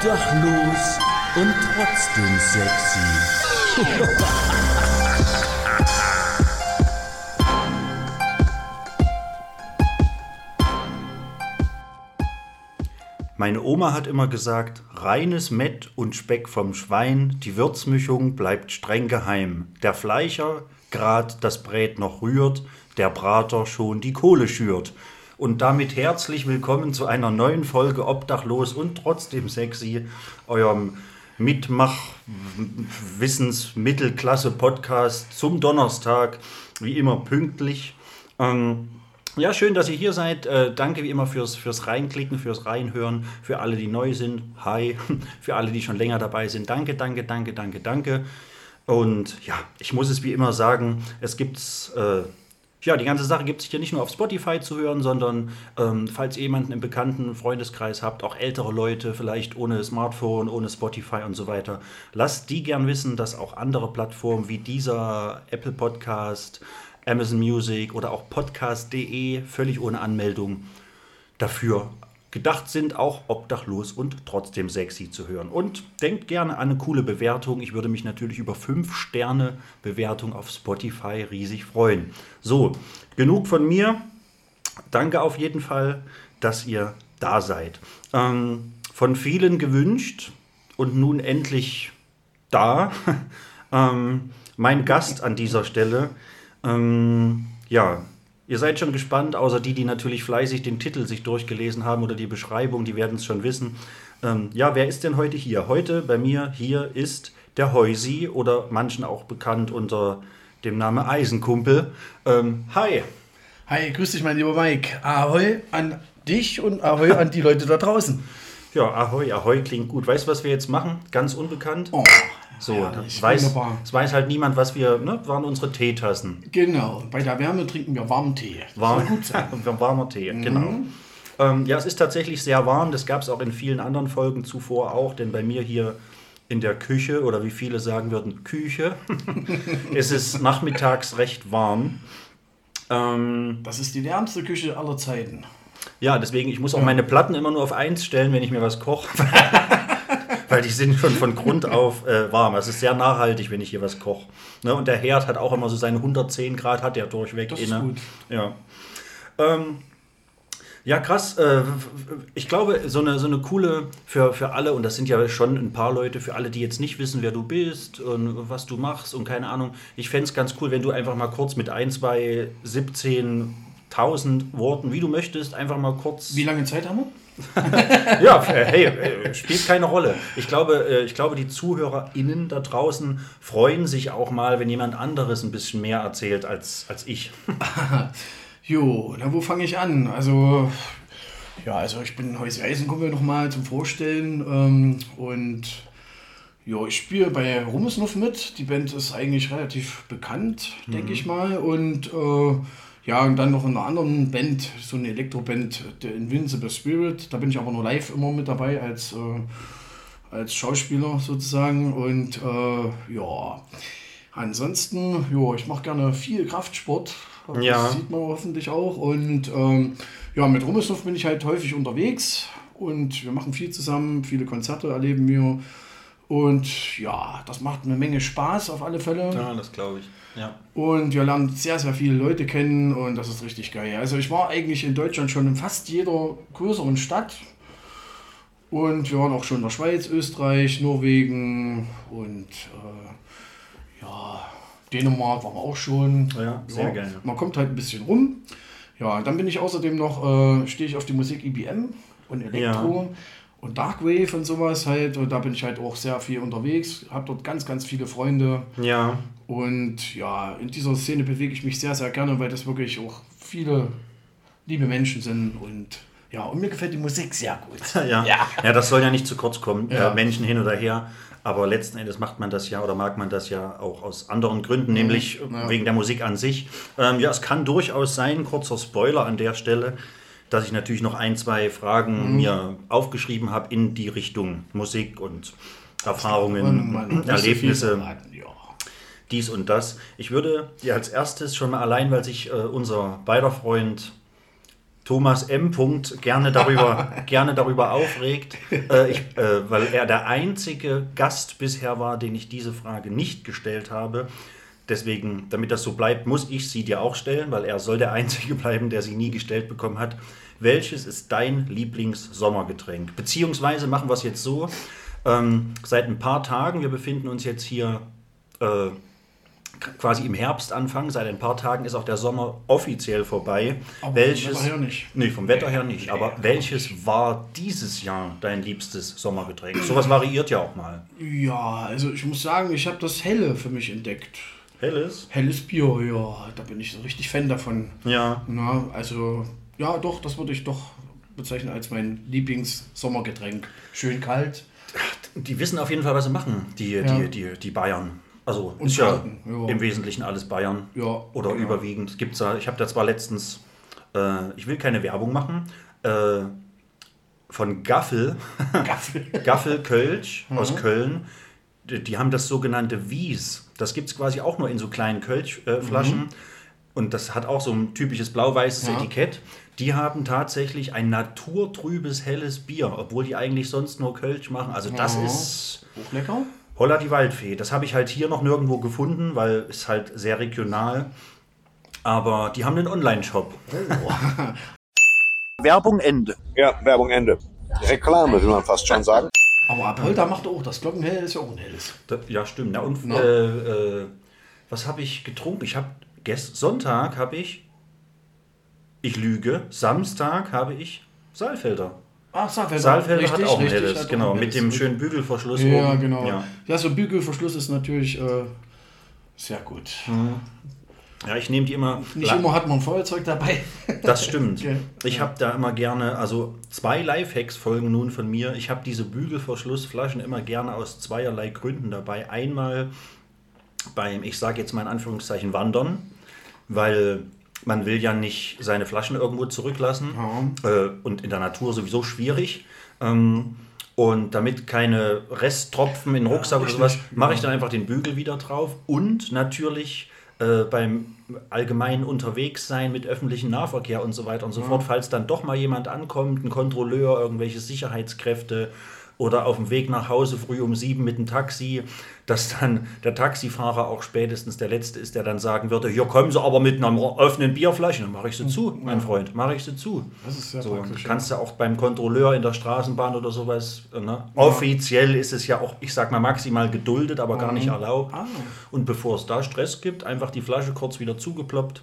Obdachlos und trotzdem sexy. Meine Oma hat immer gesagt, reines Mett und Speck vom Schwein, die Würzmischung bleibt streng geheim. Der Fleischer grad das Brät noch rührt, der Brater schon die Kohle schürt. Und damit herzlich willkommen zu einer neuen Folge Obdachlos und trotzdem sexy, eurem Mitmach-Wissens-Mittelklasse-Podcast zum Donnerstag, wie immer pünktlich. Ähm, ja, schön, dass ihr hier seid. Äh, danke wie immer fürs, fürs Reinklicken, fürs Reinhören, für alle, die neu sind. Hi. Für alle, die schon länger dabei sind. Danke, danke, danke, danke, danke. Und ja, ich muss es wie immer sagen, es gibt äh, ja, die ganze Sache gibt es hier nicht nur auf Spotify zu hören, sondern ähm, falls ihr jemanden im bekannten Freundeskreis habt, auch ältere Leute, vielleicht ohne Smartphone, ohne Spotify und so weiter, lasst die gern wissen, dass auch andere Plattformen wie dieser Apple Podcast, Amazon Music oder auch podcast.de völlig ohne Anmeldung dafür gedacht sind, auch obdachlos und trotzdem sexy zu hören. Und denkt gerne an eine coole Bewertung. Ich würde mich natürlich über 5 Sterne Bewertung auf Spotify riesig freuen. So, genug von mir. Danke auf jeden Fall, dass ihr da seid. Ähm, von vielen gewünscht und nun endlich da. ähm, mein Gast an dieser Stelle. Ähm, ja, Ihr seid schon gespannt, außer die, die natürlich fleißig den Titel sich durchgelesen haben oder die Beschreibung, die werden es schon wissen. Ähm, ja, wer ist denn heute hier? Heute bei mir hier ist der Heusi oder manchen auch bekannt unter dem Namen Eisenkumpel. Ähm, hi. Hi, grüß dich, mein lieber Mike. Ahoi an dich und Ahoi an die Leute da draußen. Ja, Ahoi, Ahoi klingt gut. Weißt du, was wir jetzt machen? Ganz unbekannt. Oh, So, Herrlich, das weiß, wunderbar. das weiß halt niemand, was wir, ne, waren unsere Teetassen. genau. Bei der Wärme trinken wir warmen Tee. Warm, soll gut sein. warmer Tee, genau. Ähm, ja, es ist tatsächlich sehr warm. Das gab es auch in vielen anderen Folgen zuvor auch, denn bei mir hier in der Küche oder wie viele sagen würden, Küche, ist es nachmittags recht warm. Ähm, Das ist die wärmste Küche aller Zeiten. ja, deswegen, ich muss auch meine Platten immer nur auf 1 stellen, wenn ich mir was koche. Weil die sind schon von Grund auf äh, warm. Es ist sehr nachhaltig, wenn ich hier was koche. Ne? Und der Herd hat auch immer so seine 110 Grad, hat der durchweg Das ist inne. gut. Ja. Ähm, ja, krass. Äh, ich glaube, so eine, so eine coole für, für alle, und das sind ja schon ein paar Leute, für alle, die jetzt nicht wissen, wer du bist und was du machst und keine Ahnung. Ich fände es ganz cool, wenn du einfach mal kurz mit ein, zwei, 17.000 Worten, wie du möchtest, einfach mal kurz. Wie lange Zeit haben wir? Ja, äh, hey, äh, spielt keine Rolle. Ich glaube, äh, ich glaube, die ZuhörerInnen da draußen freuen sich auch mal, wenn jemand anderes ein bisschen mehr erzählt als, als ich. Jo, na wo fange ich an? Also, ja, also ich bin Häuser Eisenkumpel nochmal zum Vorstellen. Ähm, und ja, ich spiele bei Rummesnuff mit. Die Band ist eigentlich relativ bekannt, denke ich mal. Und äh, ja, und dann noch in einer anderen Band, so eine Elektroband, der Invincible Spirit. Da bin ich aber nur live immer mit dabei als, äh, als Schauspieler sozusagen. Und äh, ja, ansonsten, ja, ich mache gerne viel Kraftsport. Das Ja. sieht man hoffentlich auch. Und ähm, ja, mit Rummelsdorf bin ich halt häufig unterwegs und wir machen viel zusammen, viele Konzerte erleben wir. Und ja, das macht eine Menge Spaß auf alle Fälle. Ja, das glaube ich. Ja. Und wir lernen sehr, sehr viele Leute kennen und das ist richtig geil. Also ich war eigentlich in Deutschland schon in fast jeder größeren Stadt. Und wir waren auch schon in der Schweiz, Österreich, Norwegen und äh, ja, Dänemark waren wir auch schon. Ja, sehr geil. Man kommt halt ein bisschen rum. Ja, dann bin ich außerdem noch, äh, stehe ich auf die Musik IBM und Elektro und Darkwave und sowas halt. Und da bin ich halt auch sehr viel unterwegs, habe dort ganz, ganz viele Freunde. Ja, Und ja, in dieser Szene bewege ich mich sehr, sehr gerne, weil das wirklich auch viele liebe Menschen sind. Und ja, und mir gefällt die Musik sehr gut. ja. Ja. ja. das soll ja nicht zu kurz kommen, Ja. äh, Menschen hin oder her. Aber letzten Endes macht man das ja oder mag man das ja auch aus anderen Gründen, nämlich Mhm. Ja. wegen der Musik an sich. Ähm, ja, es kann durchaus sein, kurzer Spoiler an der Stelle, dass ich natürlich noch ein, zwei Mhm. Fragen mir aufgeschrieben habe in die Richtung Musik und Erfahrungen, man so Erlebnisse. ja. dies und das. Ich würde dir als erstes schon mal allein, weil sich äh, unser beider Freund Thomas M. Punkt gerne darüber, gerne darüber aufregt, äh, ich, äh, weil er der einzige Gast bisher war, den ich diese Frage nicht gestellt habe. Deswegen, damit das so bleibt, muss ich sie dir auch stellen, weil er soll der Einzige bleiben, der sie nie gestellt bekommen hat. Welches ist dein Lieblings-Sommergetränk? Beziehungsweise machen wir es jetzt so, ähm, seit ein paar Tagen, wir befinden uns jetzt hier äh, quasi im Herbstanfang, seit ein paar Tagen ist auch der Sommer offiziell vorbei. Aber welches, vom Wetter her nicht. Nee, vom Wetter her nicht. Aber welches war dieses Jahr dein liebstes Sommergetränk? Sowas variiert ja auch mal. Ja, also ich muss sagen, ich habe das Helle für mich entdeckt. Helles? Helles Bier, ja, da bin ich so richtig Fan davon. Ja. Na, also, ja, doch, das würde ich doch bezeichnen als mein Lieblings-Sommergetränk. Schön kalt. Die wissen auf jeden Fall, was sie machen, die, Ja. die, die, die Bayern. Also Und ist ja ja. im Wesentlichen alles Bayern. Ja, Oder genau. überwiegend. Gibt's da, ich habe da zwar letztens, äh, ich will keine Werbung machen, äh, von Gaffel, Gaffel. Gaffel Kölsch Mhm. aus Köln, die, die haben das sogenannte Wies. Das gibt es quasi auch nur in so kleinen Kölschflaschen. Äh, Flaschen. Und das hat auch so ein typisches blau-weißes Mhm. Ja. Etikett. Die haben tatsächlich ein naturtrübes, helles Bier, obwohl die eigentlich sonst nur Kölsch machen. Also das Ja. ist Auch lecker. Holla die Waldfee. Das habe ich halt hier noch nirgendwo gefunden, weil es halt sehr regional. Aber die haben einen Online-Shop. Werbung Ende. Ja, Werbung Ende. Reklame, will man fast schon sagen. Aber Apolda macht auch, das Glockenhell ist ja auch ein helles. Ja, stimmt. Na, und Na? äh, äh, was habe ich getrunken? Ich habe Sonntag habe ich, ich lüge, Samstag habe ich Saalfelder. Ach, Saalfelder. Saalfelder hat auch ein richtig, helles, hat auch genau, ein mit helles. dem schönen Bügelverschluss Ja, oben. genau. Ja. Ja. so Bügelverschluss ist natürlich äh, sehr gut. Ja, ich nehme die immer. Nicht immer hat man Feuerzeug dabei. Das stimmt. Okay. Ich habe da immer gerne, also zwei Lifehacks folgen nun von mir. Ich habe diese Bügelverschlussflaschen immer gerne aus zweierlei Gründen dabei. Einmal beim, ich sage jetzt mal in Anführungszeichen, Wandern, weil man will ja nicht seine Flaschen irgendwo zurücklassen äh, und in der Natur sowieso schwierig. Ähm, und damit keine Resttropfen in den Rucksack oder richtig. sowas, mache ich dann einfach den Bügel wieder drauf. Und natürlich äh, beim allgemeinen Unterwegssein mit öffentlichem Nahverkehr und so weiter und so fort, falls dann doch mal jemand ankommt, ein Kontrolleur, irgendwelche Sicherheitskräfte oder auf dem Weg nach Hause früh um sieben mit dem Taxi, dass dann der Taxifahrer auch spätestens der Letzte ist, der dann sagen würde, hier kommen Sie aber mit einer offenen Bierflasche. Dann mache ich sie zu, mein Freund, mache ich sie zu. Das ist sehr So, praktisch. kannst du auch beim Kontrolleur in der Straßenbahn oder sowas. Ne? Offiziell ist es ja auch, ich sag mal, maximal geduldet, aber gar nicht erlaubt. Ah. Und bevor es da Stress gibt, einfach die Flasche kurz wieder zugeploppt.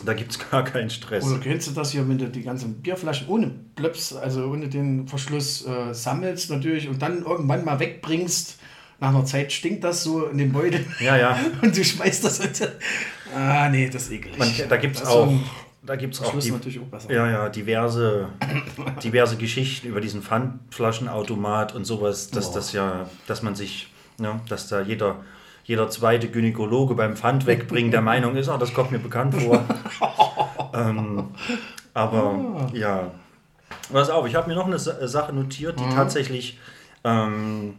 Da gibt es gar keinen Stress. Oder kennst du das hier, wenn du die ganzen Bierflaschen ohne Plöps, also ohne den Verschluss äh, sammelst natürlich und dann irgendwann mal wegbringst? Nach einer Zeit stinkt das so in den Beutel Ja, ja. und du schmeißt das. Und, ah, nee, das ist eklig. Man, da gibt es auch, da gibt's auch Verschluss die, natürlich auch besser. ja, ja, diverse, diverse Geschichten über diesen Pfandflaschenautomat und sowas, dass Boah. das ja, dass man sich, ja, dass da jeder, jeder zweite Gynäkologe beim Pfand wegbringen der Meinung ist, ah, das kommt mir bekannt vor. ähm, aber Ah. ja, pass auf, ich habe mir noch eine Sa- Sache notiert, Mhm. die tatsächlich, ähm,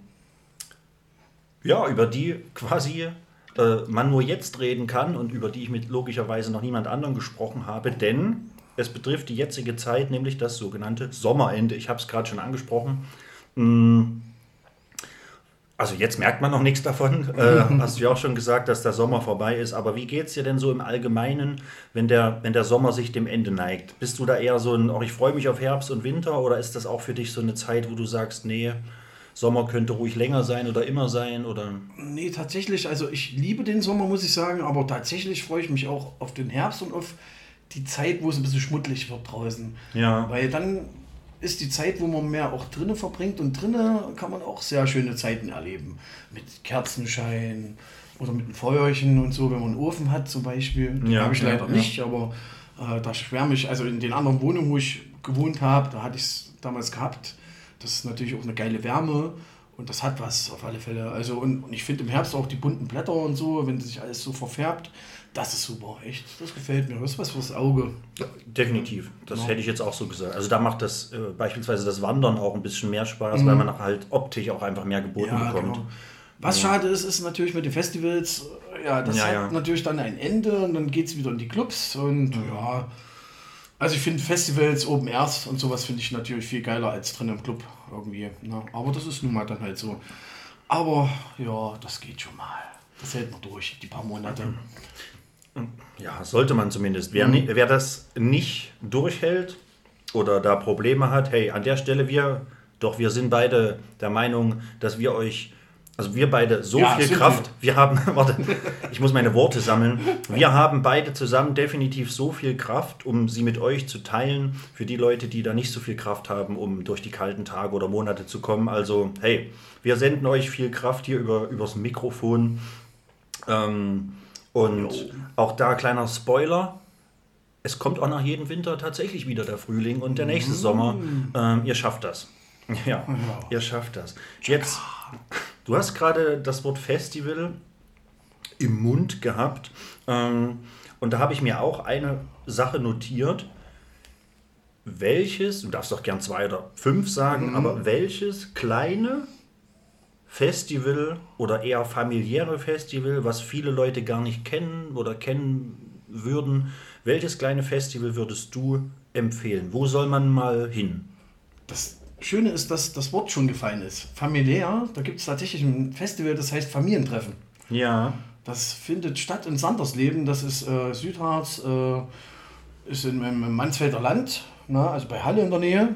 ja, über die quasi äh, man nur jetzt reden kann und über die ich mit logischerweise noch niemand anderen gesprochen habe, denn es betrifft die jetzige Zeit, nämlich das sogenannte Sommerende. Ich habe es gerade schon angesprochen. Mm, Also jetzt merkt man noch nichts davon. Äh, hast du ja auch schon gesagt, dass der Sommer vorbei ist. Aber wie geht es dir denn so im Allgemeinen, wenn der, wenn der Sommer sich dem Ende neigt? Bist du da eher so ein, oh, ich freue mich auf Herbst und Winter oder ist das auch für dich so eine Zeit, wo du sagst, nee, Sommer könnte ruhig länger sein oder immer sein? Oder Nee, tatsächlich, also ich liebe den Sommer, muss ich sagen, aber tatsächlich freue ich mich auch auf den Herbst und auf die Zeit, wo es ein bisschen schmuddelig wird draußen. Ja. Weil dann ist die Zeit, wo man mehr auch drinnen verbringt und drinnen kann man auch sehr schöne Zeiten erleben. Mit Kerzenschein oder mit einem Feuerchen und so, wenn man einen Ofen hat zum Beispiel. Den Ja, habe ich leider ja. nicht, aber äh, da schwärme ich, also in den anderen Wohnungen, wo ich gewohnt habe, da hatte ich es damals gehabt. Das ist natürlich auch eine geile Wärme und das hat was auf alle Fälle. Also und, und ich finde im Herbst auch die bunten Blätter und so, wenn sich alles so verfärbt, das ist super, echt. Das gefällt mir. Das ist was fürs Auge. Definitiv. Das Genau. hätte ich jetzt auch so gesagt. Also da macht das äh, beispielsweise das Wandern auch ein bisschen mehr Spaß, weil man halt optisch auch einfach mehr geboten Mhm. Ja, bekommt. genau. Was schade ist, ist natürlich mit den Festivals, äh, ja, das Ja, hat ja. natürlich dann ein Ende und dann geht es wieder in die Clubs und ja, Also ich finde Festivals, Open Airs und sowas finde ich natürlich viel geiler als drin im Club irgendwie. Ne? Aber das ist nun mal dann halt so. Aber ja, das geht schon mal. Das hält man durch, die paar Monate. Ja, sollte man zumindest. Wer, ni- wer das nicht durchhält oder da Probleme hat, hey, an der Stelle wir, doch wir sind beide der Meinung, dass wir euch, also wir beide so Ja, viel Kraft, wir haben, warte, ich muss meine Worte sammeln, wir haben beide zusammen definitiv so viel Kraft, um sie mit euch zu teilen, für die Leute, die da nicht so viel Kraft haben, um durch die kalten Tage oder Monate zu kommen. Also, hey, wir senden euch viel Kraft hier über, übers Mikrofon. Ähm, und auch da kleiner Spoiler. Es kommt auch nach jedem Winter tatsächlich wieder der Frühling und der nächste Sommer. Ähm, ihr schafft das. Ja, ihr schafft das. Jetzt, du hast gerade das Wort Festival im Mund gehabt. Ähm, und da habe ich mir auch eine Sache notiert. Welches, du darfst doch gern zwei oder fünf sagen, aber welches kleine Festival oder eher familiäre Festival, was viele Leute gar nicht kennen oder kennen würden, welches kleine Festival würdest du empfehlen? Wo soll man mal hin? Das Schöne ist, dass das Wort schon gefallen ist. Familiär, da gibt es tatsächlich ein Festival, das heißt Familientreffen. Ja, Das findet statt in Sandersleben, das ist äh, Südharz, äh, ist in, im, im Mansfelder Land, na, also bei Halle in der Nähe.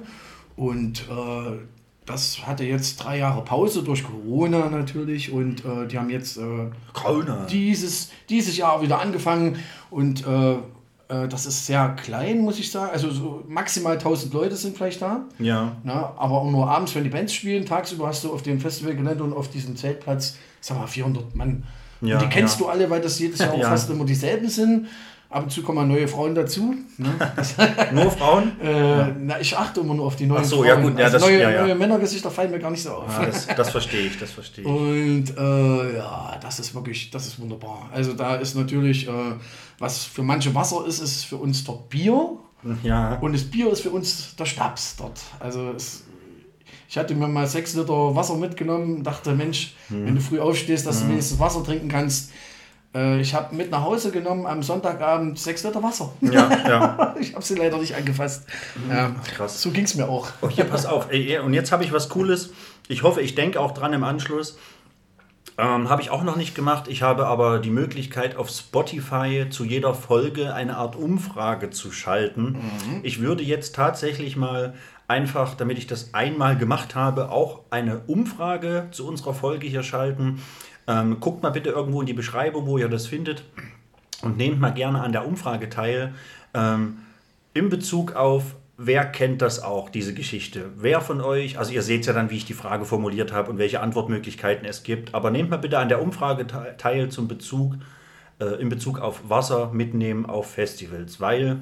Und äh, das hatte jetzt drei Jahre Pause durch Corona natürlich und äh, die haben jetzt äh, Corona. dieses, dieses Jahr wieder angefangen und äh, äh, das ist sehr klein, muss ich sagen. Also so maximal 1000 Leute sind vielleicht da. Ja, Na, aber auch nur abends, wenn die Bands spielen. Tagsüber hast du auf dem Festivalgelände und auf diesem Zeltplatz, sag mal, 400 Mann. Ja, und die kennst ja. du alle, weil das jedes Jahr auch Ja. fast immer dieselben sind. Ab und zu kommen neue Frauen dazu. Ne? nur Frauen? Äh, na, ich achte immer nur auf die neuen Ach so, Frauen. ja gut, ja, also das- neue, ja, ja. neue Männergesichter fallen mir gar nicht so auf. Ja, das, das verstehe ich, das verstehe ich. Und äh, ja, das ist wirklich, das ist wunderbar. Also da ist natürlich, äh, was für manche Wasser ist, ist für uns dort Bier. Ja, Und das Bier ist für uns der Schnaps dort. Also es, ich hatte mir mal sechs Liter Wasser mitgenommen dachte, Mensch, Hm. wenn du früh aufstehst, dass du wenigstens Wasser trinken kannst. Äh, ich habe mit nach Hause genommen am Sonntagabend sechs Liter Wasser. ja, ja. Ich habe sie leider nicht angefasst. Ja, Krass. So ging es mir auch. Oh, hier, pass auf. Ey, Und jetzt habe ich was Cooles. Ich hoffe, ich denke auch dran im Anschluss. Ähm, habe ich auch noch nicht gemacht. Ich habe aber die Möglichkeit, auf Spotify zu jeder Folge eine Art Umfrage zu schalten. Ich würde jetzt tatsächlich mal einfach, damit ich das einmal gemacht habe, auch eine Umfrage zu unserer Folge hier schalten. Ähm, guckt mal bitte irgendwo in die Beschreibung, wo ihr das findet. Und nehmt mal gerne an der Umfrage teil. Ähm, in Bezug auf, wer kennt das auch, diese Geschichte? Wer von euch, also ihr seht ja dann, wie ich die Frage formuliert habe und welche Antwortmöglichkeiten es gibt, aber nehmt mal bitte an der Umfrage te- teil zum Bezug, äh, in Bezug auf Wasser mitnehmen auf Festivals, weil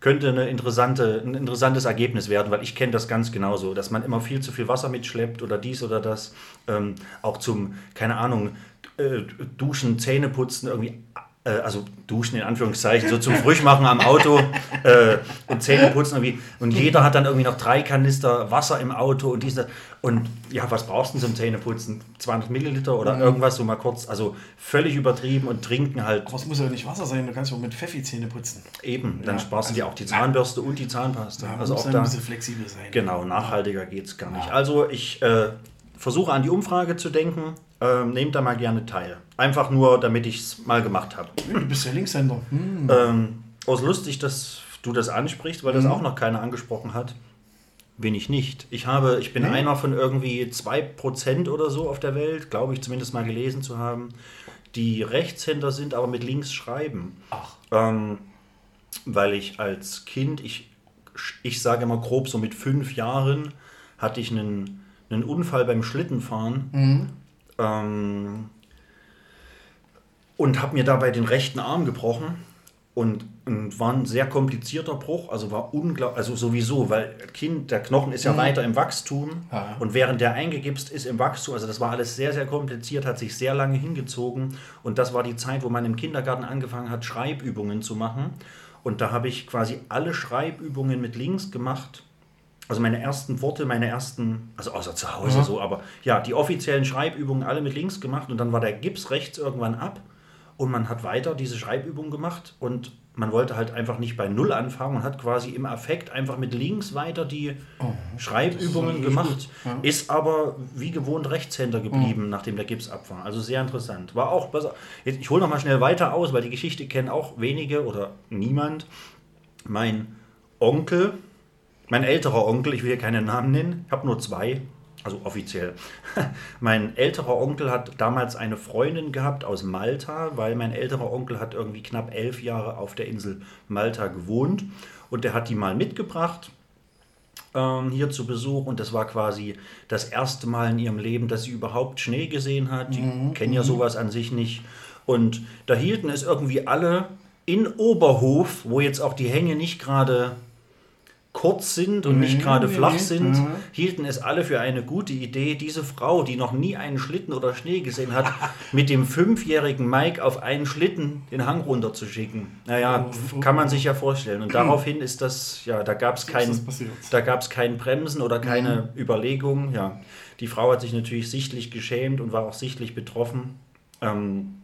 könnte eine interessante, ein interessantes Ergebnis werden, weil ich kenne das ganz genauso, dass man immer viel zu viel Wasser mitschleppt oder dies oder das, ähm, auch zum, keine Ahnung, äh, Duschen, Zähne putzen, irgendwie, äh, also Duschen in Anführungszeichen, so zum Frischmachen am Auto äh, und Zähne putzen irgendwie. Und jeder hat dann irgendwie noch drei Kanister Wasser im Auto und diese. Und ja, was brauchst du denn zum Zähneputzen? 200 Milliliter oder irgendwas so mal kurz, also völlig übertrieben und trinken halt Aber es muss ja nicht Wasser sein, du kannst auch mit Pfeffi Zähne putzen. eben. Dann Ja, sparst du dir auch die Zahnbürste und die Zahnpasta. Ja, also auch dann da. ein bisschen flexibel sein. Genau, nachhaltiger geht es gar nicht. Also ich äh, versuche an die Umfrage zu denken. Ähm, nehmt da mal gerne teil. Einfach nur, damit ich es mal gemacht habe. Du bist ja Linkshänder. Hm. Ähm, aus lustig, dass du das ansprichst, weil das Mhm. auch noch keiner angesprochen hat. Bin ich nicht. Ich habe, ich bin Nee? einer von irgendwie 2% oder so auf der Welt, glaube ich zumindest mal gelesen zu haben, die Rechtshänder sind, aber mit links schreiben. Ach. Ähm, weil ich als Kind, ich, ich sage immer grob so mit fünf Jahren, hatte ich einen, einen Unfall beim Schlittenfahren. Ähm, und habe mir dabei den rechten Arm gebrochen. Und, und war ein sehr komplizierter Bruch, also war unglaublich, also sowieso, weil Kind, der Knochen ist ja weiter im Wachstum Ja. und während der eingegipst ist im Wachstum, also das war alles sehr, sehr kompliziert, hat sich sehr lange hingezogen und das war die Zeit, wo man im Kindergarten angefangen hat, Schreibübungen zu machen und da habe ich quasi alle Schreibübungen mit links gemacht also meine ersten Worte, meine ersten, also außer zu Hause Ja. so, aber ja, die offiziellen Schreibübungen alle mit links gemacht und dann war der Gips rechts irgendwann ab und man hat weiter diese Schreibübung gemacht und man wollte halt einfach nicht bei Null anfangen und hat quasi im Affekt einfach mit links weiter die Schreibübungen richtig gemacht, ja. ist aber wie gewohnt Rechtshänder geblieben, nachdem der Gips ab war. Also sehr interessant. War auch besser. Jetzt, ich hole noch mal schnell weiter aus, weil die Geschichte kennen auch wenige oder niemand. Mein Onkel, mein älterer Onkel, ich will hier keinen Namen nennen, ich habe nur zwei, also offiziell. mein älterer Onkel hat damals eine Freundin gehabt aus Malta, weil mein älterer Onkel hat irgendwie knapp elf Jahre auf der Insel Malta gewohnt und der hat die mal mitgebracht ähm, hier zu Besuch und das war quasi das erste Mal in ihrem Leben, dass sie überhaupt Schnee gesehen hat. Die kennen ja sowas an sich nicht. Und da hielten es irgendwie alle in Oberhof, wo jetzt auch die Hänge nicht gerade kurz sind und nicht Nee, gerade nee, flach nee. sind, Mhm. hielten es alle für eine gute Idee, diese Frau, die noch nie einen Schlitten oder Schnee gesehen hat, mit dem fünfjährigen Mike auf einen Schlitten den Hang runterzuschicken. Naja, Oh, kann man sich ja vorstellen. Und daraufhin ist das, ja, da gab es kein, das passiert. da gab es kein Bremsen oder keine Überlegung. Ja, die Frau hat sich natürlich sichtlich geschämt und war auch sichtlich betroffen. Ähm,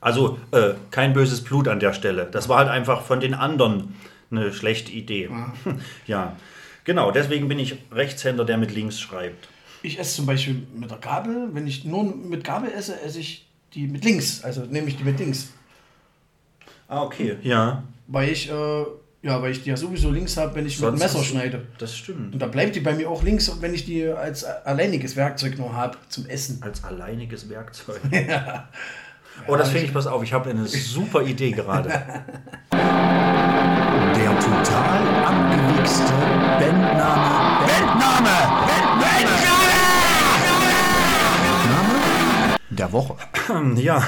also äh, kein böses Blut an der Stelle. Das war halt einfach von den anderen eine schlechte Idee. Ja, genau. Deswegen bin ich Rechtshänder, der mit links schreibt. Ich esse zum Beispiel mit der Gabel, wenn ich nur mit Gabel esse, esse ich die mit links. Also nehme ich die mit links. Ah, okay. Ja, Weil ich, äh, ja, weil ich die ja sowieso links habe, wenn ich mit dem Sonst Messer schneide. das stimmt. Und da bleibt die bei mir auch links, wenn ich die als alleiniges Werkzeug nur habe zum Essen. Als alleiniges Werkzeug. Oh, das finde ich, pass auf, ich habe eine super Idee gerade. Der total abgewichste Bandname. Bandname! Bandname der Woche. Ja,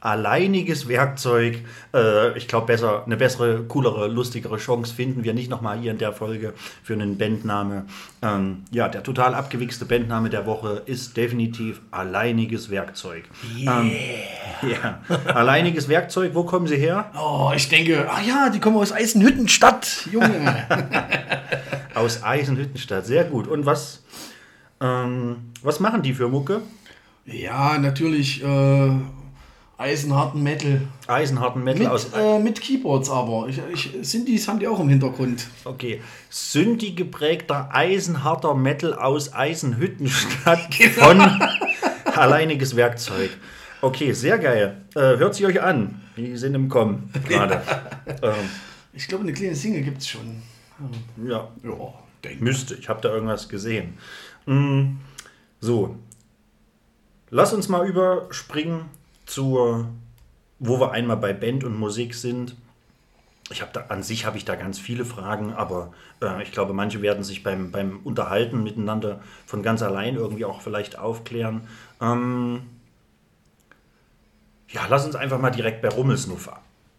alleiniges Werkzeug. Äh, ich glaube, besser, eine bessere, coolere, lustigere Chance finden wir nicht nochmal hier in der Folge für einen Bandname. Ähm, ja, der total abgewichste Bandname der Woche ist definitiv alleiniges Werkzeug. Ähm, ja, alleiniges Werkzeug, wo kommen sie her? Oh, ich denke, ach ja, die kommen aus Eisenhüttenstadt, Junge. Aus Eisenhüttenstadt. Sehr gut. Und was, ähm, was machen die für Mucke? ja, natürlich äh, eisenharten Metal. Eisenharten Metal Mit, aus. äh, mit Keyboards aber. Ich, ich, Synthes haben die auch im Hintergrund. Okay, Synthi geprägter eisenharter Metal aus Eisenhüttenstadt Genau. von alleiniges Werkzeug. Okay, sehr geil. Äh, hört sie euch an. Die sind im Kommen gerade. ähm, Ich glaube, eine kleine Single gibt es schon. ja, Ja, denke müsste. Ich habe da irgendwas gesehen. Mm, so, lass uns mal überspringen zur, wo wir einmal bei Band und Musik sind. Ich habe da an sich habe ich da ganz viele Fragen, aber äh, ich glaube, manche werden sich beim, beim Unterhalten miteinander von ganz allein irgendwie auch vielleicht aufklären. Ähm, ja, lass uns einfach mal direkt bei Rummelsnuff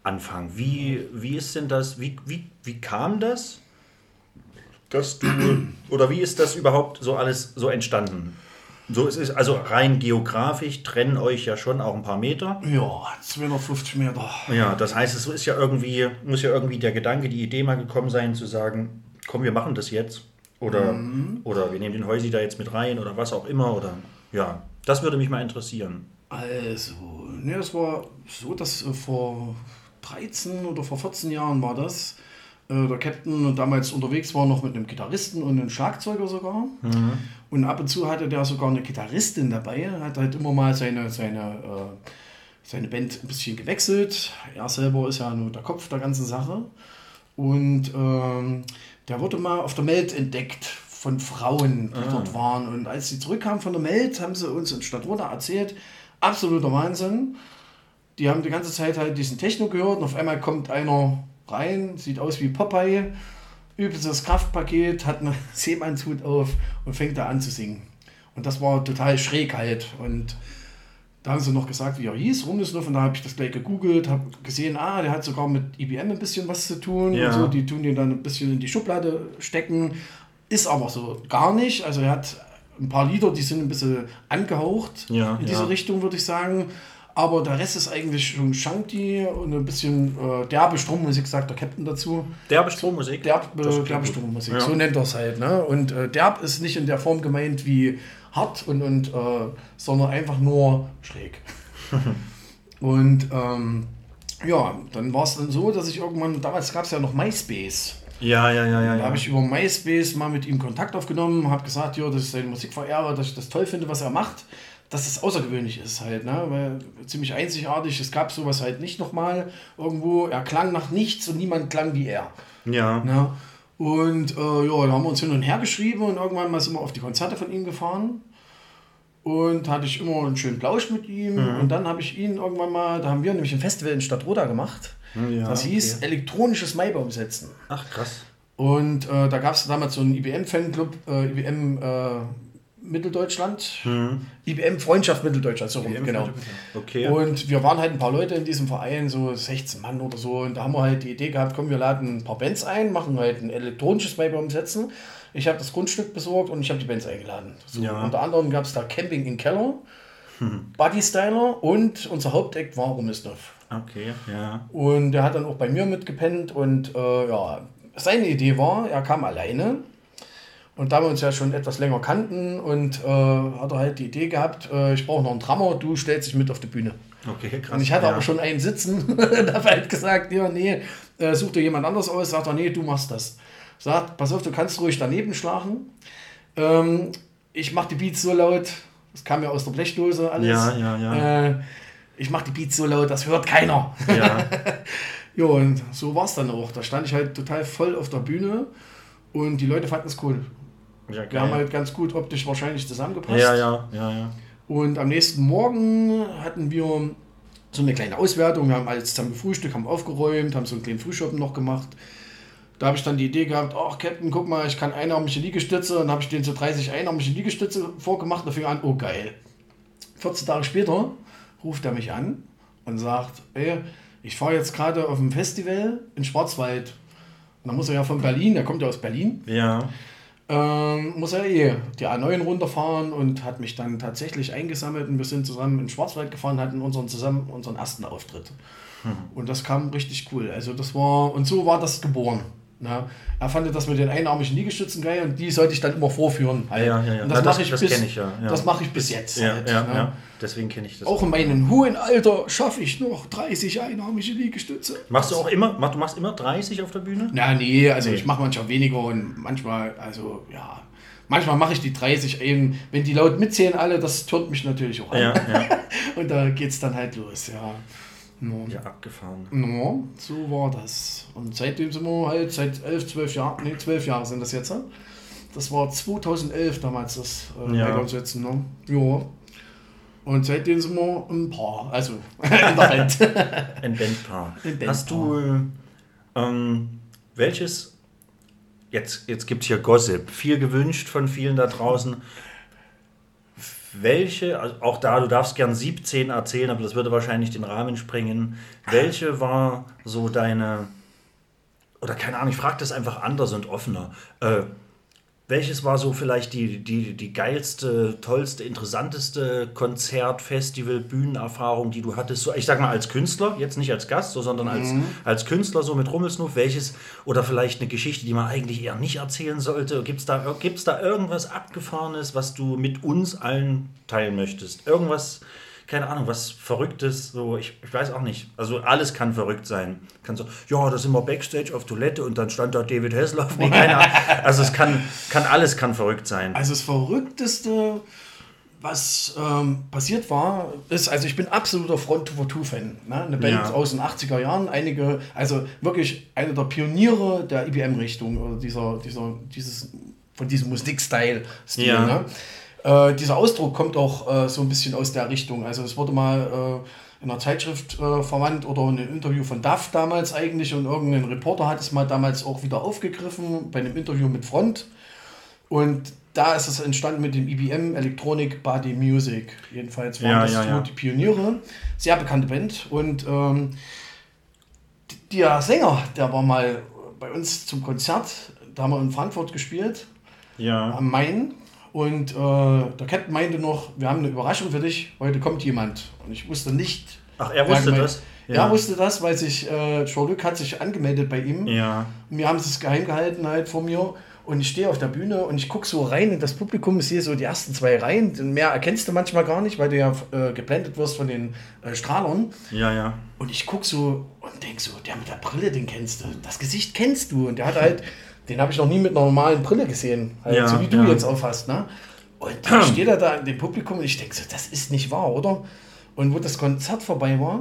anfangen. Wie, wie ist denn das? Wie, wie, wie kam das? Dass du oder wie ist das überhaupt so alles so entstanden? So es ist also rein geografisch trennen euch ja schon auch ein paar Meter. Ja, 250 Meter. Ja, das heißt, es ist ja irgendwie, muss ja irgendwie der Gedanke, die Idee mal gekommen sein, zu sagen, komm, wir machen das jetzt. Oder, oder wir nehmen den Häusi da jetzt mit rein oder was auch immer. Oder ja, das würde mich mal interessieren. Also, ne, es war so, dass äh, vor 13 oder vor 14 Jahren war das. Äh, der Captain damals unterwegs war noch mit einem Gitarristen und einem Schlagzeuger sogar. Und ab und zu hatte der sogar eine Gitarristin dabei. Hat halt immer mal seine, seine, äh, seine Band ein bisschen gewechselt. Er selber ist ja nur der Kopf der ganzen Sache. Und ähm, der wurde mal auf der Meld entdeckt von Frauen, die dort waren. Und als sie zurückkamen von der Meld, haben sie uns in Stadtroda erzählt, absoluter Wahnsinn. Die haben die ganze Zeit halt diesen Techno gehört und auf einmal kommt einer rein, sieht aus wie Popeye, übelstes Kraftpaket, hat einen Seemannshut auf und fängt da an zu singen. Und das war total schräg halt. Und da haben sie noch gesagt, wie er hieß, Rumnesnuff, und da habe ich das gleich gegoogelt, habe gesehen, ah, der hat sogar mit IBM ein bisschen was zu tun Ja. und so, die tun den dann ein bisschen in die Schublade stecken, ist aber so gar nicht, also er hat ein paar Lieder, die sind ein bisschen angehaucht Ja, in diese ja. Richtung, würde ich sagen, aber der Rest ist eigentlich schon Shanty und ein bisschen äh, derbe Strommusik, sagt der Captain dazu. Derbe Strommusik? Derb, äh, derbe. Strommusik, Ja. so nennt er es halt. Ne? Und äh, derb ist nicht in der Form gemeint wie hart, und, und, äh, sondern einfach nur schräg. Und ähm, ja, dann war es dann so, dass ich irgendwann, damals gab es ja noch MySpace. Ja, ja, ja, ja. Da habe ich über MySpace mal mit ihm Kontakt aufgenommen, habe gesagt, ja, dass ich seine Musik verehre, dass ich das toll finde, was er macht, dass es außergewöhnlich ist halt, ne? weil ziemlich einzigartig, es gab sowas halt nicht nochmal irgendwo, er klang nach nichts und niemand klang wie er. ja. Ne? Und äh, ja, da haben wir uns hin und her geschrieben und irgendwann mal sind wir auf die Konzerte von ihm gefahren. Und hatte ich immer einen schönen Plausch mit ihm. Mhm. Und dann habe ich ihn irgendwann mal, da haben wir nämlich ein Festival in Stadtroda gemacht. Ja, das hieß okay. elektronisches Maibaum setzen. Ach, krass. Und äh, da gab es damals so einen IBM-Fanclub, äh, IBM äh, Mitteldeutschland, IBM Freundschaft Mitteldeutschland, so rum, genau. Okay. Und wir waren halt ein paar Leute in diesem Verein, so 16 Mann oder so. Und da haben wir halt die Idee gehabt, komm, wir laden ein paar Bands ein, machen halt ein elektronisches Maibaum setzen. Ich habe das Grundstück besorgt und ich habe die Bands eingeladen. So, Ja. Unter anderem gab es da Camping in Keller, Buddy Styler und unser Haupteck war Rumisnov. Okay, ja. Und er hat dann auch bei mir mitgepennt und äh, ja, seine Idee war, er kam alleine. Und da wir uns ja schon etwas länger kannten und äh, hat er halt die Idee gehabt, äh, ich brauche noch einen Drummer, du stellst dich mit auf die Bühne. Okay, krass. Und ich hatte ja. aber schon einen sitzen und habe halt gesagt, ja, nee, äh, such dir jemand anders aus. Sagt er, nee, du machst das. Sagt, pass auf, du kannst ruhig daneben schlagen. Ähm, ich mache die Beats so laut, das kam ja aus der Blechdose alles. Ja, ja, ja. Äh, ich mache die Beats so laut, das hört keiner. Ja, Ja, und so war es dann auch. Da stand ich halt total voll auf der Bühne und die Leute fanden es cool. Ja, Wir haben halt ganz gut optisch wahrscheinlich zusammengepasst. Ja, ja, ja, ja. Und am nächsten Morgen hatten wir so eine kleine Auswertung. Wir haben alles zusammen gefrühstückt, haben aufgeräumt, haben so einen kleinen Frühschoppen noch gemacht. Da habe ich dann die Idee gehabt, ach Captain, guck mal, ich kann einarmige Liegestütze. Und dann habe ich den so 30 einarmige Liegestütze vorgemacht und fing an, oh geil. 14 Tage später ruft er mich an und sagt, ey, ich fahre jetzt gerade auf ein Festival in Schwarzwald. Und dann muss er ja von Berlin, er kommt ja aus Berlin, Ja, ähm, muss er eh die A9 runterfahren und hat mich dann tatsächlich eingesammelt und wir sind zusammen in Schwarzwald gefahren, hatten unseren zusammen unseren ersten Auftritt. Und das kam richtig cool. Also das war, und so war das geboren. Ne? Er fand das mit den einarmigen Liegestützen geil und die sollte ich dann immer vorführen. Halt. Ja, ja, ja. Und Na, das das- mache ich, bis- ich ja, ja. Das mache ich bis jetzt. ja, halt, ja, ne? ja. Deswegen kenne ich das. Auch in meinem hohen Alter schaffe ich noch 30 einarmige Liegestütze. Machst du auch immer, mach, du machst immer 30 auf der Bühne? Na, nee, also Nee. ich mache manchmal weniger und manchmal, also ja, manchmal mache ich die 30 eben, wenn die laut mitzählen alle, das türmt mich natürlich auch an. Ja, ja. Und da geht's dann halt los, ja. No. Ja, abgefahren. No, so war das. Und seitdem sind wir halt seit 11, 12 Jahren, nee, 12 Jahre sind das jetzt. ne? Das war 2011 damals das äh, Ja. ne? Ja. Und seitdem sind wir ein Paar, also in der Band. Ein Bandpaar. Ein Bandpaar. Hast du ähm, welches, jetzt, jetzt gibt es hier Gossip, viel gewünscht von vielen da draußen. Welche, also auch da, du darfst gern 17 erzählen, aber das würde wahrscheinlich den Rahmen sprengen. Welche war so deine, oder keine Ahnung, ich frage das einfach anders und offener. Äh, welches war so vielleicht die, die, die geilste, tollste, interessanteste Konzert, Festival, Bühnenerfahrung, die du hattest? So, ich sag mal als Künstler, jetzt nicht als Gast, so, sondern als, als Künstler so mit Rummelsnuff. Welches oder vielleicht eine Geschichte, die man eigentlich eher nicht erzählen sollte? Gibt es da, gibt's da irgendwas Abgefahrenes, was du mit uns allen teilen möchtest? Irgendwas, keine Ahnung, was Verrücktes, so, ich, ich weiß auch nicht. Also alles kann verrückt sein. Kann so, ja, da sind wir Backstage auf Toilette und dann stand da David Hasselhoff. Nee, keine Ahnung. Also es kann, kann alles kann verrückt sein. Also das Verrückteste, was ähm, passiert war, ist, also ich bin absoluter Front for Two Fan. Ne? Eine Band Ja. aus den 80er Jahren, einige, also wirklich eine der Pioniere der IBM-Richtung oder dieser, dieser, dieses, von diesem Musikstyle-Stil. Ja. Ne? Äh, dieser Ausdruck kommt auch äh, so ein bisschen aus der Richtung. Also es wurde mal äh, in einer Zeitschrift äh, verwandt oder in einem Interview von DAF damals eigentlich und irgendein Reporter hat es mal damals auch wieder aufgegriffen bei einem Interview mit Front. Und da ist es entstanden mit dem IBM Electronic Body Music. Jedenfalls waren Ja, das ja, ja. die Pioniere. Sehr bekannte Band. Und ähm, der Sänger, der war mal bei uns zum Konzert. Da haben wir in Frankfurt gespielt Ja. am Main. Und äh, der Captain meinte noch, wir haben eine Überraschung für dich, heute kommt jemand. Und ich wusste nicht. Ach, er wusste gemeint- das? Ja. Er wusste das, weil sich äh, Jean-Luc hat sich angemeldet bei ihm. Ja. Und wir haben es geheim gehalten halt vor mir. Und ich stehe auf der Bühne und ich gucke so rein in das Publikum, ich sehe so die ersten zwei Reihen. Mehr erkennst du manchmal gar nicht, weil du ja äh, geblendet wirst von den äh, Strahlern. Ja, ja. Und ich gucke so und denke so, der mit der Brille, den kennst du. Das Gesicht kennst du. Und der hat halt, den habe ich noch nie mit einer normalen Brille gesehen. Halt, Ja, so wie du ja. jetzt aufhast. Ne? Und dann steht er da in dem Publikum und ich denke so, das ist nicht wahr, oder? Und wo das Konzert vorbei war,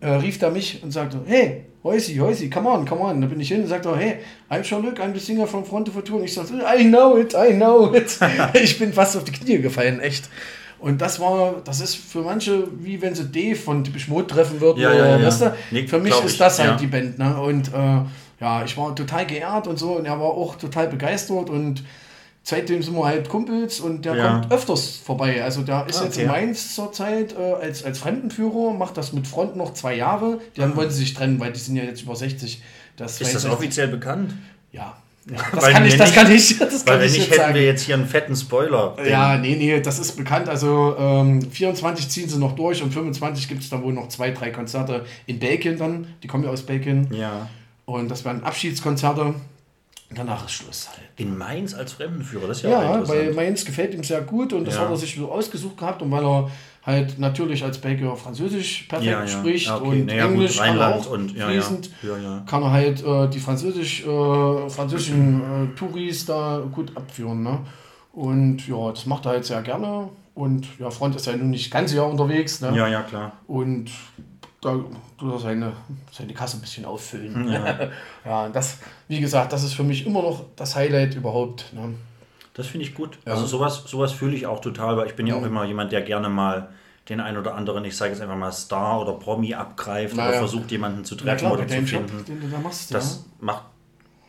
äh, rief er mich und sagte, hey, Heusi, Heusi, come on, come on. Da bin ich hin und sagte, hey, I'm Jean-Luc, I'm the singer from Front of Tour. Und ich sagte, I know it, I know it. ich bin fast auf die Knie gefallen, echt. Und das war, das ist für manche, wie wenn sie Dave von Typisch Mode treffen würden. Ja, oder, ja, ja. weißt du? Nee, für mich ist das halt die Band. Ne? Und äh, ja, ich war total geehrt und so. Und er war auch total begeistert. Und seitdem sind wir halt Kumpels und der Ja. kommt öfters vorbei. Also der ist Ah, jetzt okay. in Mainz zurzeit äh, als, als Fremdenführer, macht das mit Front noch zwei Jahre. Die haben wollen sie sich trennen, weil die sind ja jetzt über 60. Das Ist das 62 offiziell bekannt? Ja. ja. Das Weil kann ich, wenn das nicht- kann ich, das Weil kann wenn ich nicht, jetzt hätten sagen. wir jetzt hier einen fetten Spoiler. Ja, nee, nee, das ist bekannt. Also ähm, 24 ziehen sie noch durch und 25 gibt es dann wohl noch zwei, drei Konzerte in Belgien dann. Die kommen ja aus Belgien. Ja. Und das werden Abschiedskonzerte. Danach ist Schluss halt. In Mainz als Fremdenführer, das ist ja, auch Ja, weil Mainz gefällt ihm sehr gut und das Ja. hat er sich so ausgesucht gehabt und weil er halt natürlich als Belgier Französisch perfekt Ja, spricht okay. und Naja, gut, Englisch kann er Rheinland auch und- ja, fließend, kann er halt äh, die Französisch, äh, französischen äh, Touris da gut abführen. Ne? Und ja, das macht er halt sehr gerne. Und ja, Front ist ja nun nicht ganz Jahr unterwegs. Ne? ja, ja, klar. Und da seine, seine Kasse ein bisschen auffüllen. Ja. ja, und das, wie gesagt, das ist für mich immer noch das Highlight überhaupt. Ne? Das finde ich gut. Also sowas, sowas fühle ich auch total, weil ich bin ja auch immer jemand, der gerne mal den ein oder anderen, ich sage jetzt einfach mal Star oder Promi abgreift Na oder ja. versucht, jemanden zu Ja treffen klar, oder zu Job, finden. den du da machst. Das macht,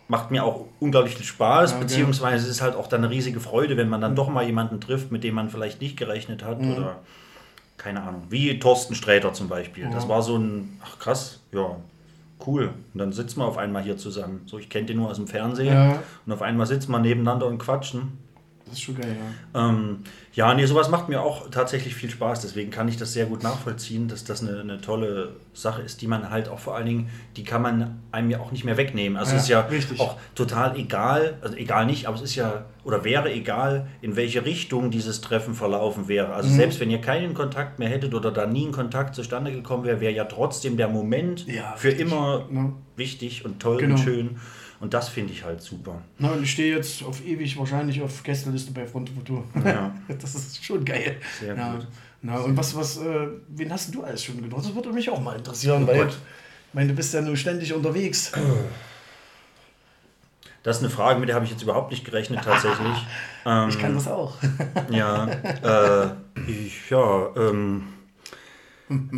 macht mir auch unglaublich viel Spaß, Ja, okay. beziehungsweise es ist halt auch dann eine riesige Freude, wenn man dann doch mal jemanden trifft, mit dem man vielleicht nicht gerechnet hat Mhm. oder keine Ahnung, wie Thorsten Sträter zum Beispiel. Das war so ein, ach krass, ja, cool. Und dann sitzen wir auf einmal hier zusammen. So, ich kenne den nur aus dem Fernsehen Ja. und auf einmal sitzen wir nebeneinander und quatschen. Das ist schon geil, ja. Ähm, ja, nee, sowas macht mir auch tatsächlich viel Spaß. Deswegen kann ich das sehr gut nachvollziehen, dass das eine, eine tolle Sache ist, die man halt auch vor allen Dingen, die kann man einem ja auch nicht mehr wegnehmen. Also Ja, es ist ja richtig. auch total egal, also egal nicht, aber es ist ja oder wäre egal, in welche Richtung dieses Treffen verlaufen wäre. Also Mhm. selbst wenn ihr keinen Kontakt mehr hättet oder da nie ein Kontakt zustande gekommen wäre, wäre ja trotzdem der Moment Ja, für richtig. immer Ja. wichtig und toll Genau. und schön. Und das finde ich halt super. Na, und ich stehe jetzt auf ewig wahrscheinlich auf Gästeliste bei Front Futur. Ja. Das ist schon geil. Sehr ja. gut. Na, und was, was, äh, wen hast du alles schon getroffen? Das würde mich auch mal interessieren, weil Gott. ich meine, du bist ja nur ständig unterwegs. Das ist eine Frage, mit der habe ich jetzt überhaupt nicht gerechnet tatsächlich. Ähm, Ich kann das auch. Ja, äh, ich, ja, ähm,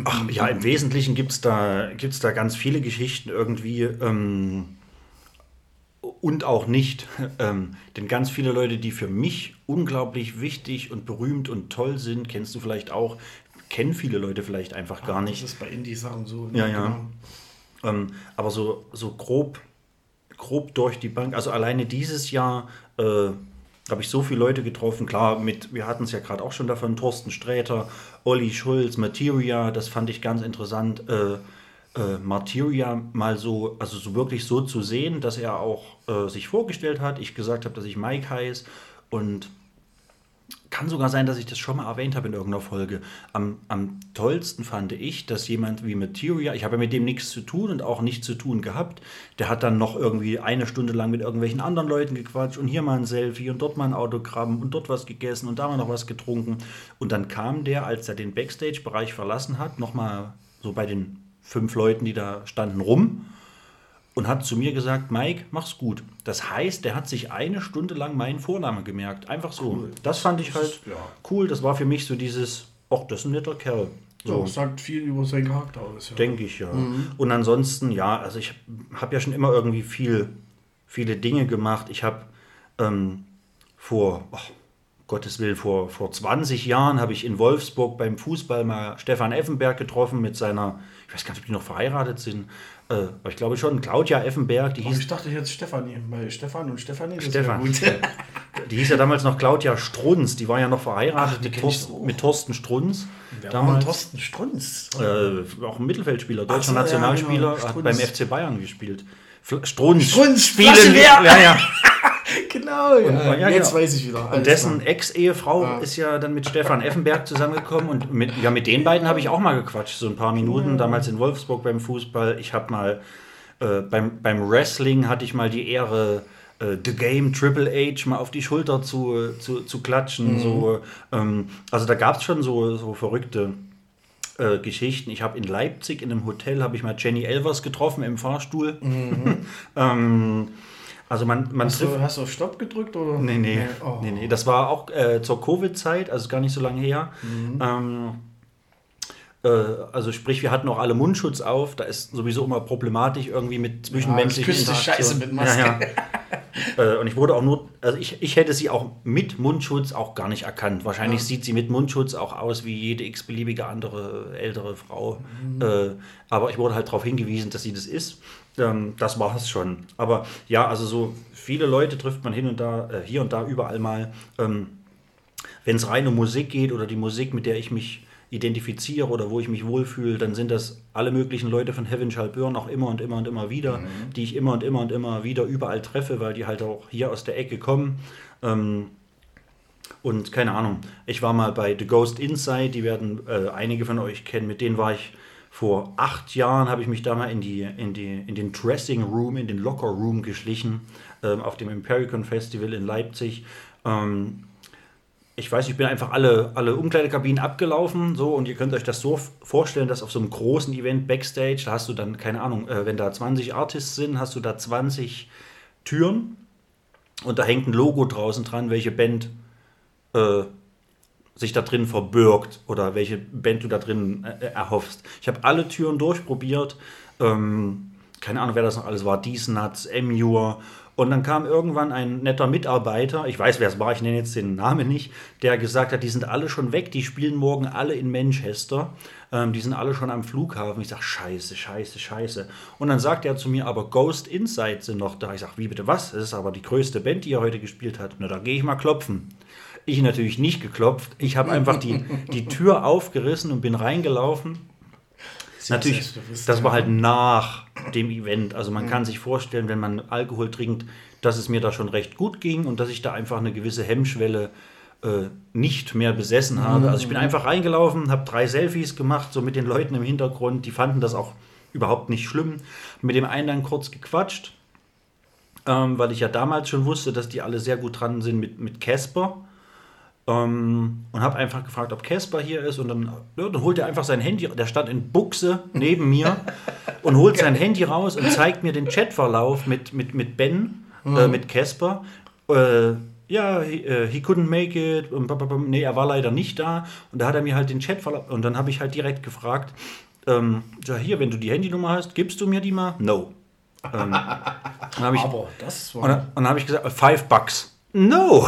ach, ja, im Wesentlichen gibt es da, gibt's da ganz viele Geschichten irgendwie ähm, und auch nicht. Ähm, denn ganz viele Leute, die für mich unglaublich wichtig und berühmt und toll sind, kennst du vielleicht auch, kennen viele Leute vielleicht einfach gar nicht. Das ist bei Indie-Sachen so. Ja, ja. Genau. Ähm, aber so, so grob, grob durch die Bank. Also alleine dieses Jahr äh, habe ich so viele Leute getroffen. Klar, mit, wir hatten es ja gerade auch schon davon, Thorsten Sträter, Olli Schulz, Materia, das fand ich ganz interessant. Äh, äh, Materia mal so, also so wirklich so zu sehen, dass er auch äh, sich vorgestellt hat. Ich gesagt habe, dass ich Mike heiße und kann sogar sein, dass ich das schon mal erwähnt habe in irgendeiner Folge. Am, am tollsten fand ich, dass jemand wie Materia, ich habe ja mit dem nichts zu tun und auch nichts zu tun gehabt, der hat dann noch irgendwie eine Stunde lang mit irgendwelchen anderen Leuten gequatscht und hier mal ein Selfie und dort mal ein Autogramm und dort was gegessen und da mal noch was getrunken. Und dann kam der, als er den Backstage-Bereich verlassen hat, nochmal so bei den fünf Leuten, die da standen, rum und hat zu mir gesagt, Mike, mach's gut. Das heißt, der hat sich eine Stunde lang meinen Vornamen gemerkt. Einfach so. Das fand ich halt cool. Das war für mich so dieses, ach, das ist ein netter Kerl. So, das sagt viel über seinen Charakter aus. Ja. denke ich ja. Und ansonsten, ja, also ich habe ja schon immer irgendwie viel, viele Dinge gemacht. Ich habe ähm, vor, ach, Gottes Willen, vor, vor 20 Jahren habe ich in Wolfsburg beim Fußball mal Stefan Effenberg getroffen mit seiner, ich weiß gar nicht, ob die noch verheiratet sind, äh, aber ich glaube schon, Claudia Effenberg, die Aber hieß ich dachte jetzt Stefanie, weil Stefan und Stefanie, Stefan. ja gut. Die hieß ja damals noch Claudia Strunz, die war ja noch verheiratet Ach, mit, auch. mit Thorsten Strunz. Wer war damals, Thorsten Strunz? äh, auch ein Mittelfeldspieler, deutscher so, ja, Nationalspieler, genau, hat beim FC Bayern gespielt. Fl Strunz. Strunz, spielen. Ja, ja. genau, ja. ja, Jetzt weiß ich wieder. Und dessen. Ex-Ehefrau ist ja dann mit Stefan Effenberg zusammengekommen und mit, ja, mit den beiden habe ich auch mal gequatscht, so ein paar Minuten, damals in Wolfsburg beim Fußball. Ich habe mal äh, beim, beim Wrestling hatte ich mal die Ehre, äh, The Game Triple H mal auf die Schulter zu, zu, zu klatschen. So, ähm, also da gab es schon so, so verrückte äh, Geschichten. Ich habe in Leipzig in einem Hotel habe ich mal Jenny Elvers getroffen im Fahrstuhl. ähm, also man, man Hast trifft du, hast du auf Stopp gedrückt? Oder? Nee, nee, Oh. nee, nee. Das war auch äh, zur Covid-Zeit, also gar nicht so lange her. Mhm. Ähm, äh, also sprich, wir hatten auch alle Mundschutz auf. Da ist sowieso immer problematisch irgendwie mit zwischenmenschlichen küsst dich scheiße mit Maske. Ja, ja. äh, und ich wurde auch nur, also ich, ich hätte sie auch mit Mundschutz auch gar nicht erkannt. Wahrscheinlich sieht sie mit Mundschutz auch aus wie jede x-beliebige andere ältere Frau. Mhm. Äh, aber ich wurde halt darauf hingewiesen, dass sie das ist. Ähm, das war es schon. Aber ja, also so viele Leute trifft man hin und da, äh, hier und da überall mal. Ähm, wenn es rein um Musik geht oder die Musik, mit der ich mich identifiziere oder wo ich mich wohlfühle, dann sind das alle möglichen Leute von Heaven Shall Burn auch immer und immer und immer wieder, die ich immer und immer und immer wieder überall treffe, weil die halt auch hier aus der Ecke kommen. Ähm, und keine Ahnung, ich war mal bei The Ghost Inside, die werden äh, einige von euch kennen, mit denen war ich vor acht Jahren, habe ich mich da mal in, die, in, die, in den Dressing Room, in den Locker Room geschlichen, ähm, auf dem Impericon Festival in Leipzig. Ähm, ich weiß, ich bin einfach alle, alle Umkleidekabinen abgelaufen, so, und ihr könnt euch das so vorstellen, dass auf so einem großen Event Backstage, da hast du dann, keine Ahnung, äh, wenn da 20 Artists sind, hast du da 20 Türen und da hängt ein Logo draußen dran, welche Band äh, sich da drin verbirgt oder welche Band du da drin äh, erhoffst. Ich habe alle Türen durchprobiert. Ähm, keine Ahnung, wer das noch alles war. Diesnuts, Emure. Und dann kam irgendwann ein netter Mitarbeiter, ich weiß, wer es war, ich nenne jetzt den Namen nicht, der gesagt hat, die sind alle schon weg, die spielen morgen alle in Manchester, ähm, die sind alle schon am Flughafen. Ich sage, scheiße, scheiße, scheiße. Und dann sagt er zu mir, aber Ghost Inside sind noch da. Ich sage, wie bitte was? Das ist aber die größte Band, die er heute gespielt hat. Na, da gehe ich mal klopfen. Ich natürlich nicht geklopft. Ich habe einfach die, die Tür aufgerissen und bin reingelaufen. Natürlich, selbstbewusst, das war halt nach dem Event. Also man kann sich vorstellen, wenn man Alkohol trinkt, dass es mir da schon recht gut ging und dass ich da einfach eine gewisse Hemmschwelle äh, nicht mehr besessen habe. Also ich bin einfach reingelaufen, habe drei Selfies gemacht, so mit den Leuten im Hintergrund. Die fanden das auch überhaupt nicht schlimm. Mit dem einen dann kurz gequatscht, ähm, weil ich ja damals schon wusste, dass die alle sehr gut dran sind mit mit Casper. Ähm, und habe einfach gefragt, ob Casper hier ist. Und dann, ja, dann holt er einfach sein Handy, der stand in Buchse neben mir und holt sein Handy raus und zeigt mir den Chatverlauf mit, mit, mit Ben, äh, mit Casper. Äh, ja, he, äh, he couldn't make it. Nee, er war leider nicht da. Und da hat er mir halt den Chatverlauf. Und dann habe ich halt direkt gefragt, ähm, ja, hier, wenn du die Handynummer hast, gibst du mir die mal? No. Ähm, ich, Aber das war. und und dann habe ich gesagt, five bucks. No,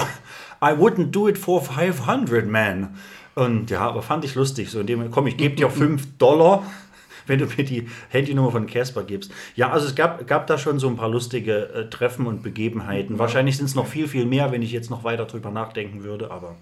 I wouldn't do it for 500, man. Und ja, aber fand ich lustig. So in dem, komm, ich gebe dir 5 Dollar, wenn du mir die Handynummer von Casper gibst. Ja, also es gab, gab da schon so ein paar lustige äh, Treffen und Begebenheiten. Wahrscheinlich sind es noch viel, viel mehr, wenn ich jetzt noch weiter drüber nachdenken würde, aber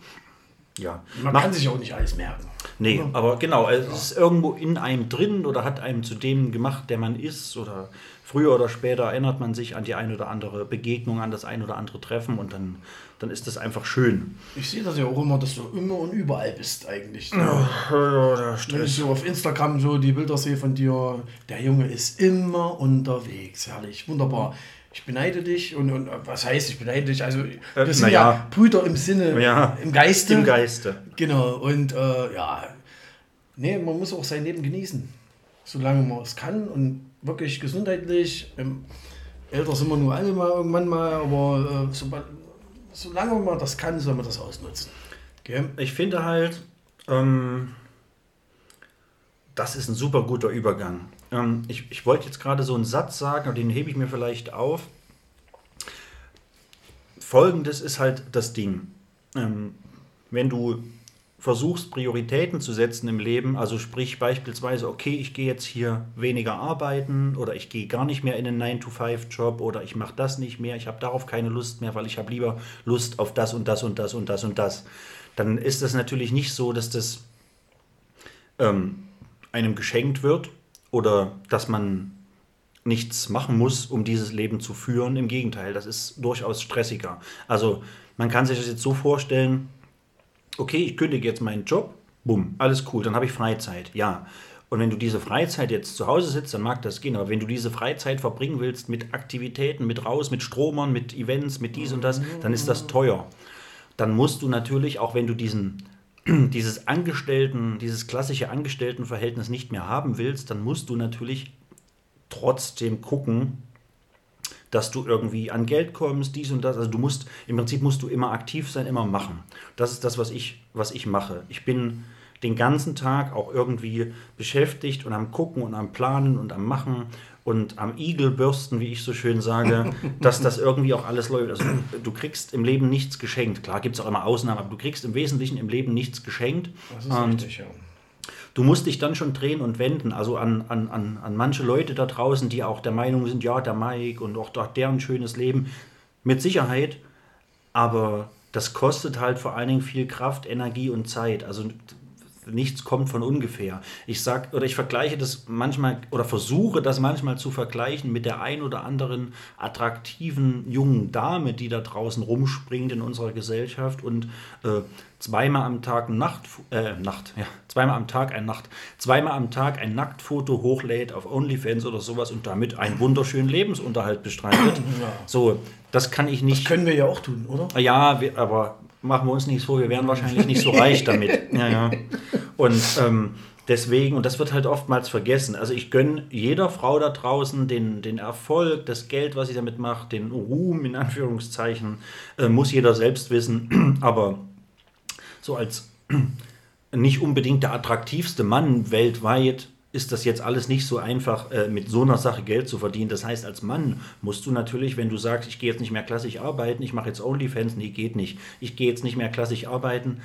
ja. Man Macht- kann sich auch nicht alles merken. Nee, aber genau, es ist irgendwo in einem drin oder hat einem zu dem gemacht, der man ist. Oder früher oder später erinnert man sich an die ein oder andere Begegnung, an das ein oder andere Treffen und dann, dann ist das einfach schön. Ich sehe das ja auch immer, dass du immer und überall bist eigentlich. Ja, Wenn ich so auf Instagram so die Bilder sehe von dir, der Junge ist immer unterwegs. Herrlich, wunderbar. Ich beneide dich und, und was heißt, ich beneide dich? Also, wir Äh, sind na ja. ja. Brüder im Sinne, Ja. im Geiste. Im Geiste. Genau, und äh, ja, nee, man muss auch sein Leben genießen, solange man es kann und wirklich gesundheitlich. Ähm, älter sind wir nur alle mal irgendwann mal, aber äh, sobald, solange man das kann, soll man das ausnutzen. Okay? Ich finde halt, ähm, das ist ein super guter Übergang. Ähm, ich ich wollte jetzt gerade so einen Satz sagen, den hebe ich mir vielleicht auf. Folgendes ist halt das Ding. Ähm, wenn du versuchst, Prioritäten zu setzen im Leben, also sprich beispielsweise, okay, ich gehe jetzt hier weniger arbeiten oder ich gehe gar nicht mehr in einen 9-to-5-Job oder ich mache das nicht mehr, ich habe darauf keine Lust mehr, weil ich habe lieber Lust auf das und das und das und das und das, dann ist das natürlich nicht so, dass das ähm, einem geschenkt wird oder dass man nichts machen muss, um dieses Leben zu führen. Im Gegenteil, das ist durchaus stressiger. Also man kann sich das jetzt so vorstellen, okay, ich kündige jetzt meinen Job, bumm, alles cool, dann habe ich Freizeit, ja. Und wenn du diese Freizeit jetzt zu Hause sitzt, dann mag das gehen. Aber wenn du diese Freizeit verbringen willst mit Aktivitäten, mit raus, mit Stromern, mit Events, mit dies und das, dann ist das teuer. Dann musst du natürlich, auch wenn du diesen, dieses Angestellten, dieses klassische Angestelltenverhältnis nicht mehr haben willst, dann musst du natürlich trotzdem gucken, dass du irgendwie an Geld kommst, dies und das. Also du musst, im Prinzip musst du immer aktiv sein, immer machen. Das ist das, was ich, was ich mache. Ich bin den ganzen Tag auch irgendwie beschäftigt und am Gucken und am Planen und am Machen und am Igelbürsten, wie ich so schön sage, dass das irgendwie auch alles läuft. Also du kriegst im Leben nichts geschenkt. Klar gibt es auch immer Ausnahmen, aber du kriegst im Wesentlichen im Leben nichts geschenkt. Das ist und richtig, ja. Du musst dich dann schon drehen und wenden. Also an, an, an, an manche Leute da draußen, die auch der Meinung sind, ja, der Mike und auch deren schönes Leben. Mit Sicherheit, aber das kostet halt vor allen Dingen viel Kraft, Energie und Zeit. Also nichts kommt von ungefähr. Ich sag oder ich vergleiche das manchmal oder versuche das manchmal zu vergleichen mit der ein oder anderen attraktiven jungen Dame, die da draußen rumspringt in unserer Gesellschaft und äh, zweimal am Tag Nacht äh, Nacht ja zweimal am Tag ein Nacht zweimal am Tag ein Nacktfoto hochlädt auf OnlyFans oder sowas und damit einen wunderschönen Lebensunterhalt bestreitet. So, das kann ich nicht. Können wir ja auch tun, oder? Ja, wir, aber machen wir uns nichts vor, wir wären wahrscheinlich nicht so reich damit. Ja, ja. Und ähm, deswegen, und das wird halt oftmals vergessen, also ich gönne jeder Frau da draußen den, den Erfolg, das Geld, was sie damit macht, den Ruhm in Anführungszeichen, äh, muss jeder selbst wissen, aber so als nicht unbedingt der attraktivste Mann weltweit ist das jetzt alles nicht so einfach, äh, mit so einer Sache Geld zu verdienen. Das heißt, als Mann musst du natürlich, wenn du sagst, ich gehe jetzt nicht mehr klassisch arbeiten, ich mache jetzt OnlyFans, nee, geht nicht. Ich gehe jetzt nicht mehr klassisch arbeiten,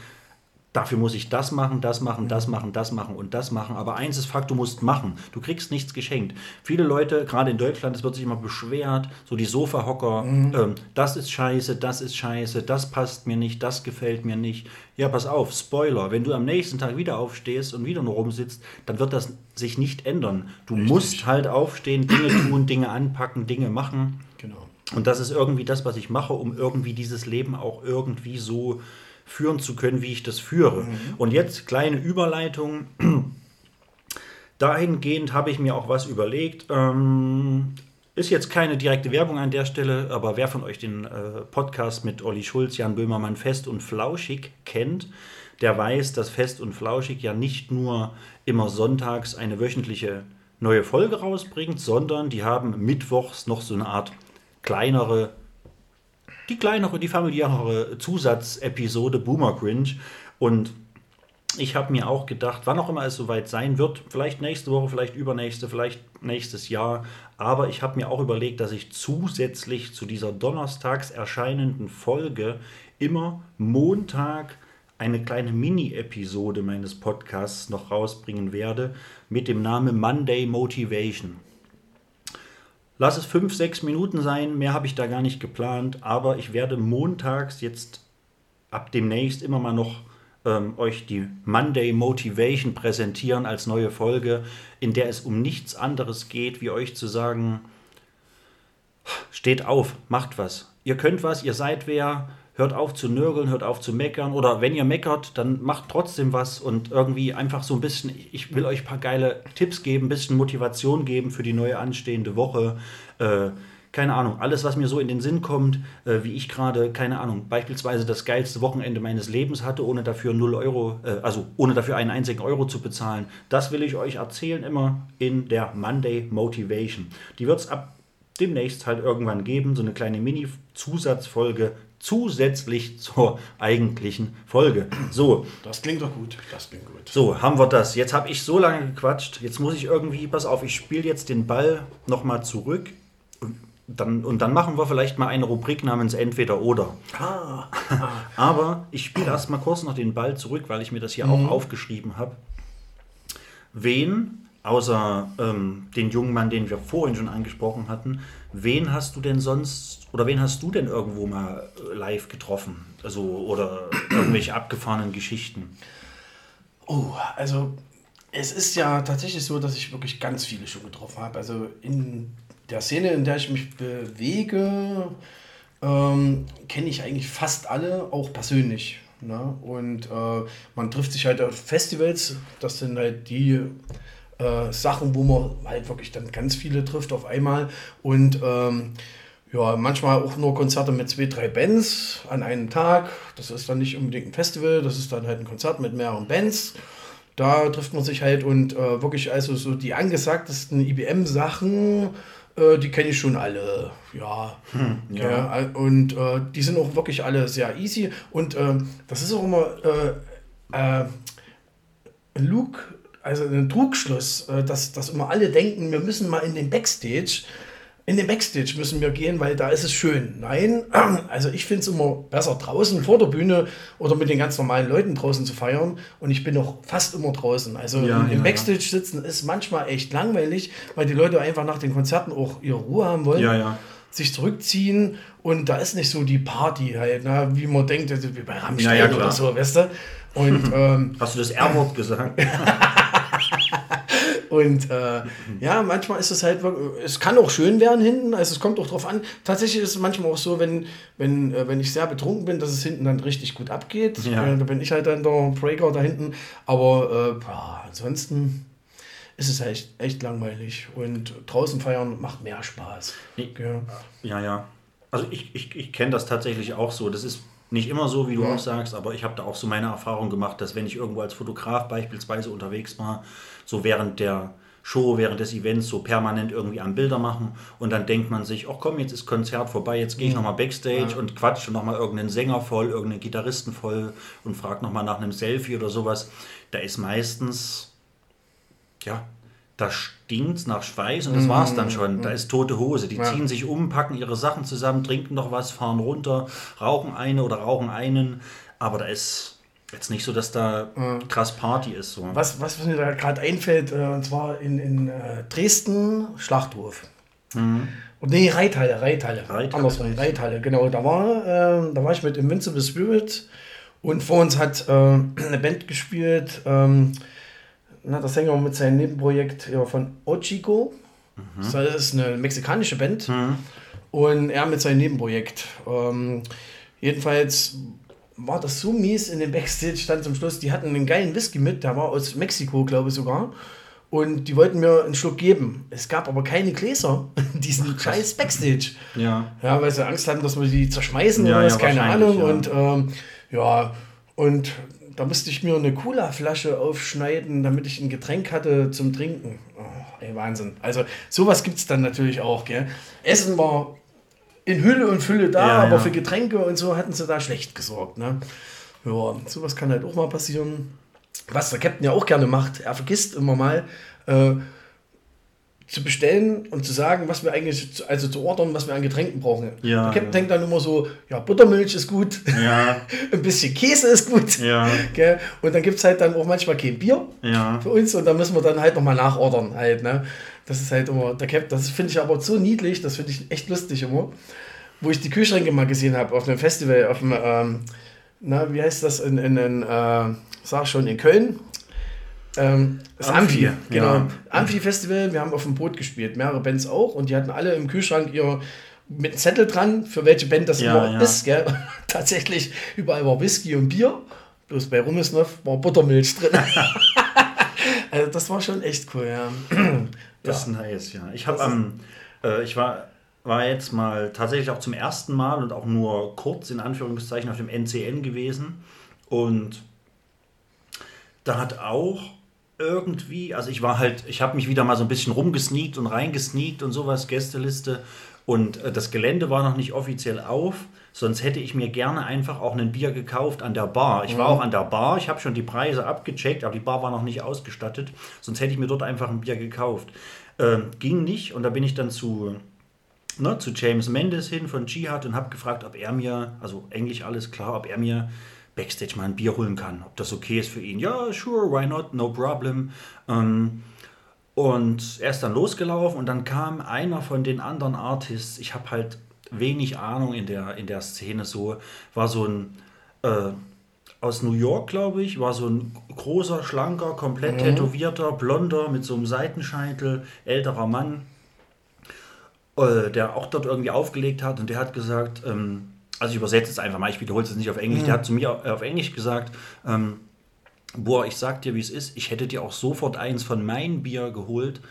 dafür muss ich das machen, das machen, das machen, das machen und das machen. Aber eins ist Fakt, du musst machen. Du kriegst nichts geschenkt. Viele Leute, gerade in Deutschland, es wird sich immer beschwert, so die Sofahocker, ähm, das ist scheiße, das ist scheiße, das passt mir nicht, das gefällt mir nicht. Ja, pass auf, Spoiler, wenn du am nächsten Tag wieder aufstehst und wieder nur rumsitzt, dann wird das sich nicht ändern. Du musst halt aufstehen, Dinge tun, Dinge anpacken, Dinge machen. Genau. Und das ist irgendwie das, was ich mache, um irgendwie dieses Leben auch irgendwie so führen zu können, wie ich das führe. Und jetzt kleine Überleitung. Dahingehend habe ich mir auch was überlegt. Ähm, ist jetzt keine direkte Werbung an der Stelle, aber wer von euch den äh, Podcast mit Olli Schulz, Jan Böhmermann Fest und Flauschig kennt, der weiß, dass Fest und Flauschig ja nicht nur immer sonntags eine wöchentliche neue Folge rausbringt, sondern die haben mittwochs noch so eine Art kleinere die kleinere, die familiärere Zusatzepisode Boomer Cringe. Und ich habe mir auch gedacht, wann auch immer es soweit sein wird, vielleicht nächste Woche, vielleicht übernächste, vielleicht nächstes Jahr, aber ich habe mir auch überlegt, dass ich zusätzlich zu dieser donnerstags erscheinenden Folge immer Montag eine kleine Mini-Episode meines Podcasts noch rausbringen werde mit dem Namen Monday Motivation. Lass es fünf, sechs Minuten sein, mehr habe ich da gar nicht geplant, aber ich werde montags jetzt ab demnächst immer mal noch ähm, euch die Monday Motivation präsentieren als neue Folge, in der es um nichts anderes geht, wie euch zu sagen, steht auf, macht was. Ihr könnt was, ihr seid wer, hört auf zu nörgeln, hört auf zu meckern oder wenn ihr meckert, dann macht trotzdem was und irgendwie einfach so ein bisschen, ich will euch ein paar geile Tipps geben, ein bisschen Motivation geben für die neue anstehende Woche. Äh, keine Ahnung, alles, was mir so in den Sinn kommt, äh, wie ich gerade, keine Ahnung, beispielsweise das geilste Wochenende meines Lebens hatte, ohne dafür 0 Euro, äh, also ohne dafür einen einzigen Euro zu bezahlen, das will ich euch erzählen immer in der Monday Motivation. Die wird es ab demnächst halt irgendwann geben, so eine kleine Mini-Zusatzfolge zusätzlich zur eigentlichen Folge. So, Das klingt doch gut. Das klingt gut. so, haben wir das. Jetzt habe ich so lange gequatscht. Jetzt muss ich irgendwie, pass auf, ich spiele jetzt den Ball nochmal zurück. Und dann, und dann machen wir vielleicht mal eine Rubrik namens Entweder oder. Ah, Aber ich spiele erstmal kurz noch den Ball zurück, weil ich mir das hier auch aufgeschrieben habe. Wen, außer ähm, den jungen Mann, den wir vorhin schon angesprochen hatten, wen hast du denn sonst oder wen hast du denn irgendwo mal äh, live getroffen? Also oder irgendwelche abgefahrenen Geschichten? Oh, also es ist ja tatsächlich so, dass ich wirklich ganz viele schon getroffen habe. Also in, der Szene, in der ich mich bewege, ähm, kenne ich eigentlich fast alle, auch persönlich. Ne? Und äh, man trifft sich halt auf Festivals, das sind halt die äh, Sachen, wo man halt wirklich dann ganz viele trifft auf einmal. Und ähm, ja, manchmal auch nur Konzerte mit zwei, drei Bands an einem Tag. Das ist dann nicht unbedingt ein Festival, das ist dann halt ein Konzert mit mehreren Bands. Da trifft man sich halt und äh, wirklich also so die angesagtesten IBM-Sachen, äh, die kenne ich schon alle. Ja. Hm, ja. ja. und äh, die sind auch wirklich alle sehr easy. Und äh, das ist auch immer äh, äh, Look, also ein Trugschluss, äh, dass, dass immer alle denken, wir müssen mal in den Backstage in den Backstage müssen wir gehen, weil da ist es schön. Nein, also ich finde es immer besser draußen vor der Bühne oder mit den ganz normalen Leuten draußen zu feiern. Und ich bin auch fast immer draußen. Also Ja, im, im ja, Backstage sitzen ist manchmal echt langweilig, weil die Leute einfach nach den Konzerten auch ihre Ruhe haben wollen. Ja, ja. Sich zurückziehen und da ist nicht so die Party halt, ne, wie man denkt, also wie bei Rammstein Ja, ja, oder so, weißt du? Und ähm, Hast du das R-Wort gesagt? Und äh, ja, manchmal ist es halt, es kann auch schön werden hinten, also es kommt auch drauf an. Tatsächlich ist es manchmal auch so, wenn, wenn, äh, wenn ich sehr betrunken bin, dass es hinten dann richtig gut abgeht. Ja. Äh, da bin ich halt dann der Breaker da hinten. Aber äh, ja, ansonsten ist es echt, echt langweilig. Und draußen feiern macht mehr Spaß. Ja. Ja, ja. Also ich, ich, ich kenne das tatsächlich auch so. Das ist nicht immer so, wie du auch sagst, aber ich habe da auch so meine Erfahrung gemacht, dass wenn ich irgendwo als Fotograf beispielsweise unterwegs war, so während der Show, während des Events so permanent irgendwie am Bilder machen und dann denkt man sich, ach komm, jetzt ist Konzert vorbei, jetzt gehe ich nochmal Backstage und quatsche nochmal irgendeinen Sänger voll, irgendeinen Gitarristen voll und frage nochmal nach einem Selfie oder sowas. Da ist meistens ja, da stinkt nach Schweiß und das war's dann schon. Da ist tote Hose. Die ziehen sich um, packen ihre Sachen zusammen, trinken noch was, fahren runter, rauchen eine oder rauchen einen. Aber da ist jetzt nicht so, dass da krass Party ist. So. Was, was mir da gerade einfällt, äh, und zwar in, in äh, Dresden, Schlachthof. Und nee, Reithalle, Reithalle. Mhm. Reithalle. Andersrum, Reithalle, genau. Da war, äh, da war ich mit Invincible Spirit und vor uns hat äh, eine Band gespielt, ähm, na, der Sänger mit seinem Nebenprojekt ja, von Ochiko. Mhm. Das ist eine mexikanische Band. Und er mit seinem Nebenprojekt. Ähm, jedenfalls war das so mies in dem Backstage dann zum Schluss. Die hatten einen geilen Whisky mit, der war aus Mexiko, glaube ich sogar. Und die wollten mir einen Schluck geben. Es gab aber keine Gläser in diesem scheiß Backstage. Ja. Ja, weil sie Angst hatten, dass wir die zerschmeißen Ja, oder was, ja, keine Ahnung. ja. Und ähm, ja, und da musste ich mir eine Cola-Flasche aufschneiden, damit ich ein Getränk hatte zum Trinken. Oh, ey, Wahnsinn. Also sowas gibt es dann natürlich auch. Gell? Essen war in Hülle und Fülle da, Ja, aber ja. für Getränke und so hatten sie da schlecht gesorgt. Ne? Ja, sowas kann halt auch mal passieren. Was der Captain ja auch gerne macht, er vergisst immer mal, äh, zu bestellen und zu sagen, was wir eigentlich, also zu ordern, was wir an Getränken brauchen. Ja, der Captain ja. denkt dann immer so, ja, Buttermilch ist gut, Ja. ein bisschen Käse ist gut. Ja. Gell? Und dann gibt es halt dann auch manchmal kein Bier Ja. für uns und dann müssen wir dann halt nochmal nachordern halt, ne? Das ist halt immer, der Captain, das finde ich aber so niedlich, das finde ich echt lustig immer. Wo ich die Kühlschränke mal gesehen habe auf einem Festival, auf dem, ähm, na, wie heißt das, in, in, in äh, sag schon, in Köln. Ähm, das Amphi, Amphi, genau. ja. Amphi-Festival, wir haben auf dem Boot gespielt, mehrere Bands auch und die hatten alle im Kühlschrank ihr mit einem Zettel dran, für welche Band das Ja, immer ja. ist. Gell? Tatsächlich, überall war Whisky und Bier, bloß bei Rummelsnoff war Buttermilch drin. also das war schon echt cool, ja. Das ist nice, ja. Ich habe am, äh, ich war, war jetzt mal tatsächlich auch zum ersten Mal und auch nur kurz in Anführungszeichen auf dem NCN gewesen. Und da hat auch irgendwie, also ich war halt, ich habe mich wieder mal so ein bisschen rumgesneakt und reingesneakt und sowas, Gästeliste. Und äh, das Gelände war noch nicht offiziell auf, sonst hätte ich mir gerne einfach auch ein Bier gekauft an der Bar. Ich war auch an der Bar, ich habe schon die Preise abgecheckt, aber die Bar war noch nicht ausgestattet, sonst hätte ich mir dort einfach ein Bier gekauft. Ähm, ging nicht und da bin ich dann zu, ne, zu James Mendes hin von Jihad und habe gefragt, ob er mir, also Englisch alles klar, ob er mir Backstage mal ein Bier holen kann, ob das okay ist für ihn. Ja, sure, why not, no problem. Ähm, und er ist dann losgelaufen und dann kam einer von den anderen Artists, ich habe halt wenig Ahnung in der, in der Szene so, war so ein äh, aus New York, glaube ich, war so ein großer, schlanker, komplett tätowierter, blonder, mit so einem Seitenscheitel, älterer Mann. äh, der auch dort irgendwie aufgelegt hat und der hat gesagt, ähm, also ich übersetze es einfach mal, ich wiederhole es nicht auf Englisch, der hat zu mir auf Englisch gesagt, ähm, boah, ich sag dir, wie es ist, ich hätte dir auch sofort eins von meinem Bier geholt,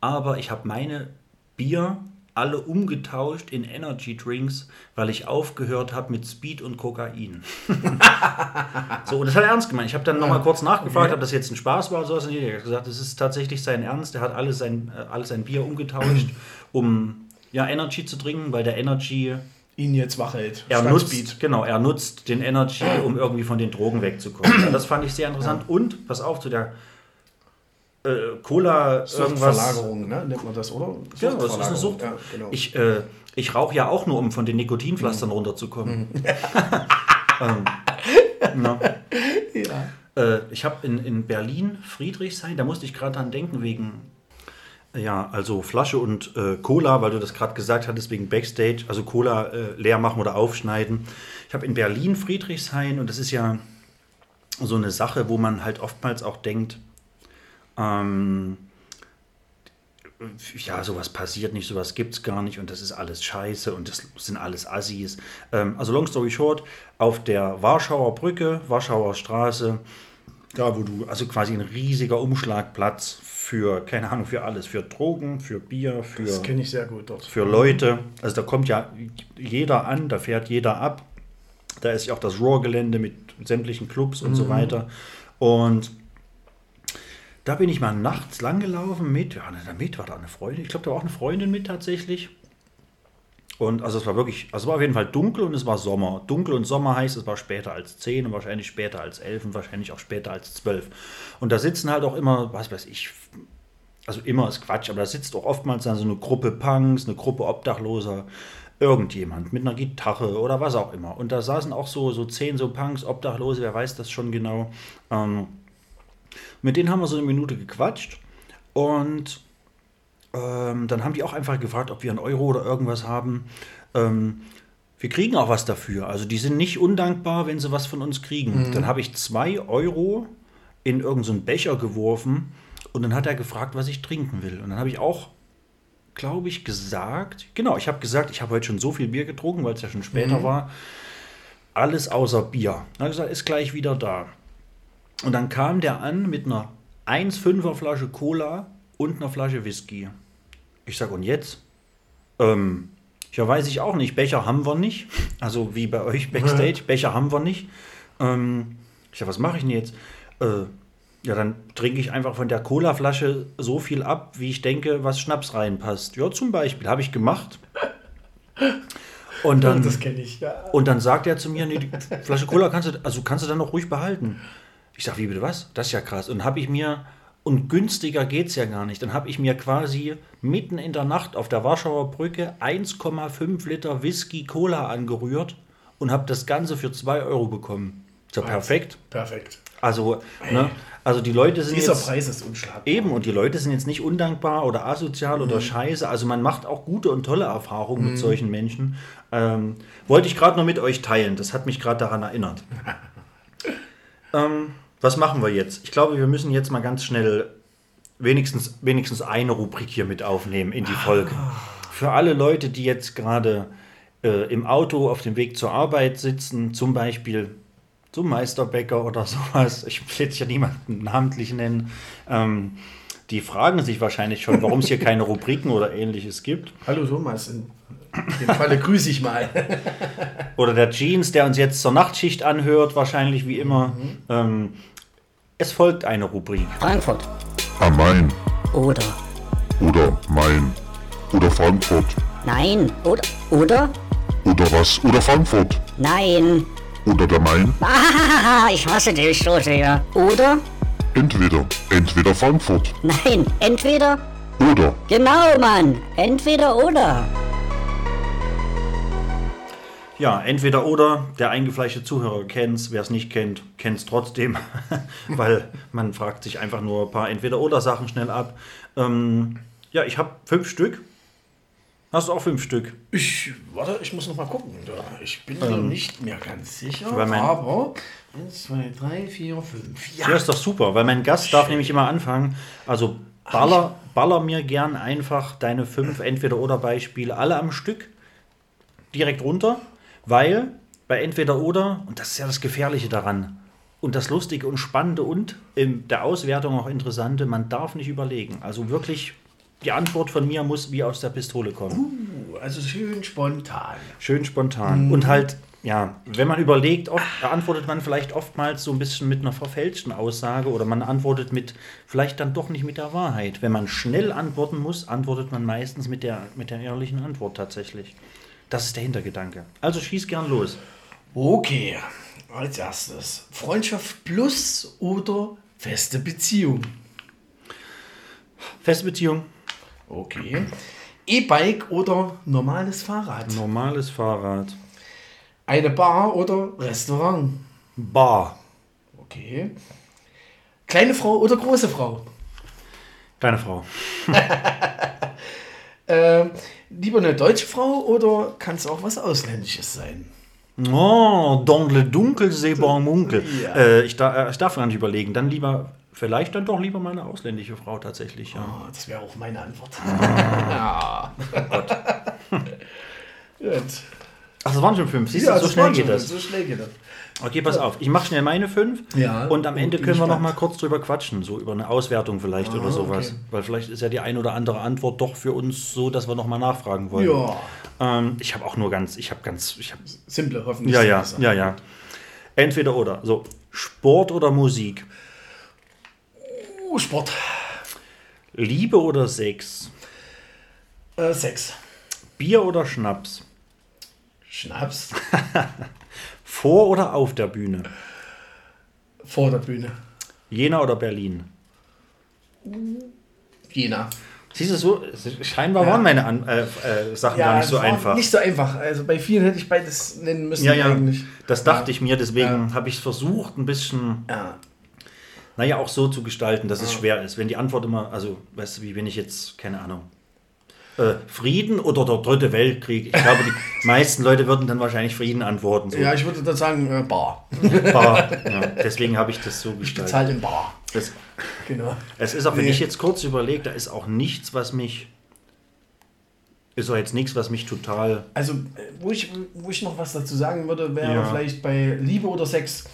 aber ich habe meine Bier alle umgetauscht in Energy Drinks, weil ich aufgehört habe mit Speed und Kokain. so, und das hat er ernst gemeint. Ich habe dann nochmal kurz nachgefragt, ob das jetzt ein Spaß war oder sowas. Und er hat gesagt, das ist tatsächlich sein Ernst. Er hat alles sein, äh, alles sein Bier umgetauscht, um ja, Energy zu trinken, weil der Energy Ihn jetzt wach hält. er statt nutzt, Speed. genau, er nutzt den Energy, um irgendwie von den Drogen wegzukommen. Ja, das fand ich sehr interessant. Und, pass auf, zu der äh, Cola irgendwas. Suchtverlagerung, ne? nennt man das, oder? Genau, das ist eine Sucht. Ja, genau. Ich, äh, ich rauche ja auch nur, um von den Nikotinpflastern runterzukommen. ähm, na. äh, ich habe in, in Berlin Friedrichshain, da musste ich gerade dran denken, wegen, ja, also Flasche und äh, Cola, weil du das gerade gesagt hattest, wegen Backstage, also Cola äh, leer machen oder aufschneiden. Ich habe in Berlin Friedrichshain und das ist ja so eine Sache, wo man halt oftmals auch denkt, ähm, ja, sowas passiert nicht, sowas gibt es gar nicht und das ist alles scheiße und das sind alles Assis. Ähm, also long story short, auf der Warschauer Brücke, Warschauer Straße, da wo du, also quasi ein riesiger Umschlagplatz für, keine Ahnung, für alles, für Drogen, für Bier, für, das kenne ich sehr gut dort. für Leute. Also da kommt ja jeder an, da fährt jeder ab. Da ist ja auch das Raw-Gelände mit sämtlichen Clubs und so weiter. Und da bin ich mal nachts lang gelaufen mit, ja, damit war da eine Freundin. Ich glaube, da war auch eine Freundin mit tatsächlich. Und also es war wirklich, also es war auf jeden Fall dunkel und es war Sommer. Dunkel und Sommer heißt, es war später als 10 und wahrscheinlich später als 11 und wahrscheinlich auch später als 12. Und da sitzen halt auch immer, was weiß ich, also immer ist Quatsch, aber da sitzt auch oftmals dann so eine Gruppe Punks, eine Gruppe Obdachloser, irgendjemand mit einer Gitarre oder was auch immer. Und da saßen auch so, so zehn so Punks, Obdachlose, wer weiß das schon genau. Ähm, mit denen haben wir so eine Minute gequatscht und ähm, dann haben die auch einfach gefragt, ob wir einen Euro oder irgendwas haben. Ähm, wir kriegen auch was dafür. Also die sind nicht undankbar, wenn sie was von uns kriegen. Dann habe ich zwei Euro in irgendeinen so Becher geworfen und dann hat er gefragt, was ich trinken will. Und dann habe ich auch, glaube ich, gesagt, genau, ich habe gesagt, ich habe heute schon so viel Bier getrunken, weil es ja schon später war. Alles außer Bier. Dann hat er gesagt, ist gleich wieder da. Und dann kam der an mit einer 1,5er Flasche Cola und einer Flasche Whisky. Ich sag, und jetzt? Ähm, ja, weiß ich auch nicht. Becher haben wir nicht. Also wie bei euch Backstage. Becher haben wir nicht. Ähm, ich sag, was mache ich denn jetzt? Äh, ja, dann trinke ich einfach von der Cola-Flasche so viel ab, wie ich denke, was Schnaps reinpasst. Ja, zum Beispiel. Habe ich gemacht. Und dann, das kenne ich, ja. und dann sagt er zu mir, nee, die Flasche Cola kannst du, also kannst du dann noch ruhig behalten. Ich sag, wie bitte was? Das ist ja krass. Und habe ich mir, und günstiger geht's ja gar nicht, dann habe ich mir quasi mitten in der Nacht auf der Warschauer Brücke 1,5 Liter Whisky Cola angerührt und habe das Ganze für 2 Euro bekommen. Ist ja perfekt. Perfekt. Also, ne, also die Leute sind Dieser jetzt, Preis ist unschlagbar. Eben, und die Leute sind jetzt nicht undankbar oder asozial Mhm. oder scheiße. Also man macht auch gute und tolle Erfahrungen mit solchen Menschen. Ähm, wollte ich gerade noch mit euch teilen. Das hat mich gerade daran erinnert. ähm, was machen wir jetzt? Ich glaube, wir müssen jetzt mal ganz schnell wenigstens, wenigstens eine Rubrik hier mit aufnehmen in die Folge. Für alle Leute, die jetzt gerade äh, im Auto auf dem Weg zur Arbeit sitzen, zum Beispiel zum Meisterbäcker oder sowas, ich will jetzt ja niemanden namentlich nennen, ähm, die fragen sich wahrscheinlich schon, warum es hier keine Rubriken oder ähnliches gibt. Hallo Thomas, in dem Falle grüße ich mal. Oder der Jeans, der uns jetzt zur Nachtschicht anhört, wahrscheinlich wie immer. Ähm, es folgt eine Rubrik. Frankfurt. Am Main. Oder. Oder Main. Oder Frankfurt. Nein. Oder oder? Oder was? Oder Frankfurt. Nein. oder der Main. Ah, ich hasse dich so sehr. Oder? Entweder, entweder Frankfurt. Nein, entweder? Oder. Genau, Mann, entweder oder. Ja, entweder oder, der eingefleischte Zuhörer kennt's, wer es nicht kennt, kennt's trotzdem, weil man fragt sich einfach nur ein paar Entweder-oder-Sachen schnell ab. Ähm, ja, ich habe fünf Stück. Hast du auch fünf Stück? Ich, warte, ich muss noch mal gucken. Ich bin mir nicht mehr ganz sicher. mein- aber 1, 2, 3, 4, 5. Ja, ist doch super, weil mein Gast darf nämlich immer anfangen. Also baller, baller mir gern einfach deine fünf Entweder-Oder-Beispiele alle am Stück direkt runter, weil bei Entweder-Oder, und das ist ja das Gefährliche daran, und das Lustige und Spannende und in der Auswertung auch Interessante, man darf nicht überlegen. Also wirklich, die Antwort von mir muss wie aus der Pistole kommen. Also schön spontan. Schön spontan. Und halt, ja, wenn man überlegt, oft antwortet man vielleicht oftmals so ein bisschen mit einer verfälschten Aussage oder man antwortet mit, vielleicht dann doch nicht mit der Wahrheit. Wenn man schnell antworten muss, antwortet man meistens mit der, mit der ehrlichen Antwort tatsächlich. Das ist der Hintergedanke. Also schieß gern los. Okay, als erstes. Freundschaft plus oder feste Beziehung? Feste Beziehung, Okay. E-Bike oder normales Fahrrad? normales Fahrrad, Eine Bar oder Restaurant? Bar, Okay. Kleine Frau oder große Frau? kleine Frau. Ähm, lieber eine deutsche Frau oder kann es auch was Ausländisches sein? Oh, dans le dunkel, c'est bon munkel. Ja. Äh, ich, da, äh, ich darf gar nicht überlegen. Dann lieber, vielleicht dann doch lieber meine ausländische Frau tatsächlich, ja. Oh, das wäre auch meine Antwort. ja. Gut. Ach, das waren schon fünf. Siehst du, Ja, so schnell geht das. So schnell geht das. Okay, pass auf. Ich mache schnell meine fünf. Ja, Und am Ende können wir noch mal kurz drüber quatschen. So über eine Auswertung vielleicht oder sowas. okay. Weil vielleicht ist ja die ein oder andere Antwort doch für uns so, dass wir noch mal nachfragen wollen. Ja. Ähm, ich habe auch nur ganz, ich habe ganz, ich habe Simple, hoffentlich. Ja, ja, ja, ja. Entweder oder. So, Sport oder Musik? Uh, Sport. Liebe oder Sex? Äh, Sex. Bier oder Schnaps? Schnaps. Vor oder auf der Bühne? Vor der Bühne. Jena oder Berlin? Jena. Siehst du so, scheinbar Ja. waren meine An äh, äh, Sachen gar nicht so einfach. Nicht so einfach. Also bei vielen hätte ich beides nennen müssen ja, ja, eigentlich. das dachte ja. ich mir, deswegen Ja. habe ich es versucht, ein bisschen, Ja. naja, auch so zu gestalten, dass es schwer ist. Wenn die Antwort immer, also, weißt du, wie wenn ich jetzt, keine Ahnung, äh, Frieden oder der dritte Weltkrieg? Ich glaube, die meisten Leute würden dann wahrscheinlich Frieden antworten. So. ja, ich würde dann sagen äh, Bar. Bar. Ja, deswegen habe ich das so gestaltet. Bezahlt in Bar. Das, Genau. es ist auch, wenn Nee. ich jetzt kurz überlege, da ist auch nichts, was mich, ist auch jetzt nichts, was mich total, Also, äh, wo ich, wo ich noch was dazu sagen würde, wäre Ja. vielleicht bei Liebe oder Sex.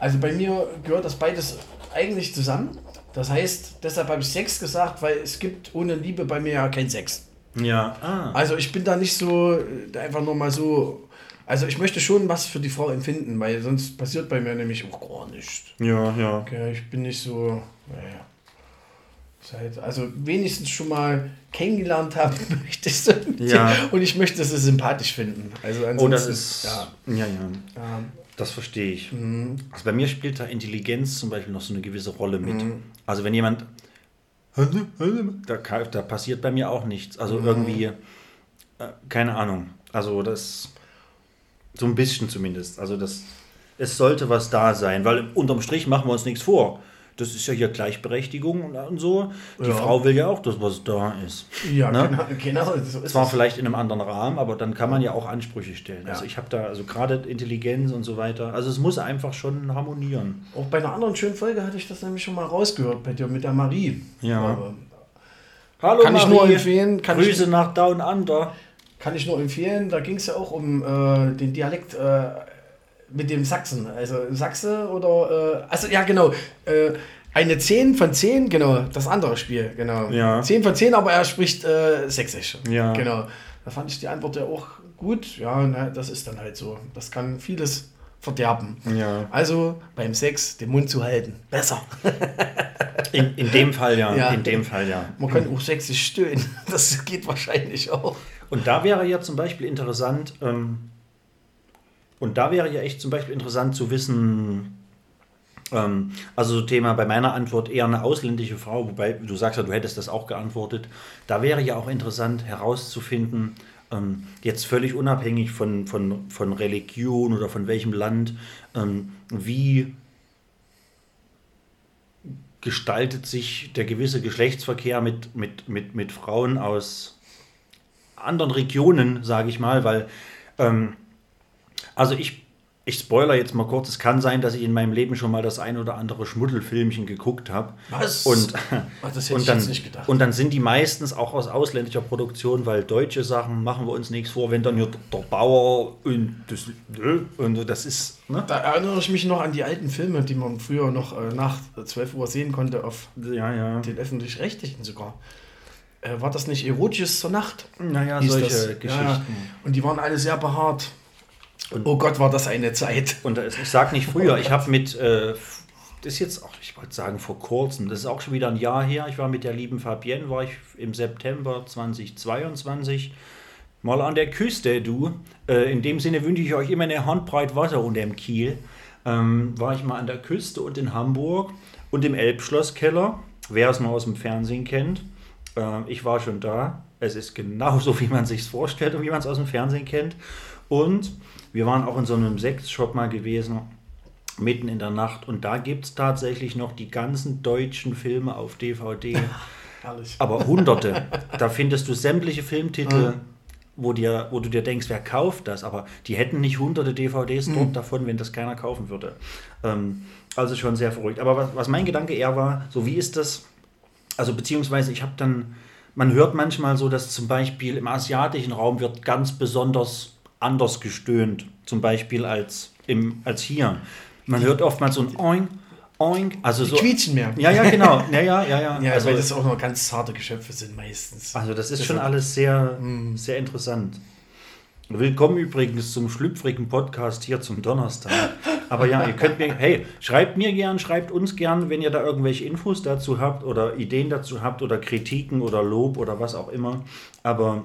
Also bei mir gehört das beides eigentlich zusammen. Das heißt, deshalb habe ich Sex gesagt, weil es gibt ohne Liebe bei mir ja kein Sex. Ja, ah, Also ich bin da nicht so äh, einfach nur mal so. Also ich möchte schon was für die Frau empfinden, weil sonst passiert bei mir nämlich auch gar nichts. ja, ja. Okay, ich bin nicht so. Naja. Seit, also wenigstens schon mal kennengelernt haben möchte ich so Ja. und ich möchte sie sympathisch finden. Also Oh, das ist, ja, ja, ja. ja, Das verstehe ich. Also bei mir spielt da Intelligenz zum Beispiel noch so eine gewisse Rolle mit. Also wenn jemand, da, da passiert bei mir auch nichts. Also irgendwie, äh, keine Ahnung. Also das, so ein bisschen zumindest. Also das, es sollte was da sein, weil unterm Strich machen wir uns nichts vor. Das ist ja hier Gleichberechtigung und, und so. Die Ja. Frau will ja auch das, was da ist. ja Ne? genau, genau, so Zwar vielleicht in einem anderen Rahmen, aber dann kann man ja auch Ansprüche stellen. Also ich habe da, also gerade Intelligenz und so weiter, also es muss einfach schon harmonieren. Auch bei einer anderen schönen Folge hatte ich das nämlich schon mal rausgehört bei dir mit der Marie. Ja. Aber Hallo Kann ich nur empfehlen, kann Grüße ich- nach Down Under. Kann ich nur empfehlen. Da ging es ja auch um äh, den Dialekt äh, mit dem Sachsen. Also Sachse oder. Äh, also ja, genau. Äh, eine 10 von 10, genau. Das andere Spiel, genau. Ja. 10 von 10, aber er spricht äh, Sächsisch. Ja. Genau. Da fand ich die Antwort ja auch gut. Ja, na, das ist dann halt so. Das kann vieles verderben. Ja. Also beim Sex den Mund zu halten. Besser. In, in dem Fall ja, Ja. in dem Fall ja. Man kann auch sächsisch stöhnen. Das geht wahrscheinlich auch. Und da wäre ja zum Beispiel interessant, ähm, und da wäre ja echt zum Beispiel interessant zu wissen, ähm, also so Thema bei meiner Antwort eher eine ausländische Frau, wobei du sagst ja, du hättest das auch geantwortet. Da wäre ja auch interessant herauszufinden, ähm, jetzt völlig unabhängig von, von, von Religion oder von welchem Land, ähm, wie gestaltet sich der gewisse Geschlechtsverkehr mit, mit, mit, mit Frauen aus anderen Regionen, sage ich mal, weil, ähm, also ich ich spoiler jetzt mal kurz, es kann sein, dass ich in meinem Leben schon mal das ein oder andere Schmuddelfilmchen geguckt habe. Was? Und, Ach, das hätte und, ich dann, jetzt nicht gedacht. und dann sind die meistens auch aus ausländischer Produktion, weil deutsche Sachen machen wir uns nichts vor, wenn dann hier der Bauer und das, und das ist, ne? Da erinnere ich mich noch an die alten Filme, die man früher noch äh, nach 12 Uhr sehen konnte, auf Ja, ja. den öffentlich-rechtlichen sogar. Äh, war das nicht Erotisches zur Nacht? Naja, solche das. Geschichten. Ja, und die waren alle sehr behaart. Oh Gott, war das eine Zeit. Und ich sag nicht früher, ich habe mit, äh, das ist jetzt auch, ich wollte sagen vor kurzem, das ist auch schon wieder ein Jahr her, ich war mit der lieben Fabienne, war ich im September 2022 mal an der Küste, du. Äh, in dem Sinne wünsche ich euch immer eine Handbreit Wasser unter dem Kiel. Ähm, war ich mal an der Küste und in Hamburg und im Elbschlosskeller, wer es mal aus dem Fernsehen kennt. Äh, ich war schon da. Es ist genauso, wie man sich vorstellt und wie man es aus dem Fernsehen kennt. Und wir waren auch in so einem Sexshop mal gewesen, mitten in der Nacht. Und da gibt es tatsächlich noch die ganzen deutschen Filme auf DVD. Herrlich. Aber hunderte. Da findest du sämtliche Filmtitel, wo, dir, wo du dir denkst, wer kauft das? Aber die hätten nicht hunderte DVDs dort davon, wenn das keiner kaufen würde. Ähm, also schon sehr verrückt. Aber was, was mein Gedanke eher war, so wie ist das? Also beziehungsweise ich habe dann, man hört manchmal so, dass zum Beispiel im asiatischen Raum wird ganz besonders anders gestöhnt. Zum Beispiel als, im, als hier. Man hört oftmals so ein Oink, Oink. Also so, quietschen mehr. Ja, ja, genau. Ja, ja, ja, ja. Ja, also, weil das auch noch ganz zarte Geschöpfe sind meistens. also das ist schon alles sehr, sehr interessant. Willkommen übrigens zum schlüpfrigen Podcast hier zum Donnerstag. Aber ja, ihr könnt mir, hey, schreibt mir gern, schreibt uns gern, wenn ihr da irgendwelche Infos dazu habt oder Ideen dazu habt oder Kritiken oder Lob oder was auch immer. Aber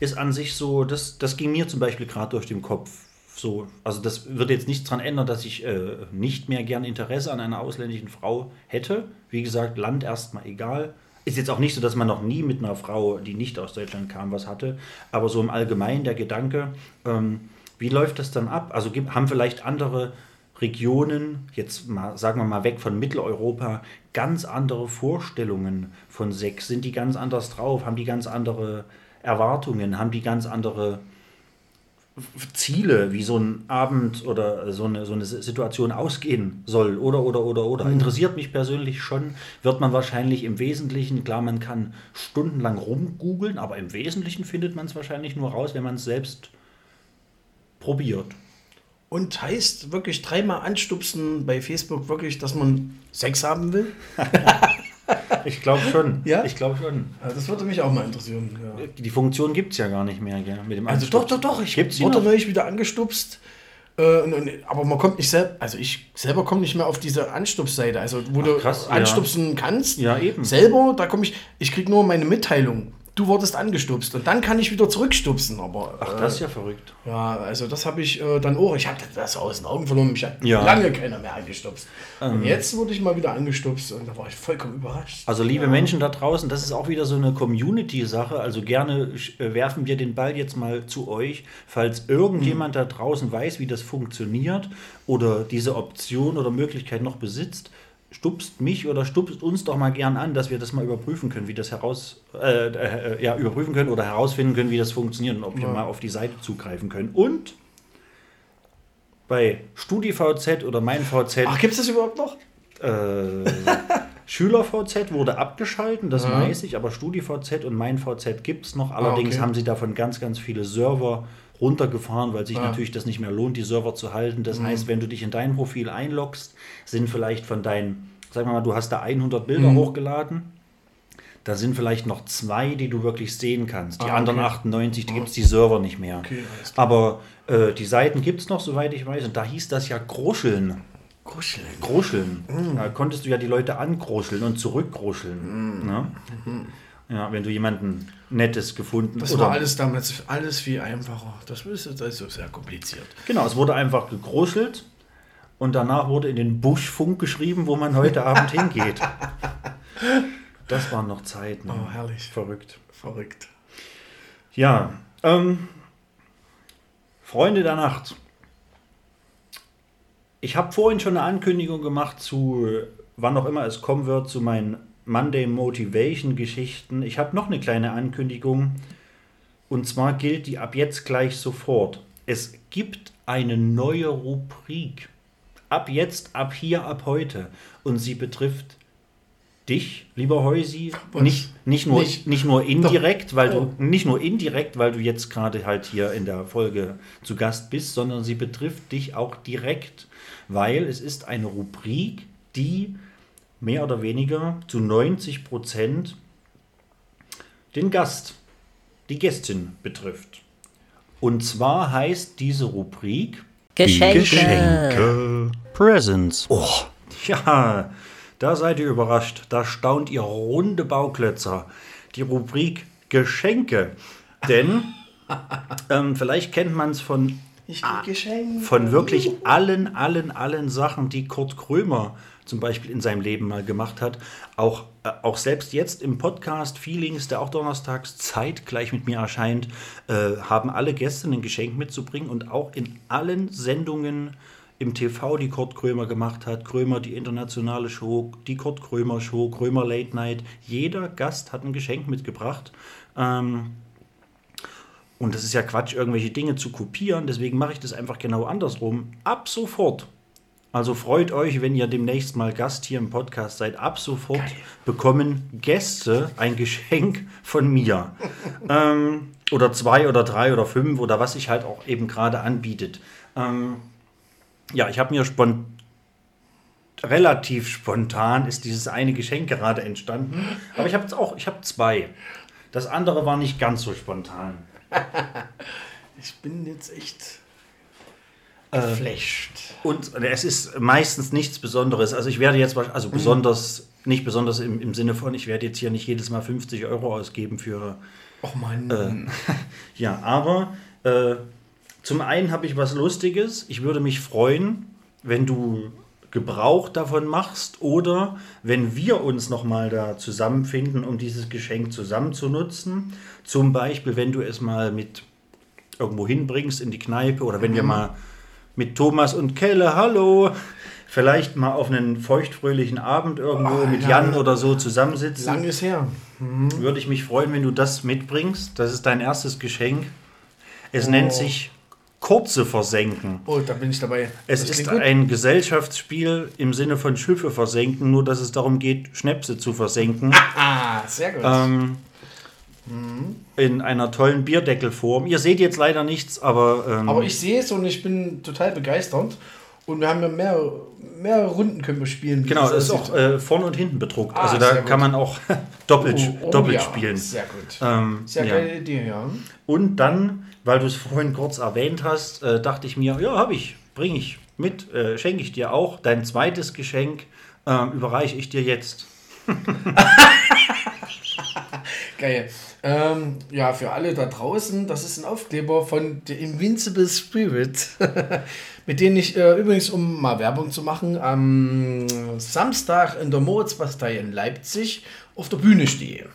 ist an sich so, das, das ging mir zum Beispiel gerade durch den Kopf. So, also das würde jetzt nichts daran ändern, dass ich äh, nicht mehr gern Interesse an einer ausländischen Frau hätte. Wie gesagt, Land erstmal egal. Ist jetzt auch nicht so, dass man noch nie mit einer Frau, die nicht aus Deutschland kam, was hatte. Aber so im Allgemeinen der Gedanke, ähm, wie läuft das dann ab? Also haben vielleicht andere Regionen, jetzt mal, sagen wir mal weg von Mitteleuropa, ganz andere Vorstellungen von Sex? Sind die ganz anders drauf? Haben die ganz andere Erwartungen? Haben die ganz andere Ziele, wie so ein Abend oder so eine, so eine Situation ausgehen soll oder oder oder oder. Interessiert mich persönlich schon, wird man wahrscheinlich im Wesentlichen, klar, man kann stundenlang rumgoogeln, aber im Wesentlichen findet man es wahrscheinlich nur raus, wenn man es selbst probiert. Und heißt wirklich dreimal anstupsen bei Facebook wirklich, dass man Sex haben will? Ich glaube schon. Ja? Ich glaube schon. Ja, das würde mich auch mal interessieren. Ja. Die Funktion gibt es ja gar nicht mehr, gell? Mit dem Also doch, Anstupsen. doch, doch. Ich Gibt's wurde neulich wieder angestupst. Äh, und, und, aber man kommt nicht selber, also ich selber komme nicht mehr auf diese Anstupsseite, also wo du krass, ja. anstupsen kannst. Ja, eben. Selber, da komme ich, ich kriege nur meine Mitteilung. Du wurdest angestupst und dann kann ich wieder zurückstupsen. Aber Ach, das ist ja verrückt. äh, ja, also das habe ich äh, dann auch. Ich habe das aus den Augen verloren. Mich hat Ja. Ähm. lange keiner mehr angestupst. und jetzt wurde ich mal wieder angestupst und da war ich vollkommen überrascht. Also liebe Menschen da draußen, das ist auch wieder so eine Community-Sache. Also gerne äh, werfen wir den Ball jetzt mal zu euch, falls irgendjemand da draußen weiß, wie das funktioniert oder diese Option oder Möglichkeit noch besitzt. Stupst mich oder stupst uns doch mal gern an, dass wir das mal überprüfen können, wie das heraus, äh, äh, ja, überprüfen können oder herausfinden können, wie das funktioniert und ob wir mal auf die Seite zugreifen können. Und bei StudiVZ oder mein VZ Ach, gibt es das überhaupt noch? äh, SchülerVZ wurde abgeschalten, das Ja. weiß ich, aber StudiVZ und mein VZ gibt es noch. Allerdings okay. haben sie davon ganz, ganz viele Server runtergefahren, weil sich Ah. natürlich das nicht mehr lohnt, die Server zu halten. Das heißt, wenn du dich in dein Profil einloggst, sind vielleicht von deinen, sagen wir mal, du hast da 100 Bilder Mhm. hochgeladen. Da sind vielleicht noch zwei, die du wirklich sehen kannst. Die Ah, anderen okay. 98, die gibt es die Server nicht mehr. Okay. Aber äh, die Seiten gibt es noch, soweit ich weiß. Und da hieß das ja Gruscheln. Kuscheln. Gruscheln. Mm. Da konntest du ja die Leute angruscheln und zurückgruscheln. Mm. Ne? Ja, wenn du jemanden Nettes gefunden Das war alles damals alles viel einfacher. Das ist, das ist so sehr kompliziert. Genau, es wurde einfach gegruschelt und danach wurde in den Buschfunk geschrieben, wo man heute Abend hingeht. Das waren noch Zeiten. Oh, herrlich. Verrückt. Verrückt. Ja, ähm, Freunde der Nacht. Ich habe vorhin schon eine Ankündigung gemacht zu, wann auch immer es kommen wird, zu meinen Monday Motivation Geschichten. Ich habe noch eine kleine Ankündigung. Und zwar gilt die ab jetzt gleich sofort. Es gibt eine neue Rubrik. Ab jetzt, ab hier, ab heute. Und sie betrifft dich, lieber Heusi, nicht, nicht, nur, Nicht. nicht nur indirekt, weil Oh. du nicht nur indirekt, weil du jetzt gerade halt hier in der Folge zu Gast bist, sondern sie betrifft dich auch direkt, weil es ist eine Rubrik, die mehr oder weniger zu 90 Prozent den Gast, die Gästin betrifft. Und zwar heißt diese Rubrik Geschenke. Geschenke. Presents. Oh, ja, da seid ihr überrascht. Da staunt ihr runde Bauklötzer. Die Rubrik Geschenke. Denn ähm, vielleicht kennt man es von, von wirklich allen, allen, allen Sachen, die Kurt Krömer zum Beispiel in seinem Leben mal gemacht hat. Auch, äh, auch selbst jetzt im Podcast Feelings, der auch donnerstags zeitgleich mit mir erscheint, äh, haben alle Gäste ein Geschenk mitzubringen und auch in allen Sendungen im TV, die Kurt Krömer gemacht hat, Krömer die internationale Show, die Kurt Krömer Show, Krömer Late Night, jeder Gast hat ein Geschenk mitgebracht. Ähm, und das ist ja Quatsch, irgendwelche Dinge zu kopieren. Deswegen mache ich das einfach genau andersrum. Ab sofort. Also freut euch, wenn ihr demnächst mal Gast hier im Podcast seid. Ab sofort bekommen Gäste ein Geschenk von mir. ähm, oder zwei oder drei oder fünf oder was sich halt auch eben gerade anbietet. Ähm, ja, ich habe mir spon relativ spontan ist dieses eine Geschenk gerade entstanden. Aber ich habe auch, ich habe zwei. Das andere war nicht ganz so spontan. Ich bin jetzt echt Äh, geflasht. Und es ist meistens nichts Besonderes. Also ich werde jetzt, also besonders, nicht besonders im, im Sinne von, ich werde jetzt hier nicht jedes Mal 50 Euro ausgeben für, Och Mann. ja, aber äh, zum einen habe ich was Lustiges. Ich würde mich freuen, wenn du Gebrauch davon machst oder wenn wir uns nochmal da zusammenfinden, um dieses Geschenk zusammen zu nutzen. Zum Beispiel, wenn du es mal mit irgendwo hinbringst in die Kneipe oder wenn wir mal mit Thomas und Kelle, hallo, vielleicht mal auf einen feuchtfröhlichen Abend irgendwo Oh, mit ja. Jan oder so zusammensitzen. Lang ist her. Würde ich mich freuen, wenn du das mitbringst. Das ist dein erstes Geschenk. Es nennt sich Kurze versenken. Oh, da bin ich dabei. Es Das ist ein Gesellschaftsspiel im Sinne von Schiffe versenken, nur dass es darum geht, Schnäpse zu versenken. Ah, sehr gut. ähm, in einer tollen Bierdeckelform. Ihr seht jetzt leider nichts, aber, ähm, Aber ich sehe es und ich bin total begeistert. Und wir haben ja mehr, mehrere Runden können wir spielen. genau, ist auch äh, vorne und hinten bedruckt. Ah, also da kann man auch doppelt, Oh, oh doppelt ja, spielen. Sehr gut. Ähm, sehr ja. geile Idee, ja. Und dann, weil du es vorhin kurz erwähnt hast, äh, dachte ich mir, ja, habe ich, bringe ich mit, äh, schenke ich dir auch. Dein zweites Geschenk äh, überreiche ich dir jetzt. Geil. Ähm, ja, für alle da draußen, das ist ein Aufkleber von The Invincible Spirit, mit denen ich äh, übrigens, um mal Werbung zu machen, am Samstag in der Moritzbastei in Leipzig auf der Bühne stehe.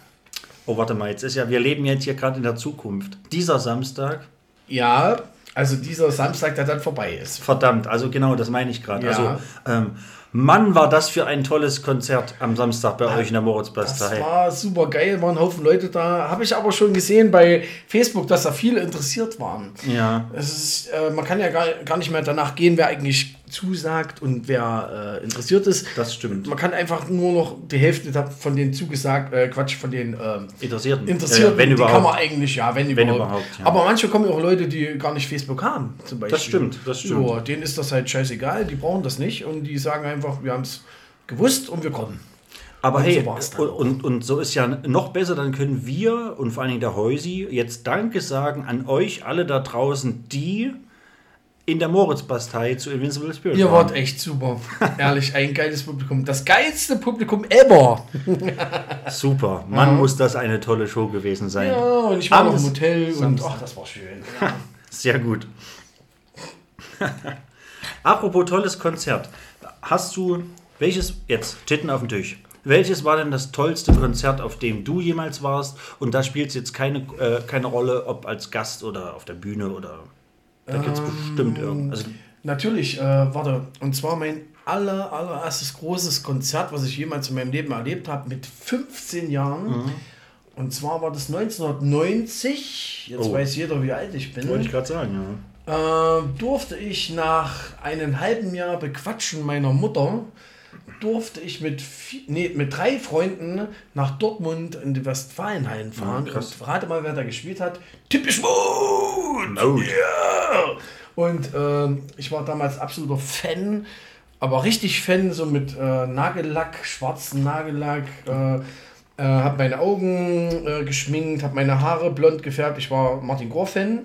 Oh, warte mal, jetzt ist ja, wir leben jetzt hier gerade in der Zukunft. Dieser Samstag, Ja, also dieser Samstag, der dann vorbei ist. verdammt, also genau, das meine ich gerade. Ja. Also, ähm, Mann, war das für ein tolles Konzert am Samstag bei euch in der Das Moritzbastei. war super geil, waren ein Haufen Leute da. Habe ich aber schon gesehen bei Facebook, dass da viele interessiert waren. Ja. Es ist, äh, man kann ja gar, gar nicht mehr danach gehen, wer eigentlich zusagt und wer äh, interessiert ist. Das stimmt. Man kann einfach nur noch die Hälfte von den zugesagt, äh, Quatsch, von den ähm, Interessierten. Interessierten, Ja, wenn die überhaupt. kann man eigentlich, ja, wenn, überhaupt. überhaupt, ja. Aber manchmal kommen ja auch Leute, die gar nicht Facebook haben, zum Beispiel. Das stimmt, das stimmt. Ja, denen ist das halt scheißegal, die brauchen das nicht und die sagen einfach, wir haben es gewusst und wir kommen. Aber Und hey, so und, und, und so ist ja noch besser, dann können wir und vor allen Dingen der Heusi jetzt Danke sagen an euch alle da draußen, die in der Moritzbastei zu Invincible Spirit Ihr wart echt super. Ehrlich, ein geiles Publikum. Das geilste Publikum ever. Super. Mann, muss das eine tolle Show gewesen sein. Ja, und ich war noch im Hotel und ach, das war schön. Sehr gut. Apropos tolles Konzert. Hast du, welches, jetzt, Titten auf den Tisch. Welches war denn das tollste Konzert, auf dem du jemals warst? Und da spielt es jetzt keine, äh, keine Rolle, ob als Gast oder auf der Bühne oder. Da gibt es bestimmt irgendwas. Also, Natürlich, äh, warte, und zwar mein aller, allererstes großes Konzert, was ich jemals in meinem Leben erlebt habe, mit 15 Jahren. Mhm. Und zwar war das 1990. Jetzt Oh. weiß jeder, wie alt ich bin. wollte ich gerade sagen, ja. äh, durfte ich nach einem halben Jahr Bequatschen meiner Mutter, durfte ich mit, vi- nee, mit drei Freunden nach Dortmund in die Westfalenhallen fahren. krass. und rate mal, wer da gespielt hat. Typisch Mut! Mut. Ja! Und ähm, ich war damals absoluter Fan, aber richtig Fan, so mit äh, Nagellack, schwarzen Nagellack. Äh, äh, habe meine Augen äh, geschminkt, habe meine Haare blond gefärbt. Ich war Martin Gore-Fan.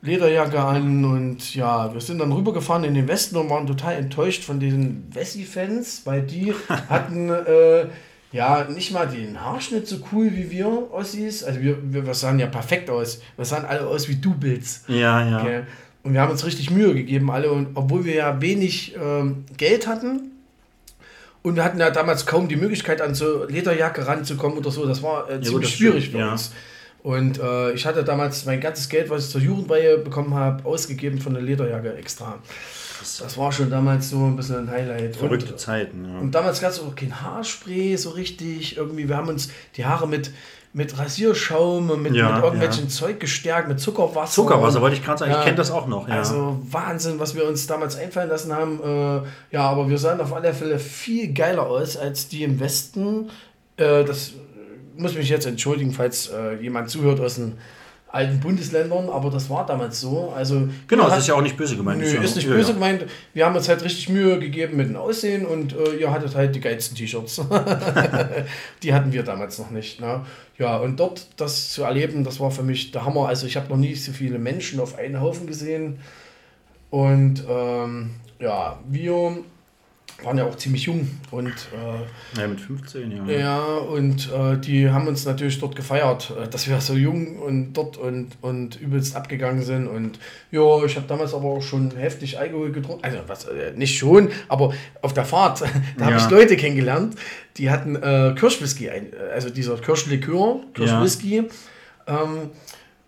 Lederjacke an und ja, wir sind dann rübergefahren in den Westen und waren total enttäuscht von diesen Wessi-Fans, weil die hatten äh, ja nicht mal den Haarschnitt so cool wie wir Ossis. Also wir, wir, wir sahen ja perfekt aus. Wir sahen alle aus wie Du-Bills. Ja, ja. Okay. Und wir haben uns richtig Mühe gegeben, alle. Und obwohl wir ja wenig ähm, Geld hatten und wir hatten ja damals kaum die Möglichkeit, an so Lederjacke ranzukommen oder so, das war äh, ziemlich das schwierig stimmt, für ja. uns. Und äh, ich hatte damals mein ganzes Geld, was ich zur Jugendweihe bekommen habe, ausgegeben von der Lederjacke extra. Das war schon damals so ein bisschen ein Highlight. Verrückte und, Zeiten, ja. und damals gab es auch kein Haarspray so richtig. Irgendwie, wir haben uns die Haare mit, mit Rasierschaum und mit, Ja, mit irgendwelchen ja. Zeug gestärkt, mit Zuckerwasser. Zuckerwasser wollte ich gerade sagen, ich Ja. kenne das auch noch. Also Wahnsinn, was wir uns damals einfallen lassen haben. Äh, ja, aber wir sahen auf alle Fälle viel geiler aus als die im Westen. Äh, das muss mich jetzt entschuldigen, falls äh, jemand zuhört aus den alten Bundesländern, aber das war damals so. Also genau, das habt- ist ja auch nicht böse gemeint. Nö, ja- ist nicht ja, böse ja. gemeint. Wir haben uns halt richtig Mühe gegeben mit dem Aussehen und äh, ihr hattet halt die geilsten T-Shirts. die hatten wir damals noch nicht. Ne? Ja, und dort das zu erleben, das war für mich der Hammer. Also ich habe noch nie so viele Menschen auf einen Haufen gesehen. Und ähm, ja, wir waren ja auch ziemlich jung und äh, Ja, mit 15, ja. ja, und äh, die haben uns natürlich dort gefeiert, äh, dass wir so jung und dort und, und übelst abgegangen sind. Und ja, ich habe damals aber auch schon heftig Alkohol getrunken. Also was, äh, nicht schon, aber auf der Fahrt, da habe Ja. ich Leute kennengelernt, die hatten äh, Kirschwhisky, ein, äh, also dieser Kirschlikör, Kirschwhisky. Ähm,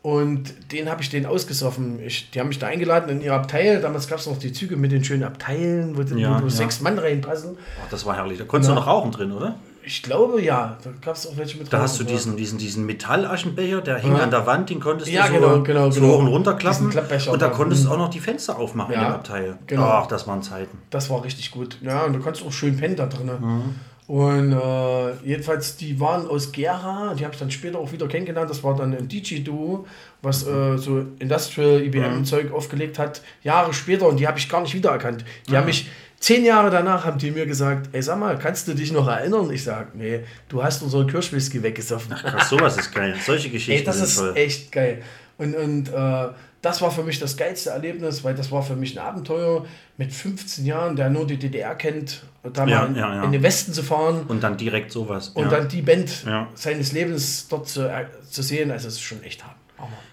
und den habe ich denen ausgesoffen. Ich, die haben mich da eingeladen in ihr Abteil. Damals gab es noch die Züge mit den schönen Abteilen, wo, Ja, wo ja. sechs Mann reinpassen. Ach, das war herrlich. Da konntest Ja. du noch rauchen drin, oder? Ich glaube ja, da gab es auch welche mit Da hast du Rauchen, ja. diesen, diesen, diesen Metallaschenbecher, der hing an der Wand, den konntest du so, genau, genau, so genau. hoch und runter klappen. Diesen Klappbecher Und da konntest du Mhm. auch noch die Fenster aufmachen in dem Abteil. genau. Ach, das waren Zeiten. Das war richtig gut. Ja, und du konntest auch schön pennen da drin. Mhm. Und äh, jedenfalls, die waren aus Gera, die habe ich dann später auch wieder kennengelernt. Das war dann ein DJ-Duo, was äh, so Industrial IBM-Zeug aufgelegt hat. Jahre später und die habe ich gar nicht wiedererkannt. Die haben mich zehn Jahre danach haben die mir gesagt: Ey, sag mal, kannst du dich noch erinnern? Ich sag: Nee, du hast unseren Kirschwhisky weggesoffen. Krass, sowas ist geil. Solche Geschichten Ey, das ist toll. echt geil. Und, und äh, das war für mich das geilste Erlebnis, weil das war für mich ein Abenteuer mit 15 Jahren, der nur die DDR kennt, da Ja, mal in, ja, ja. in den Westen zu fahren Und dann direkt sowas. und dann die Band seines Lebens dort zu, äh, zu sehen. Also es ist schon echt hart.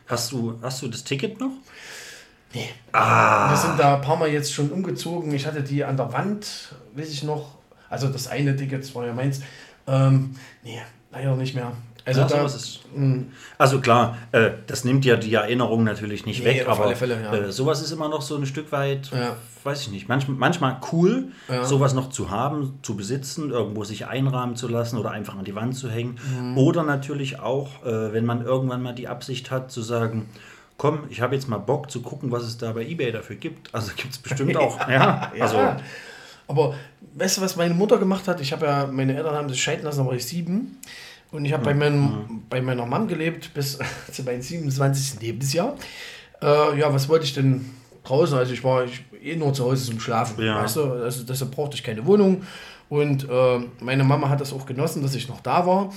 Hast, du, hast du das Ticket noch? Nee. Ah. Wir sind da ein paar Mal jetzt schon umgezogen. Ich hatte die an der Wand, weiß ich noch. Also das eine Ticket, das war ja meins. Ähm, nee, leider nicht mehr. Also Ja, da, ist, also klar, äh, das nimmt ja die Erinnerung natürlich nicht Nee, weg, aber Fälle, ja. äh, sowas ist immer noch so ein Stück weit, Ja. weiß ich nicht, manch, manchmal cool, sowas noch zu haben, zu besitzen, irgendwo sich einrahmen zu lassen oder einfach an die Wand zu hängen. Mhm. Oder natürlich auch, äh, wenn man irgendwann mal die Absicht hat, zu sagen, komm, ich habe jetzt mal Bock zu gucken, was es da bei Ebay dafür gibt. Also gibt es bestimmt auch. ja, also. Aber weißt du, was meine Mutter gemacht hat? Ich habe ja, meine Eltern haben sich scheiden lassen, da war ich sieben. Und ich habe bei, meinem, bei meiner Mom gelebt bis zu meinem 27. Lebensjahr. Äh, ja, was wollte ich denn draußen? Also ich war ich, eh nur zu Hause zum Schlafen. Ja. Weißt du? also deshalb brauchte ich keine Wohnung. Und äh, meine Mama hat das auch genossen, dass ich noch da war.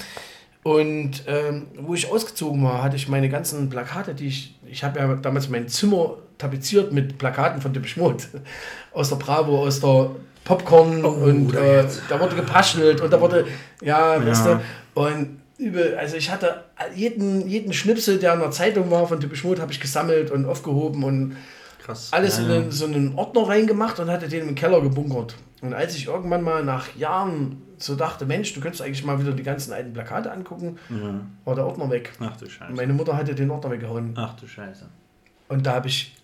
Und ähm, wo ich ausgezogen war, hatte ich meine ganzen Plakate, die ich, ich habe ja damals mein Zimmer tapeziert mit Plakaten von Depeche Mode. Aus der Bravo, aus der Popcorn und da äh, da wurde gepaschelt und da wurde, ja, weißt Ja. du, und übel, also ich hatte jeden, jeden Schnipsel, der in der Zeitung war von Depeche Mode, habe ich gesammelt und aufgehoben und krass. alles ja, in ja. einen, so einen Ordner reingemacht und hatte den im Keller gebunkert. Und als ich irgendwann mal nach Jahren so dachte, Mensch, du könntest eigentlich mal wieder die ganzen alten Plakate angucken, war der Ordner weg. Ach du Scheiße. Und meine Mutter hatte den Ordner weggehauen. Ach du Scheiße. Und da habe ich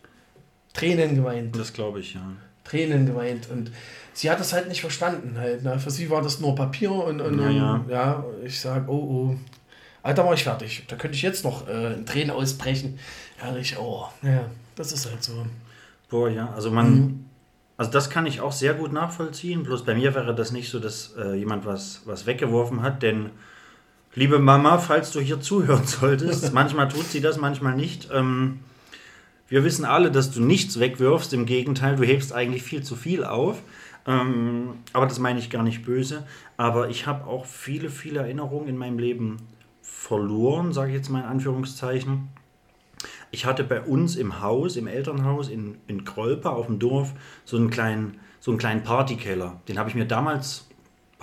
Tränen geweint. Das glaube ich, ja. Tränen geweint. Und sie hat das halt nicht verstanden halt. Ne? Für sie war das nur Papier und, und, Ja, ja. und ja, ich sage, oh oh. Da war ich fertig. Da könnte ich jetzt noch äh, in Tränen ausbrechen. Herrlich, oh, ja, das ist halt so. Boah, ja, also man, also das kann ich auch sehr gut nachvollziehen. Bloß bei mir wäre das nicht so, dass äh, jemand was, was weggeworfen hat, denn liebe Mama, falls du hier zuhören solltest, manchmal tut sie das, manchmal nicht. Ähm, wir wissen alle, dass du nichts wegwirfst. Im Gegenteil, du hebst eigentlich viel zu viel auf. Ähm, aber das meine ich gar nicht böse. Aber ich habe auch viele, viele Erinnerungen in meinem Leben verloren, sage ich jetzt mal in Anführungszeichen. Ich hatte bei uns im Haus, im Elternhaus in, in Krolpe auf dem Dorf, so einen kleinen, so einen kleinen Partykeller. Den habe ich mir damals,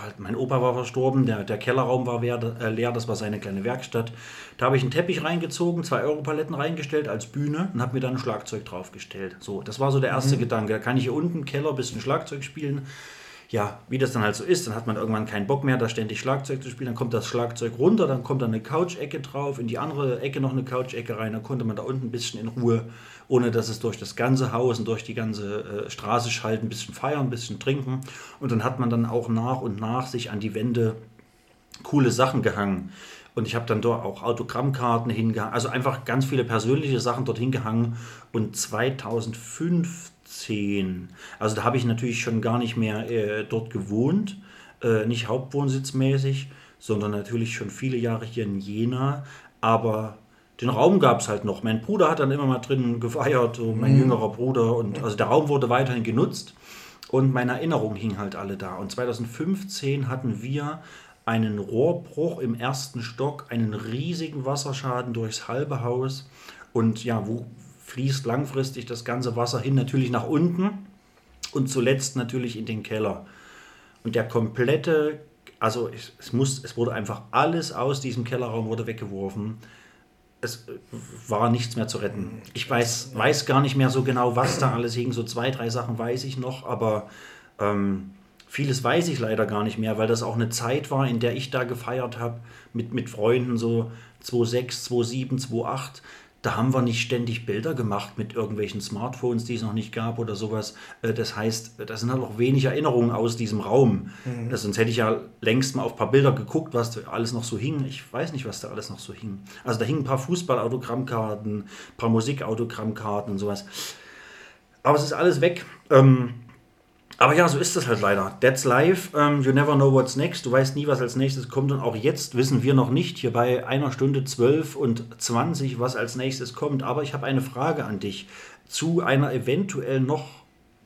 halt, mein Opa war verstorben, der, der Kellerraum war leer, äh, leer, das war seine kleine Werkstatt. Da habe ich einen Teppich reingezogen, zwei Europaletten reingestellt als Bühne und habe mir dann ein Schlagzeug draufgestellt. So, das war so der erste Gedanke. Da kann ich hier unten im Keller ein bisschen Schlagzeug spielen ja, wie das dann halt so ist, dann hat man irgendwann keinen Bock mehr, da ständig Schlagzeug zu spielen, dann kommt das Schlagzeug runter, dann kommt da eine Couch-Ecke drauf, in die andere Ecke noch eine Couch-Ecke rein, dann konnte man da unten ein bisschen in Ruhe, ohne dass es durch das ganze Haus und durch die ganze äh, Straße schallt, ein bisschen feiern, ein bisschen trinken und dann hat man dann auch nach und nach sich an die Wände coole Sachen gehangen. Und ich habe dann dort auch Autogrammkarten hingehangen, also einfach ganz viele persönliche Sachen dort hingehangen. Und 2015, also da habe ich natürlich schon gar nicht mehr äh, dort gewohnt, äh, nicht hauptwohnsitzmäßig, sondern natürlich schon viele Jahre hier in Jena. Aber den Raum gab es halt noch. Mein Bruder hat dann immer mal drin gefeiert, so mein jüngerer Bruder. Und also der Raum wurde weiterhin genutzt. Und meine Erinnerungen hingen halt alle da. Und 2015 hatten wir einen Rohrbruch im ersten Stock, einen riesigen Wasserschaden durchs halbe Haus. Und ja, wo fließt langfristig das ganze Wasser hin? Natürlich nach unten und zuletzt natürlich in den Keller. Und der komplette, also es, es, muss, es wurde einfach alles aus diesem Kellerraum wurde weggeworfen. Es war nichts mehr zu retten. Ich weiß, weiß gar nicht mehr so genau, was da alles hing. So zwei, drei Sachen weiß ich noch, aber ähm, vieles weiß ich leider gar nicht mehr, weil das auch eine Zeit war, in der ich da gefeiert habe mit, mit Freunden, so 2006, 2007, 2008. Da haben wir nicht ständig Bilder gemacht mit irgendwelchen Smartphones, die es noch nicht gab oder sowas. Äh, Das heißt, das sind halt auch wenig Erinnerungen aus diesem Raum. Das, sonst hätte ich ja längst mal auf ein paar Bilder geguckt, was da alles noch so hing. Ich weiß nicht, was da alles noch so hing. Also da hingen ein paar Fußballautogrammkarten, ein paar Musikautogrammkarten und sowas. Aber es ist alles weg. Ähm, aber ja, so ist das halt leider. That's life. Um, you never know what's next. Du weißt nie, was als nächstes kommt. Und auch jetzt wissen wir noch nicht, hier bei einer Stunde 12 und 20, was als nächstes kommt. Aber ich habe eine Frage an dich zu einer eventuell noch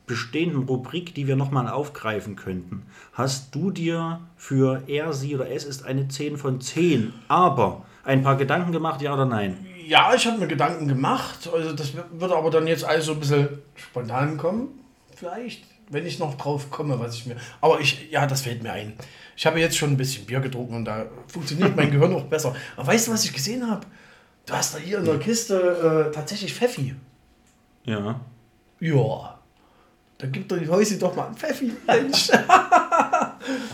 bestehenden Rubrik, die wir nochmal aufgreifen könnten. Hast du dir für er, sie oder es ist eine 10 von 10, aber ein paar Gedanken gemacht, ja oder nein? Ja, ich habe mir Gedanken gemacht. Also das würde aber dann jetzt alles so ein bisschen spontan kommen. Vielleicht, wenn ich noch drauf komme, was ich mir. Aber ich, ja, das fällt mir ein. Ich habe jetzt schon ein bisschen Bier getrunken und da funktioniert mein Gehirn auch besser. Aber weißt du, was ich gesehen habe? Du hast da hier in der Kiste äh, tatsächlich Pfeffi. Ja. Ja. Dann gibt doch die Häusi doch mal einen Pfeffi. Mensch.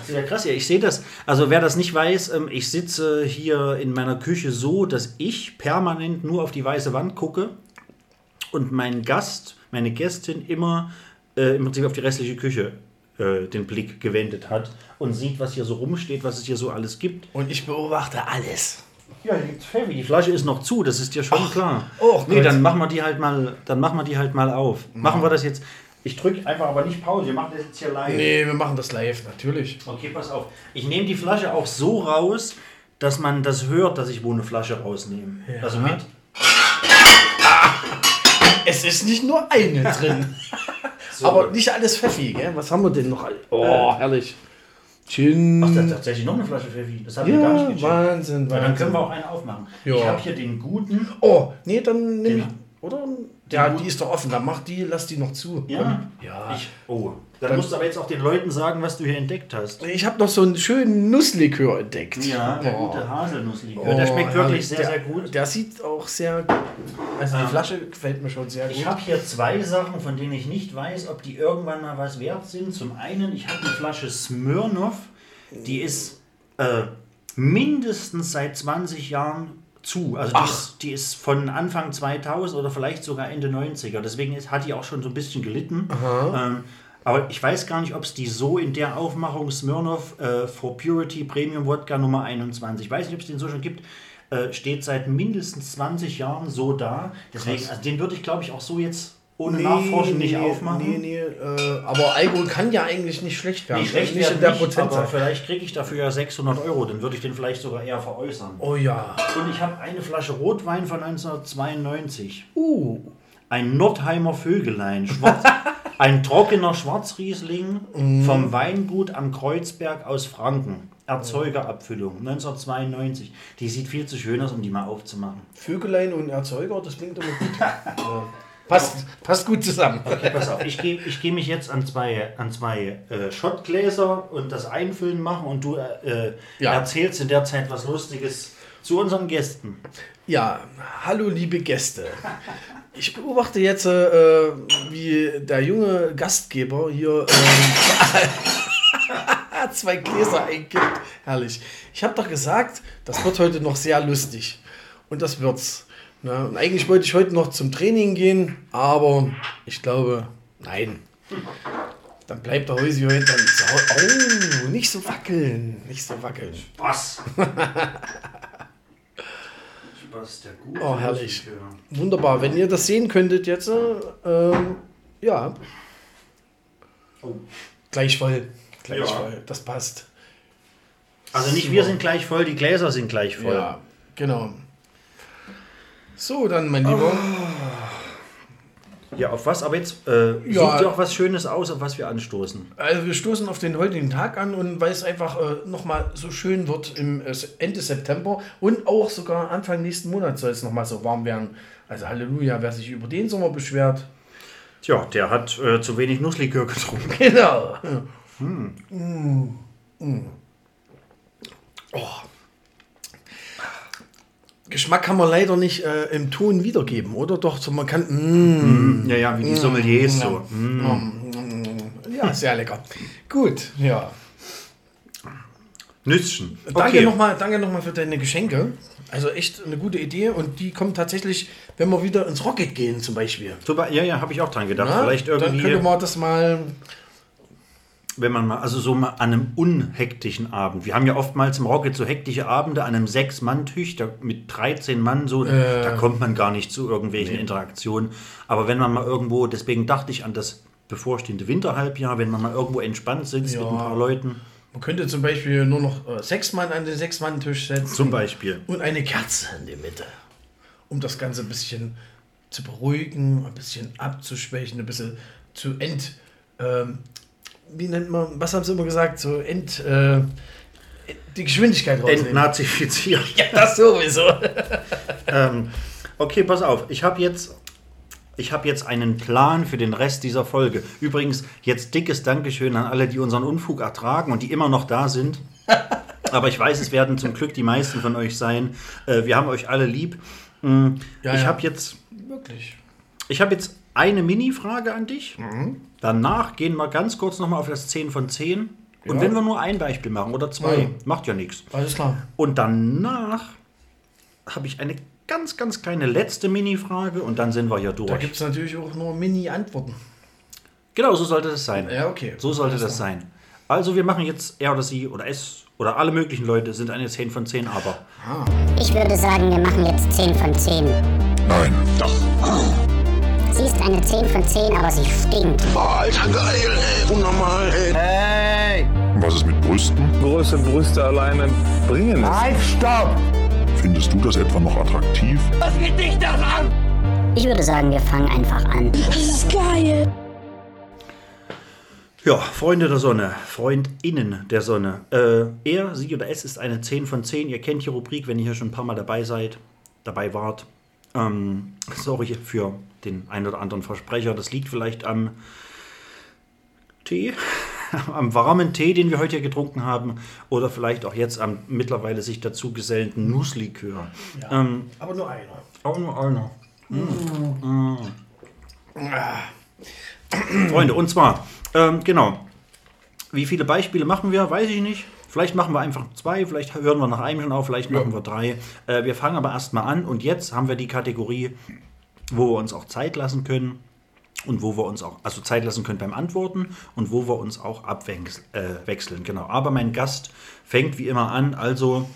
Ja krass, ja, ich sehe das. Also wer das nicht weiß, ähm, ich sitze hier in meiner Küche so, dass ich permanent nur auf die weiße Wand gucke und mein Gast, meine Gästin immer äh, im Prinzip auf die restliche Küche äh, den Blick gewendet hat und sieht, was hier so rumsteht, was es hier so alles gibt. Und ich beobachte alles. Ja, hier gibt's Pfeffi. Die Flasche ist noch zu, das ist dir schon klar. oh nee, Gott. dann machen wir die halt mal, dann machen wir die halt mal auf. Machen wir das jetzt. Ich drücke einfach aber nicht Pause, wir machen das jetzt hier live. Nee, wir machen das live, natürlich. Okay, pass auf. Ich nehme die Flasche auch so raus, dass man das hört, dass ich wo eine Flasche rausnehme. Ja. Also mit. Es ist nicht nur eine drin. Aber nicht alles Pfeffi, gell? Was haben wir denn noch? Oh, herrlich. Gin. Ach, da ist tatsächlich noch eine Flasche Pfeffi. Das habe ich gar nicht ja, gecheckt. Wahnsinn, Ja, dann können Wahnsinn. wir auch eine aufmachen. Ja. Ich habe hier den guten. Oh, nee, dann Den- ich. Oder? Ja, die ist doch offen. Dann mach die, lass die noch zu. Ja. Komm. Ja. Ich, oh. Dann, musst du aber jetzt auch den Leuten sagen, was du hier entdeckt hast. Ich habe noch so einen schönen Nusslikör entdeckt. Ja, der Oh. gute Haselnusslikör. Oh, der schmeckt wirklich sehr, der, sehr gut. Der sieht auch sehr. Also die Flasche gefällt mir schon sehr gut. Ich habe hier zwei Sachen, von denen ich nicht weiß, ob die irgendwann mal was wert sind. Zum einen, ich habe eine Flasche Smirnoff, die ist äh, mindestens seit 20 Jahren zu. Also die ist, die ist von Anfang 2000 oder vielleicht sogar Ende 90er. Deswegen ist, hat die auch schon so ein bisschen gelitten. Ähm, aber ich weiß gar nicht, ob es die so in der Aufmachung Smirnoff äh, for Purity Premium Wodka Nummer 21, ich weiß nicht, ob es den so schon gibt. äh, steht seit mindestens 20 Jahren so da. Deswegen, also den würde ich glaube ich auch so jetzt ohne Nachforschen nicht aufmachen. Nee, nee, äh, aber Alkohol kann ja eigentlich nicht schlecht werden. Nicht schlecht nicht werden in der nicht, aber vielleicht kriege ich dafür ja 600 Euro, dann würde ich den vielleicht sogar eher veräußern. Oh ja. Und ich habe eine Flasche Rotwein von 1992. Uh. Ein Nordheimer Vögelein. Schwarz, ein trockener Schwarzriesling Mhm. vom Weingut am Kreuzberg aus Franken. Erzeugerabfüllung 1992. Die sieht viel zu schön aus, um die mal aufzumachen. Vögelein und Erzeuger, das klingt immer gut. ja. Passt, passt gut zusammen. Okay, pass auf, ich gehe ich geh mich jetzt an zwei, an zwei äh, Schottgläser und das Einfüllen machen und du äh, Ja. erzählst in der Zeit was Lustiges zu unseren Gästen. Ja, hallo liebe Gäste. Ich beobachte jetzt, äh, wie der junge Gastgeber hier äh, zwei Gläser einkippt. Herrlich. Ich habe doch gesagt, das wird heute noch sehr lustig. Und das wird's. Ne? Und eigentlich wollte ich heute noch zum Training gehen, aber ich glaube, nein. Dann bleibt der Häusi heute dann zu Hause. Oh, nicht so wackeln. Nicht so wackeln. Was? Spaß, der gute Oh, herrlich. Wunderbar. Wenn ihr das sehen könntet jetzt, äh, ähm, ja. Oh. Gleich voll. Gleich Ja. voll. Das passt. Also nicht wir sind gleich voll, die Gläser sind gleich voll. Ja, genau. So, dann, mein Lieber. Ja, auf was? Aber jetzt äh, Ja. such dir auch was Schönes aus, auf was wir anstoßen. Also wir stoßen auf den heutigen Tag an und weil es einfach äh, nochmal so schön wird im äh, Ende September und auch sogar Anfang nächsten Monat soll es nochmal so warm werden. Also Halleluja, wer sich über den Sommer beschwert. Tja, der hat äh, zu wenig Nusslikör getrunken. Genau. Mm. Mm. Oh. Geschmack kann man leider nicht äh, im Ton wiedergeben, oder? Doch, so man kann. Mm, Ja, ja, wie die Sommeliers so. ja, sehr lecker. Gut, ja. Nüsschen. Danke nochmal danke noch mal für deine Geschenke. Also echt eine gute Idee und die kommen tatsächlich, wenn wir wieder ins Rocket gehen zum Beispiel. Super, ja, ja, habe ich auch dran gedacht. Ja, Vielleicht Dann irgendwie, könnte man das mal. Wenn man mal, also so mal an einem unhektischen Abend. Wir haben ja oftmals im Rocket so hektische Abende an einem Sechs-Mann-Tisch mit 13 Mann, so, da kommt man gar nicht zu irgendwelchen Interaktionen. Aber wenn man mal irgendwo, deswegen dachte ich an das bevorstehende Winterhalbjahr, wenn man mal irgendwo entspannt sitzt mit ein paar Leuten, Man könnte zum Beispiel nur noch äh, sechs Mann an den Sechs-Mann-Tisch setzen. zum Beispiel. und eine Kerze in der Mitte, um das Ganze ein bisschen zu beruhigen, ein bisschen abzuschwächen, ein bisschen zu ent. Ähm, wie nennt man, was haben sie immer gesagt? So ent. Äh, die Geschwindigkeit rausnehmen. Entnazifiziert. Ja, das sowieso. ähm, okay, pass auf. Ich habe jetzt, ich habe jetzt einen Plan für den Rest dieser Folge. Übrigens, jetzt dickes Dankeschön an alle, die unseren Unfug ertragen und die immer noch da sind. Aber ich weiß, es werden zum Glück die meisten von euch sein. Äh, wir haben euch alle lieb. Mm, ich habe jetzt, Wirklich. ich habe jetzt eine Mini-Frage an dich. Mhm. Danach gehen wir ganz kurz nochmal auf das 10 von 10. Und wenn wir nur ein Beispiel machen oder zwei, Ja. macht ja nichts. Alles klar. Und danach habe ich eine ganz, ganz kleine letzte Mini-Frage und dann sind wir hier durch. Da gibt es natürlich auch nur Mini-Antworten. genau, so sollte das sein. Ja, okay. So sollte das sein. Also wir machen jetzt er oder sie oder es oder alle möglichen Leute sind eine 10 von 10, aber Ich würde sagen, wir machen jetzt 10 von 10. Nein. Doch. Sie ist eine 10 von 10, aber sie stinkt. Alter, geil, ey. Unnormal, ey. Was ist mit Brüsten? Große Brüste alleine bringen es. Findest du das etwa noch attraktiv? Ich würde sagen, wir fangen einfach an. ja, Freunde der Sonne, FreundInnen der Sonne. Äh, er, sie oder es ist eine 10 von 10. Ihr kennt die Rubrik, wenn ihr hier schon ein paar Mal dabei seid, dabei wart. Ähm, sorry für den ein oder anderen Versprecher. Das liegt vielleicht am Tee, am warmen Tee, den wir heute hier getrunken haben, oder vielleicht auch jetzt am mittlerweile sich dazu gesellenden Nusslikör. Ähm, Aber nur einer. auch nur einer. Mm. Freunde, und zwar, ähm, genau, wie viele Beispiele machen wir, weiß ich nicht. Vielleicht machen wir einfach zwei, vielleicht hören wir nach einem schon auf, vielleicht machen wir drei. Äh, wir fangen aber erstmal an und jetzt haben wir die Kategorie, wo wir uns auch Zeit lassen können und wo wir uns auch, also Zeit lassen können beim Antworten und wo wir uns auch abwechseln. Äh, genau. Aber mein Gast fängt wie immer an, also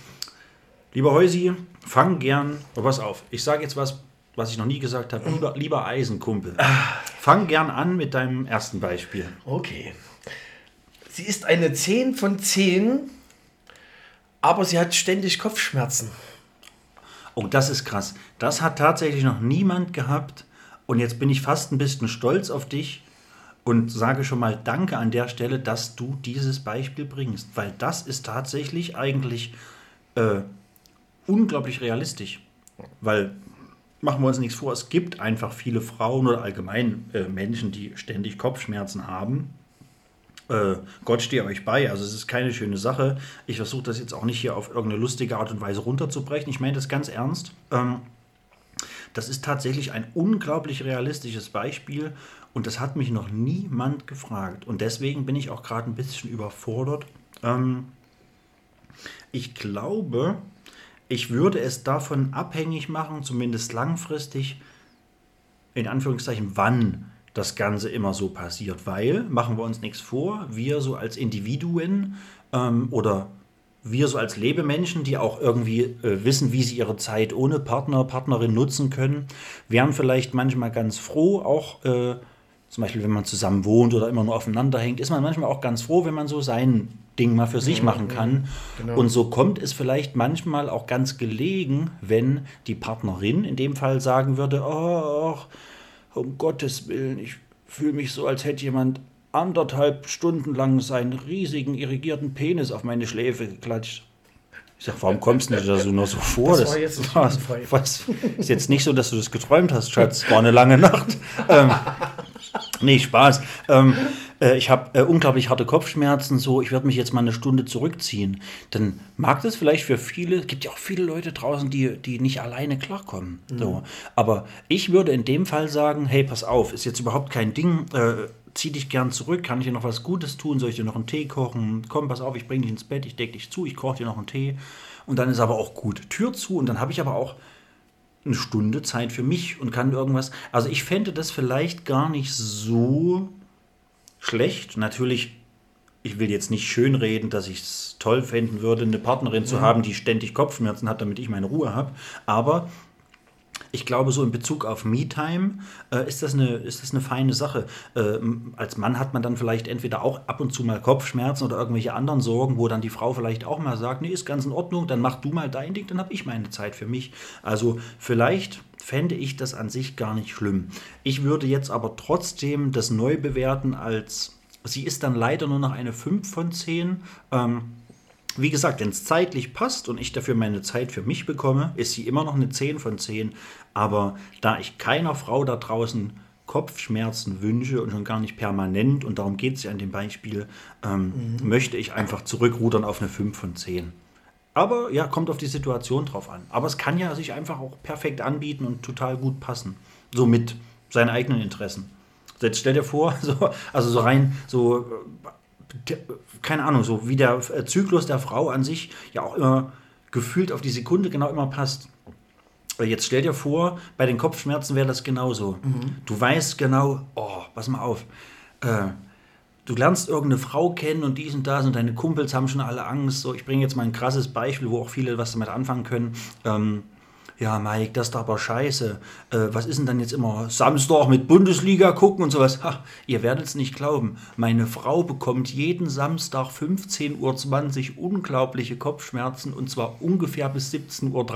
Lieber Heusi, fang gern, oh, pass auf, ich sage jetzt was, was ich noch nie gesagt habe. Lieber, lieber Eisenkumpel, fang gern an mit deinem ersten Beispiel. Okay. Sie ist eine 10 von 10, aber sie hat ständig Kopfschmerzen. Oh, das ist krass. Das hat tatsächlich noch niemand gehabt. Und jetzt bin ich fast ein bisschen stolz auf dich und sage schon mal Danke an der Stelle, dass du dieses Beispiel bringst. Weil das ist tatsächlich eigentlich äh, unglaublich realistisch. Weil, machen wir uns nichts vor, es gibt einfach viele Frauen oder allgemein äh, Menschen, die ständig Kopfschmerzen haben. Äh, Gott stehe euch bei. Also es ist keine schöne Sache. Ich versuche das jetzt auch nicht hier auf irgendeine lustige Art und Weise runterzubrechen. Ich meine das ganz ernst. Ähm, das ist tatsächlich ein unglaublich realistisches Beispiel und das hat mich noch niemand gefragt. Und deswegen bin ich auch gerade ein bisschen überfordert. Ähm, ich glaube, ich würde es davon abhängig machen, zumindest langfristig, in Anführungszeichen, wann das Ganze immer so passiert. Weil, machen wir uns nichts vor, wir so als Individuen ähm, oder wir so als Lebemenschen, die auch irgendwie äh, wissen, wie sie ihre Zeit ohne Partner, Partnerin nutzen können, wären vielleicht manchmal ganz froh, auch äh, zum Beispiel, wenn man zusammen wohnt oder immer nur aufeinander hängt, ist man manchmal auch ganz froh, wenn man so sein Ding mal für sich machen kann. Und so kommt es vielleicht manchmal auch ganz gelegen, wenn die Partnerin in dem Fall sagen würde, oh, um Gottes Willen, ich fühle mich so, als hätte jemand anderthalb Stunden lang seinen riesigen irrigierten Penis auf meine Schläfe geklatscht. Ich sag, warum kommst du dir da so nur so vor? Das war jetzt was, was, ist jetzt nicht so, dass du das geträumt hast, Schatz. War eine lange Nacht. ähm, nee, Spaß. Ähm, äh, ich habe äh, unglaublich harte Kopfschmerzen, so ich werde mich jetzt mal eine Stunde zurückziehen. Dann mag das vielleicht für viele, es gibt ja auch viele Leute draußen, die, die nicht alleine klarkommen. So. Aber ich würde in dem Fall sagen, hey, pass auf, ist jetzt überhaupt kein Ding, äh, zieh dich gern zurück, kann ich dir noch was Gutes tun, soll ich dir noch einen Tee kochen? Komm, pass auf, ich bringe dich ins Bett, ich decke dich zu, ich koche dir noch einen Tee. Und dann ist aber auch gut. Tür zu und dann habe ich aber auch eine Stunde Zeit für mich und kann irgendwas. Also ich fände das vielleicht gar nicht so schlecht. Natürlich, ich will jetzt nicht schönreden, dass ich es toll fänden würde, eine Partnerin zu haben, die ständig Kopfschmerzen hat, damit ich meine Ruhe habe. Aber ich glaube, so in Bezug auf Me-Time äh, ist, das eine, ist das eine feine Sache. Äh, als Mann hat man dann vielleicht entweder auch ab und zu mal Kopfschmerzen oder irgendwelche anderen Sorgen, wo dann die Frau vielleicht auch mal sagt, nee, ist ganz in Ordnung, dann mach du mal dein Ding, dann habe ich meine Zeit für mich. Also vielleicht fände ich das an sich gar nicht schlimm. Ich würde jetzt aber trotzdem das neu bewerten als, sie ist dann leider nur noch eine 5 von 10. Ähm, wie gesagt, wenn es zeitlich passt und ich dafür meine Zeit für mich bekomme, ist sie immer noch eine 10 von 10. Aber da ich keiner Frau da draußen Kopfschmerzen wünsche und schon gar nicht permanent, und darum geht es ja in dem Beispiel, ähm, möchte ich einfach zurückrudern auf eine 5 von 10. Aber ja, kommt auf die Situation drauf an. Aber es kann ja sich einfach auch perfekt anbieten und total gut passen. So mit seinen eigenen Interessen. Jetzt stell dir vor, so, also so rein, so, äh, keine Ahnung, so wie der äh, Zyklus der Frau an sich ja auch immer gefühlt auf die Sekunde genau immer passt. Äh, Jetzt stell dir vor, bei den Kopfschmerzen wäre das genauso. Du weißt genau, oh, pass mal auf, äh, du lernst irgendeine Frau kennen und dies und das und deine Kumpels haben schon alle Angst. So, ich bringe jetzt mal ein krasses Beispiel, wo auch viele was damit anfangen können. Ähm, ja, Mike, das ist doch aber scheiße. Äh, was ist denn dann jetzt immer Samstag mit Bundesliga gucken und sowas? Ha, ihr werdet es nicht glauben. Meine Frau bekommt jeden Samstag 15.20 Uhr unglaubliche Kopfschmerzen und zwar ungefähr bis 17.30 Uhr.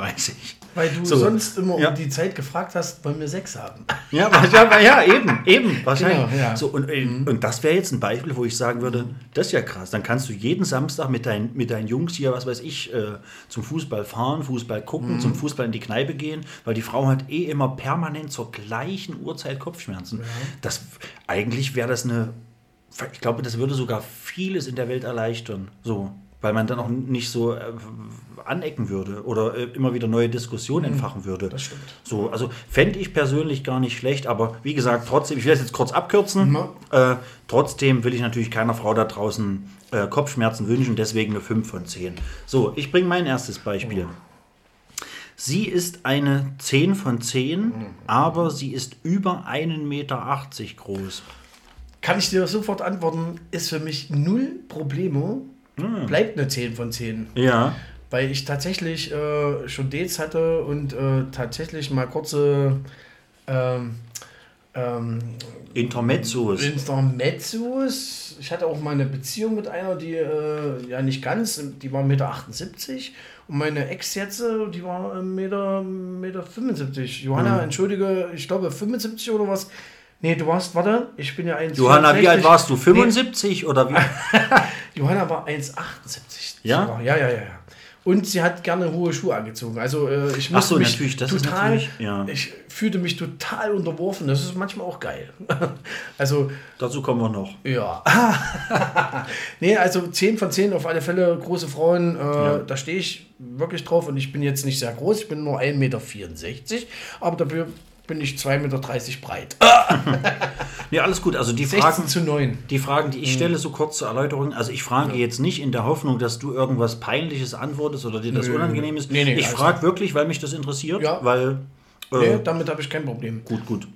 Weil du So. sonst immer Ja. um die Zeit gefragt hast, wollen wir Sex haben. Ja, ja, ja eben, eben, wahrscheinlich. Genau, ja. so, und, äh, und das wäre jetzt ein Beispiel, wo ich sagen würde, das ist ja krass. Dann kannst du jeden Samstag mit, dein, mit deinen Jungs hier, was weiß ich, äh, zum Fußball fahren, Fußball gucken, zum Fußball in die Kneipe gehen, weil die Frau hat eh immer permanent zur gleichen Uhrzeit Kopfschmerzen. Das, eigentlich wäre das eine, ich glaube, das würde sogar vieles in der Welt erleichtern. So. Weil man dann auch nicht so äh, anecken würde oder äh, immer wieder neue Diskussionen entfachen würde. Das stimmt. So, also fände ich persönlich gar nicht schlecht, aber wie gesagt, trotzdem, ich will das jetzt kurz abkürzen. Äh, trotzdem will ich natürlich keiner Frau da draußen äh, Kopfschmerzen wünschen, deswegen eine 5 von 10. So, ich bringe mein erstes Beispiel. Sie ist eine 10 von 10, aber sie ist über 1,80 Meter groß. Kann ich dir sofort antworten, ist für mich null Problemo. Hm. Bleibt eine 10 von 10. Ja. weil ich tatsächlich äh, schon Dates hatte und äh, tatsächlich mal kurze ähm, ähm, Intermezzos. Intermezzos. Ich hatte auch mal eine Beziehung mit einer, die äh, ja nicht ganz, die war 1,78 Meter. Und meine Ex jetzt, äh, die war 1,75 Meter, Meter 75. Johanna, Mhm. entschuldige, ich glaube 75 oder was. Nee, du warst, warte, ich bin ja 1,64. Johanna, wie alt warst du? Nee, 75 oder wie? Johanna war 1,78. Ja? sogar. Ja, ja, ja, ja. Und sie hat gerne hohe Schuhe angezogen. Also äh, ich musste so, mich natürlich, das ist total, natürlich, ja. ich fühlte mich total unterworfen. Das ist manchmal auch geil. also Dazu kommen wir noch. ja. nee, also 10 von 10 auf alle Fälle große Frauen, äh, da stehe ich wirklich drauf und ich bin jetzt nicht sehr groß, ich bin nur 1,64 Meter, aber dafür bin ich 2,30 Meter breit. Nee, alles gut. Also die 16 Fragen, zu 9. die Fragen, die Mhm. ich stelle, so kurz zur Erläuterung. Also ich frage jetzt nicht in der Hoffnung, dass du irgendwas Peinliches antwortest oder dir das unangenehm ist. Nee, nee, ich frage wirklich, weil mich das interessiert. Ja. Weil, äh, Nee, damit habe ich kein Problem. gut, gut.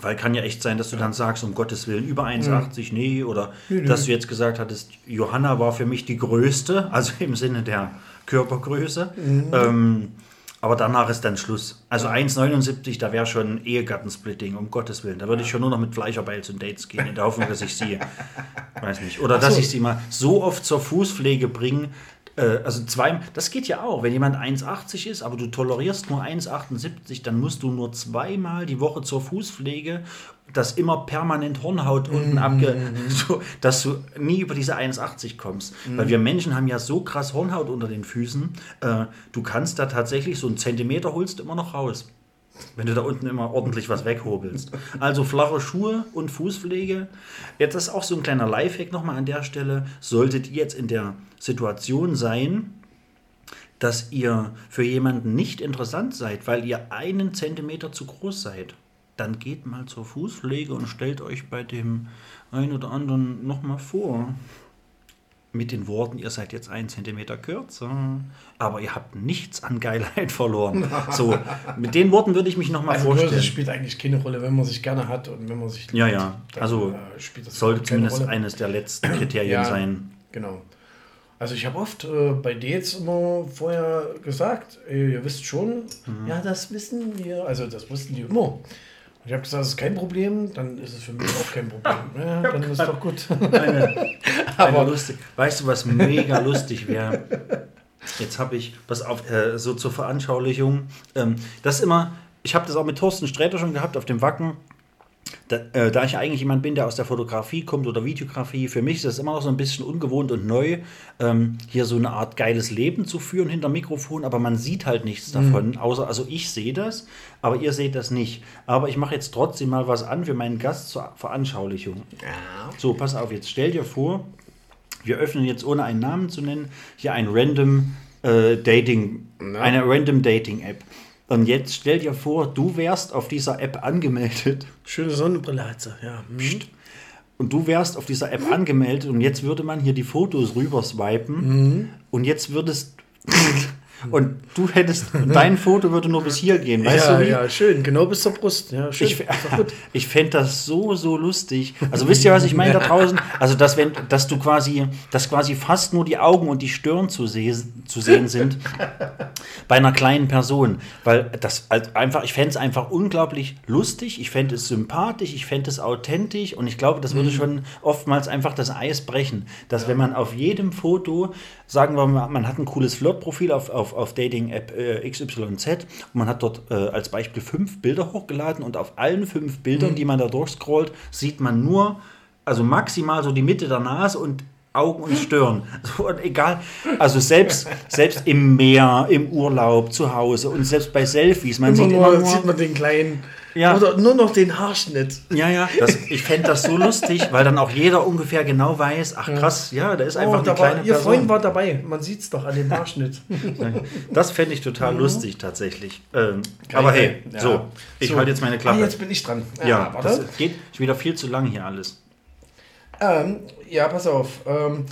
Weil kann ja echt sein, dass du dann sagst, um Gottes Willen, über 1,80, nee. Oder dass du jetzt gesagt hattest, Johanna war für mich die Größte, also im Sinne der Körpergröße. Ähm, aber danach ist dann Schluss. Also 1,79, da wäre schon Ehegattensplitting, um Gottes Willen. Da würde ich schon nur noch mit Fleischerbeil zum Dates gehen, in der Hoffnung, dass ich sie, weiß nicht, oder dass ich sie mal so oft zur Fußpflege bringe, äh, also zwei, das geht ja auch. Wenn jemand 1,80 ist, aber du tolerierst nur 1,78, dann musst du nur zweimal die Woche zur Fußpflege, das immer permanent Hornhaut unten abge... So, dass du nie über diese 1,80 kommst. Weil wir Menschen haben ja so krass Hornhaut unter den Füßen, äh, du kannst da tatsächlich so einen Zentimeter holst immer noch raus. Wenn du da unten immer ordentlich was weghobelst. Also flache Schuhe und Fußpflege. Jetzt ist auch so ein kleiner Lifehack nochmal an der Stelle. Solltet ihr jetzt in der Situation sein, dass ihr für jemanden nicht interessant seid, weil ihr einen Zentimeter zu groß seid, dann geht mal zur Fußpflege und stellt euch bei dem einen oder anderen nochmal vor. Mit den Worten, ihr seid jetzt einen Zentimeter kürzer, aber ihr habt nichts an Geilheit verloren. So, mit den Worten würde ich mich nochmal Also Größe vorstellen. spielt eigentlich keine Rolle, wenn man sich gerne hat und wenn man sich Ja, liebt, ja. dann, Also äh, sollte zumindest Rolle. eines der letzten Kriterien Ja. sein. Genau. Also ich habe oft äh, bei Dates immer vorher gesagt, ey, ihr wisst schon, Mhm. ja, das wissen wir. Also das wussten die immer. Ich habe gesagt, das ist kein Problem, dann ist es für mich auch kein Problem. Ja, dann ist doch gut. Aber lustig. Weißt du, was mega lustig wäre? Jetzt habe ich, pass auf, äh, so zur Veranschaulichung. Ähm, das immer, ich habe das auch mit Thorsten Sträter schon gehabt auf dem Wacken. Da, äh, da ich eigentlich jemand bin, der aus der Fotografie kommt oder Videografie, für mich ist das immer noch so ein bisschen ungewohnt und neu, ähm, hier so eine Art geiles Leben zu führen hinter Mikrofon, aber man sieht halt nichts davon, außer, also ich sehe das, aber ihr seht das nicht. Aber ich mache jetzt trotzdem mal was an für meinen Gast zur Veranschaulichung. So, pass auf, jetzt stell dir vor, wir öffnen jetzt ohne einen Namen zu nennen hier ein random äh, Dating, eine random Dating App. Und jetzt stell dir vor, du wärst auf dieser App angemeldet Schöne Sonnenbrille hat sie, ja. Mhm. und du wärst auf dieser App angemeldet und jetzt würde man hier die Fotos rüber swipen Mhm. und jetzt würdest und du hättest dein Foto würde nur bis hier gehen, weißt ja, du wie? ja, schön, genau bis zur Brust. Ja, schön. Ich, ich fände das so, so lustig. Also wisst ihr, was ich meine da draußen? Also, dass, wenn, dass du quasi, dass quasi fast nur die Augen und die Stirn zu, se zu sehen sind bei einer kleinen Person. Weil das also einfach, ich fände es einfach unglaublich lustig, ich fände es sympathisch, ich fände es authentisch und ich glaube, das würde schon oftmals einfach das Eis brechen. Dass wenn man auf jedem Foto, sagen wir mal, man hat ein cooles Flirtprofil auf, auf, auf Dating-App äh, XYZ und man hat dort äh, als Beispiel fünf Bilder hochgeladen und auf allen fünf Bildern, die man da durchscrollt, sieht man nur, also maximal so die Mitte der Nase und Augen und Stirn. So, und egal, also selbst, selbst im Meer, im Urlaub, zu Hause und selbst bei Selfies, man Immer sieht nur, immer nur, sieht man den kleinen. Ja. Oder nur noch den Haarschnitt. ja, ja, das, ich fände das so lustig, weil dann auch jeder ungefähr genau weiß, ach krass, ja, da ist einfach Oh, eine da kleine war, ihr Person. Freund war dabei. Man sieht es doch an dem Haarschnitt. Das fände ich total lustig tatsächlich. Ähm, aber hey, Ja. so, ich So. halte jetzt meine Ah, Klappe. jetzt bin ich dran. ja, warte. das geht wieder viel zu lang hier alles. Ähm, ja, pass auf. Ähm,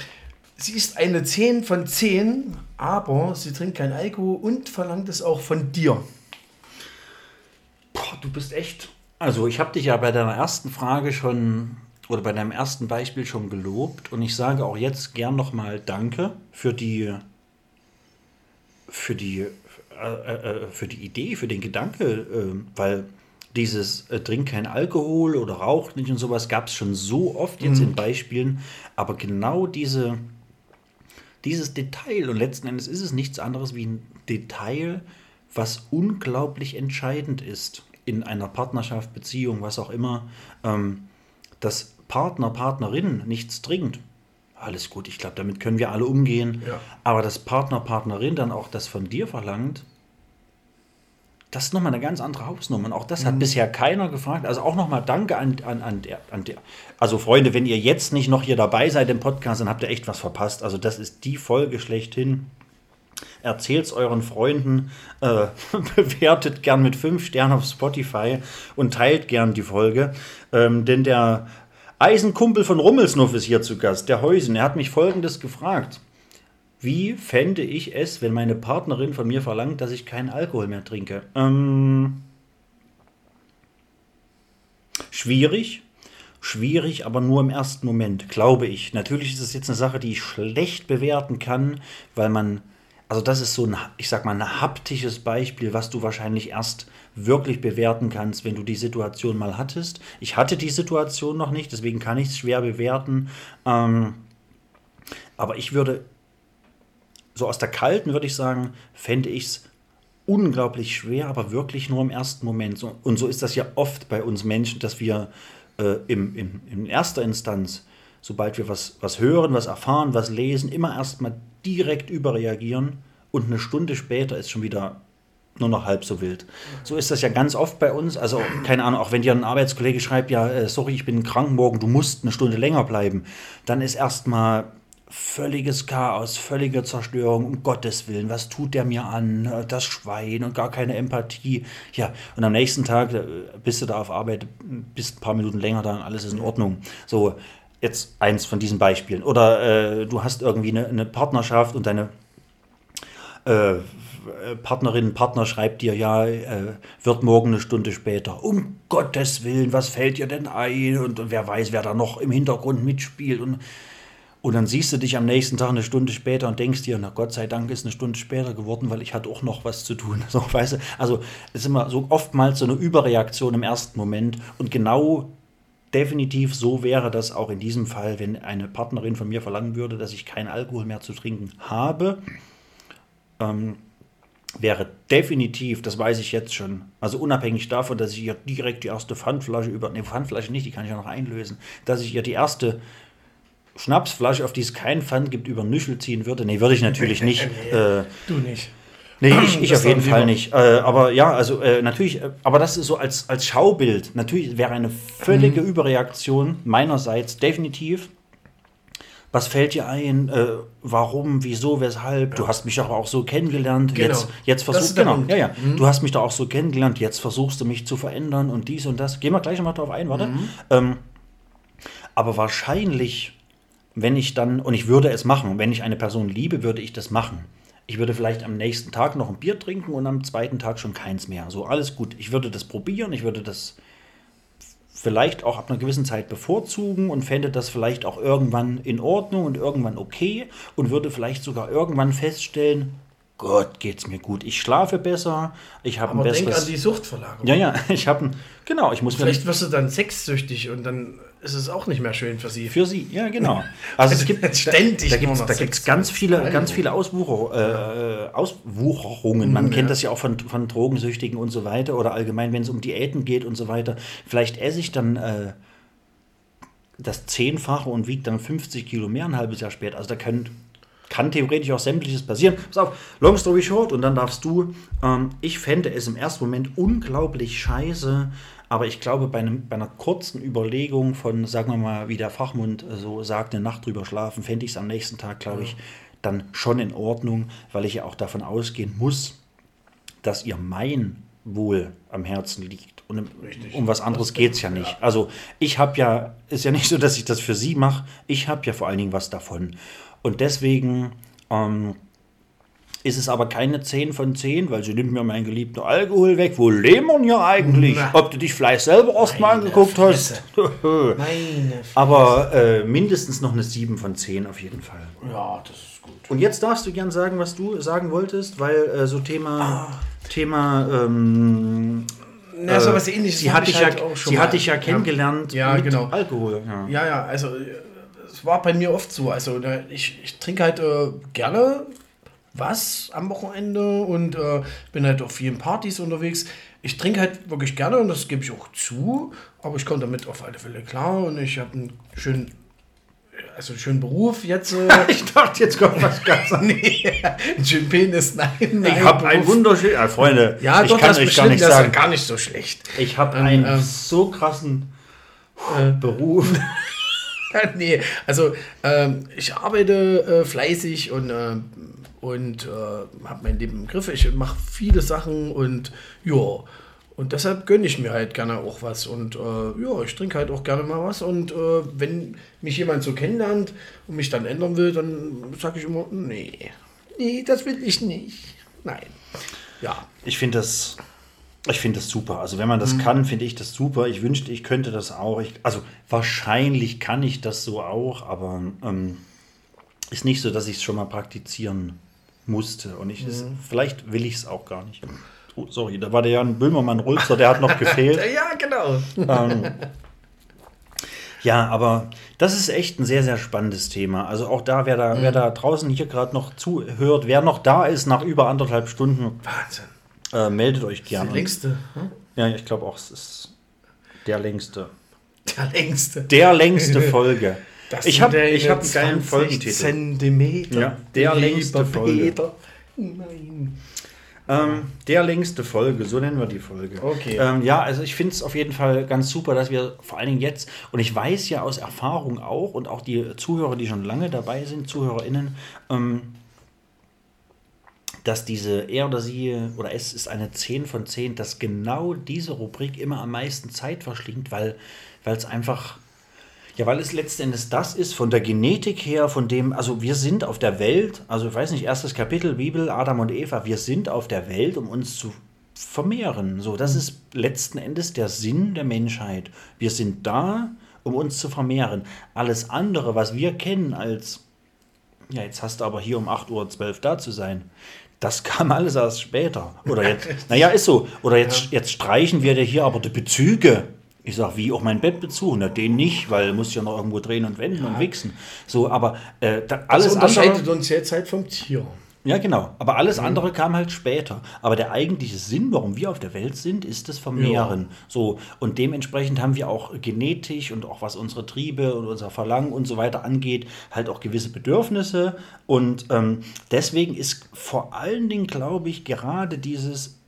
sie ist eine 10 von 10, aber sie trinkt kein Alkohol und verlangt es auch von dir. Boah, du bist echt. Also, ich habe dich ja bei deiner ersten Frage schon oder bei deinem ersten Beispiel schon gelobt und ich sage auch jetzt gern nochmal Danke für die für die, äh, äh, für die Idee, für den Gedanke, äh, weil dieses äh, Trink kein Alkohol oder Rauch nicht und sowas gab es schon so oft jetzt in Beispielen, aber genau diese, dieses Detail und letzten Endes ist es nichts anderes wie ein Detail, was unglaublich entscheidend ist in einer Partnerschaft, Beziehung, was auch immer, ähm, dass Partner, Partnerin nichts trinkt. Alles gut, ich glaube, damit können wir alle umgehen. Ja. Aber dass Partner, Partnerin dann auch das von dir verlangt, das ist nochmal eine ganz andere Hausnummer. Und auch das hat bisher keiner gefragt. Also auch nochmal Danke an, an, an, der, an der. Also Freunde, wenn ihr jetzt nicht noch hier dabei seid im Podcast, dann habt ihr echt was verpasst. Also das ist die Folge schlechthin. Erzählt's euren Freunden, äh, bewertet gern mit 5 Sternen auf Spotify und teilt gern die Folge. Ähm, denn der Eisenkumpel von Rummelsnuff ist hier zu Gast, der Heusen. Er hat mich folgendes gefragt. Wie fände ich es, wenn meine Partnerin von mir verlangt, dass ich keinen Alkohol mehr trinke? Ähm, schwierig. Schwierig, aber nur im ersten Moment, glaube ich. Natürlich ist es jetzt eine Sache, die ich schlecht bewerten kann, weil man, also das ist so ein, ich sag mal, ein haptisches Beispiel, was du wahrscheinlich erst wirklich bewerten kannst, wenn du die Situation mal hattest. Ich hatte die Situation noch nicht, deswegen kann ich es schwer bewerten. Ähm, aber ich würde so aus der kalten würde ich sagen, fände ich es unglaublich schwer, aber wirklich nur im ersten Moment. Und so ist das ja oft bei uns Menschen, dass wir äh, im, im, in erster Instanz, sobald wir was, was hören, was erfahren, was lesen, immer erstmal direkt überreagieren und eine Stunde später ist schon wieder nur noch halb so wild. So ist das ja ganz oft bei uns. Also, keine Ahnung, auch wenn dir ein Arbeitskollege schreibt, ja, äh, sorry, ich bin krank morgen, du musst eine Stunde länger bleiben, dann ist erstmal völliges Chaos, völlige Zerstörung, um Gottes Willen, was tut der mir an, das Schwein und gar keine Empathie. Ja, und am nächsten Tag äh, bist du da auf Arbeit, bist ein paar Minuten länger da und alles ist in Ordnung. So, jetzt eins von diesen Beispielen. Oder äh, du hast irgendwie eine, eine Partnerschaft und deine äh, Partnerin, Partner schreibt dir, ja, äh, wird morgen eine Stunde später. Um Gottes Willen, was fällt dir denn ein? Und, und wer weiß, wer da noch im Hintergrund mitspielt. Und und dann siehst du dich am nächsten Tag eine Stunde später und denkst dir, na Gott sei Dank ist eine Stunde später geworden, weil ich hatte auch noch was zu tun. So, weißt du? Also es ist immer so oftmals so eine Überreaktion im ersten Moment. Und genau definitiv so wäre das auch in diesem Fall, wenn eine Partnerin von mir verlangen würde, dass ich keinen Alkohol mehr zu trinken habe. Ähm, wäre definitiv, das weiß ich jetzt schon, also unabhängig davon, dass ich ihr direkt die erste Pfandflasche über, ne, Pfandflasche nicht, die kann ich ja noch einlösen, dass ich ihr die erste Schnapsflasche, auf die es keinen Pfand gibt, über Nüschel ziehen würde. Nee, würde ich natürlich nicht. äh, Du nicht. Nee, ich, ich auf jeden Fall lieber. nicht. Äh, aber ja, also äh, natürlich, äh, aber das ist so als, als Schaubild. Natürlich wäre eine völlige Mhm. Überreaktion meinerseits definitiv. Was fällt dir ein? Äh, warum, wieso, weshalb? Du hast mich doch auch so kennengelernt. Genau. Jetzt, jetzt versuchst genau. Mhm. ja, ja. Du hast mich doch auch so kennengelernt. Jetzt versuchst du mich zu verändern und dies und das. Gehen wir gleich nochmal drauf ein, warte. Mhm. Ähm, aber wahrscheinlich, wenn ich dann, und ich würde es machen, wenn ich eine Person liebe, würde ich das machen. Ich würde vielleicht am nächsten Tag noch ein Bier trinken und am zweiten Tag schon keins mehr. So, alles gut. Ich würde das probieren, ich würde das vielleicht auch ab einer gewissen Zeit bevorzugen und fände das vielleicht auch irgendwann in Ordnung und irgendwann okay und würde vielleicht sogar irgendwann feststellen, Gott, geht's mir gut. Ich schlafe besser, ich habe ein Aber denk besseres... an die Suchtverlagerung. ja, ja, ich habe ein... Genau, ich muss mir Vielleicht wirst du dann sexsüchtig und dann ist es auch nicht mehr schön für sie. Für sie, ja, genau. Also es gibt Ständig da, da gibt's, gibt's Sex. ganz viele, ganz viele Auswucher, äh, Auswucherungen. Man kennt das ja auch von, von Drogensüchtigen und so weiter oder allgemein, wenn es um Diäten geht und so weiter. Vielleicht esse ich dann äh, das Zehnfache und wiegt dann 50 Kilo mehr ein halbes Jahr später. Also da können, kann theoretisch auch sämtliches passieren. Pass auf, long story short, und dann darfst du, ähm, ich fände es im ersten Moment unglaublich scheiße, aber ich glaube, bei, einem, bei einer kurzen Überlegung von, sagen wir mal, wie der Fachmund äh, so sagt, eine Nacht drüber schlafen, fände ich es am nächsten Tag, glaube ich, dann schon in Ordnung, weil ich ja auch davon ausgehen muss, dass ihr mein Wohl am Herzen liegt. Und um, um was anderes geht es ja nicht. Also ich habe ja, ist ja nicht so, dass ich das für sie mache, ich habe ja vor allen Dingen was davon. Und deswegen ähm, ist es aber keine 10 von 10, weil sie nimmt mir meinen geliebten Alkohol weg. Wo leben wir hier eigentlich? Na. Ob du dich vielleicht selber erst mal angeguckt hast. Meine aber äh, mindestens noch eine 7 von 10 auf jeden Fall. Ja, das ist gut. Und jetzt darfst du gern sagen, was du sagen wolltest, weil äh, so Thema, Ah. Thema ähm, Na, so was ähnliches sie hab hat ich dich halt ja, auch schon sie hat dich ja kennengelernt Ja, mit genau. Alkohol. Ja. Ja, ja, also äh, es war bei mir oft so. Also ich, ich trinke halt äh, gerne was am Wochenende und äh, bin halt auf vielen Partys unterwegs. Ich trinke halt wirklich gerne und das gebe ich auch zu, aber ich komme damit auf alle Fälle klar und ich habe einen schönen, also einen schönen Beruf jetzt. Äh, Ich dachte, jetzt kommt was ganz anderes. nee, einen schönen Penis, nein. nein Ich habe ein Beruf. wunderschön, ja, Freunde, Ja, ich doch, kann das euch gar nicht das ist sagen. gar nicht so schlecht. Ich habe Ähm, einen ähm, so krassen Beruf. nee, also ähm, ich arbeite äh, fleißig und, äh, und äh, habe mein Leben im Griff. Ich mache viele Sachen und ja, und deshalb gönne ich mir halt gerne auch was. Und äh, ja, ich trinke halt auch gerne mal was. Und äh, wenn mich jemand so kennenlernt und mich dann ändern will, dann sage ich immer, nee, nee, das will ich nicht. Nein. Ja, Ich finde das, ich finde das super. Also wenn man Mhm. das kann, finde ich das super. Ich wünschte, ich könnte das auch. Ich, also wahrscheinlich kann ich das so auch, aber ähm, ist nicht so, dass ich es schon mal praktizieren musste. Und ich, Mhm. vielleicht will ich es auch gar nicht. Oh, sorry, da war der Jan Böhmermann Rülpser, der hat noch gefehlt. ja genau. Ja, aber das ist echt ein sehr, sehr spannendes Thema. Also auch da, wer da, wer da draußen hier gerade noch zuhört, wer noch da ist nach über anderthalb Stunden, äh, meldet euch gerne. Der längste. Hm? Ja, ich glaube auch, es ist der längste. Der längste. Der längste Folge. Das ich habe ich hab einen geilen 20 Folgentitel. Zentimeter. Ja, der längste Folge. Peter. Nein. Ähm, der längste Folge, so nennen wir die Folge. Okay. Ähm, ja, also ich finde es auf jeden Fall ganz super, dass wir vor allen Dingen jetzt, und ich weiß ja aus Erfahrung auch, und auch die Zuhörer, die schon lange dabei sind, ZuhörerInnen, ähm, dass diese er oder sie oder es ist eine 10 von 10, dass genau diese Rubrik immer am meisten Zeit verschlingt, weil es einfach, ja, weil es letzten Endes das ist, von der Genetik her, von dem, also wir sind auf der Welt, also ich weiß nicht, erstes Kapitel Bibel, Adam und Eva, wir sind auf der Welt, um uns zu vermehren. So, das ist letzten Endes der Sinn der Menschheit. Wir sind da, um uns zu vermehren. Alles andere, was wir kennen als ja, jetzt hast du aber hier um 8.12 Uhr da zu sein. Das kam alles erst später. Oder jetzt, naja, ist so. Oder jetzt, jetzt streichen wir dir hier aber die Bezüge. Ich sag, wie auch mein Bettbezug? Na, den nicht, weil muss ja noch irgendwo drehen und wenden und wichsen. So, aber äh, da, alles Das unterscheidet andere. uns jetzt halt vom Tier. Ja, genau. Aber alles andere kam halt später. Aber der eigentliche Sinn, warum wir auf der Welt sind, ist das Vermehren. So, und dementsprechend haben wir auch genetisch und auch was unsere Triebe und unser Verlangen und so weiter angeht, halt auch gewisse Bedürfnisse. Und ähm, deswegen ist vor allen Dingen, glaube ich, gerade dieses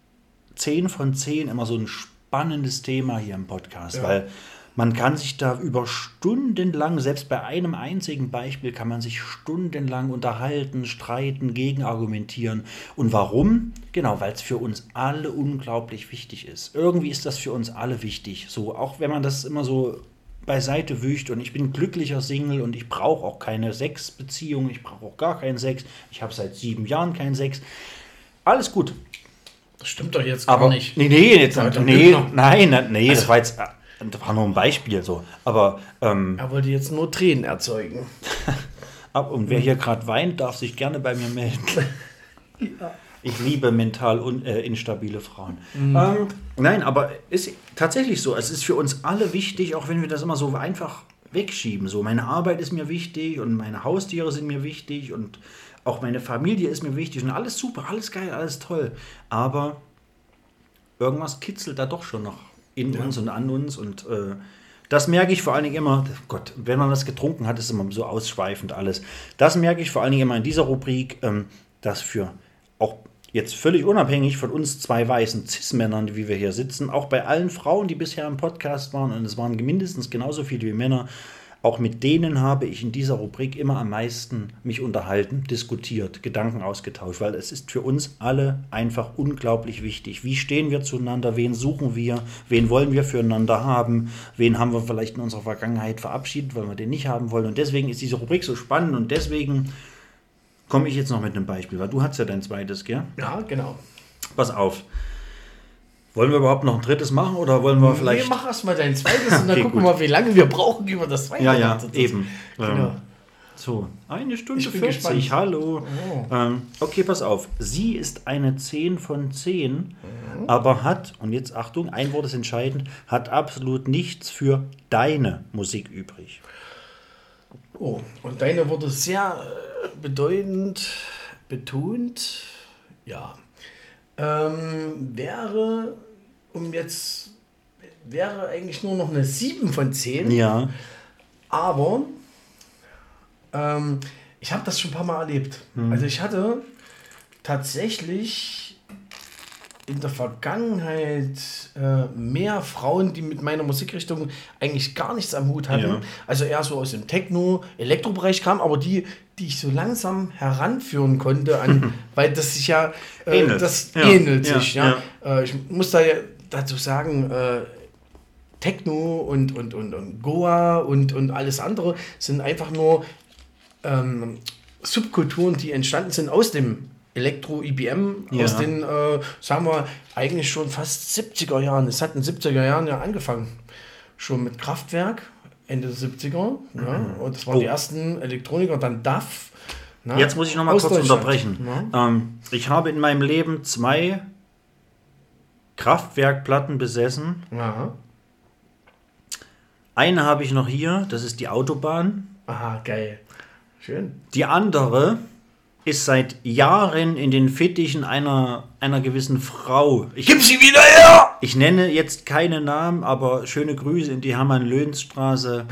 10 von 10 immer so ein spannendes Thema hier im Podcast, weil man kann sich da über stundenlang, selbst bei einem einzigen Beispiel, kann man sich stundenlang unterhalten, streiten, gegenargumentieren. Und warum? Genau, weil es für uns alle unglaublich wichtig ist. Irgendwie ist das für uns alle wichtig. So, auch wenn man das immer so beiseite wücht und ich bin glücklicher Single und ich brauche auch keine Sexbeziehung, ich brauche auch gar keinen Sex. Ich habe seit sieben Jahren keinen Sex. Alles gut. Das stimmt doch jetzt gar Aber nicht. nee, nee, jetzt, Weiter nee, nein, nein, nee, das war jetzt, äh, das war nur ein Beispiel so. Aber ähm, Er wollte jetzt nur Tränen erzeugen. und wer hier gerade weint, darf sich gerne bei mir melden. Ich liebe mental un, äh, instabile Frauen. Ähm, nein, aber ist tatsächlich so. Es ist für uns alle wichtig, auch wenn wir das immer so einfach wegschieben. So, meine Arbeit ist mir wichtig und meine Haustiere sind mir wichtig und auch meine Familie ist mir wichtig und alles super, alles geil, alles toll. Aber irgendwas kitzelt da doch schon noch in uns und an uns und äh, das merke ich vor allen Dingen immer, Gott, wenn man das getrunken hat, ist immer so ausschweifend alles. Das merke ich vor allen Dingen immer in dieser Rubrik, ähm, dass für auch jetzt völlig unabhängig von uns zwei weißen Cis-Männern, wie wir hier sitzen, auch bei allen Frauen, die bisher im Podcast waren, und es waren mindestens genauso viele wie Männer, auch mit denen habe ich in dieser Rubrik immer am meisten mich unterhalten, diskutiert, Gedanken ausgetauscht, weil es ist für uns alle einfach unglaublich wichtig. Wie stehen wir zueinander? Wen suchen wir? Wen wollen wir füreinander haben? Wen haben wir vielleicht in unserer Vergangenheit verabschiedet, weil wir den nicht haben wollen? Und deswegen ist diese Rubrik so spannend und deswegen komme ich jetzt noch mit einem Beispiel, weil du hast ja dein zweites, gell? Ja, genau. Pass auf. Wollen wir überhaupt noch ein drittes machen oder wollen wir Nee, vielleicht. mach erst mal dein zweites und dann Okay, gucken wir mal, wie lange wir brauchen über das zweite. Ja, ja, nachzudenken. eben. Genau. Ähm, so, eine Stunde Ich bin 40, gespannt. hallo. Ähm, okay, pass auf. Sie ist eine 10 von 10, aber hat, und jetzt Achtung, ein Wort ist entscheidend, hat absolut nichts für deine Musik übrig. Oh, und deine wurde sehr äh, bedeutend betont. Ja. Ähm, wäre, um jetzt, wäre eigentlich nur noch eine 7 von 10. Ja. Aber ähm, ich habe das schon ein paar Mal erlebt. Also ich hatte tatsächlich in der Vergangenheit äh, mehr Frauen, die mit meiner Musikrichtung eigentlich gar nichts am Hut hatten. Ja. Also eher so aus dem Techno, Elektrobereich kamen, aber die, die ich so langsam heranführen konnte an, weil das sich ja äh, Ähnelt. das Ja. ähnelt Ja. sich. Ja. Äh, ich muss da ja dazu sagen, äh, Techno und, und, und, und Goa und, und alles andere sind einfach nur ähm, Subkulturen, die entstanden sind aus dem Elektro-IBM, Ja. aus den, äh, sagen wir, eigentlich schon fast 70er Jahren. Es hat in den 70er Jahren ja angefangen. Schon mit Kraftwerk, Ende der 70er. Ja, und das waren Oh. die ersten Elektroniker, dann DAF. na, Jetzt muss ich noch mal aus kurz unterbrechen. Ja. Ähm, ich habe in meinem Leben zwei Kraftwerkplatten besessen. Ja. Eine habe ich noch hier, das ist die Autobahn. Aha, geil. Schön. Die andere ist seit Jahren in den Fittichen einer, einer gewissen Frau. Ich, Gib sie wieder her! ich nenne jetzt keine Namen, aber schöne Grüße in die Hermann-Löhns-Straße.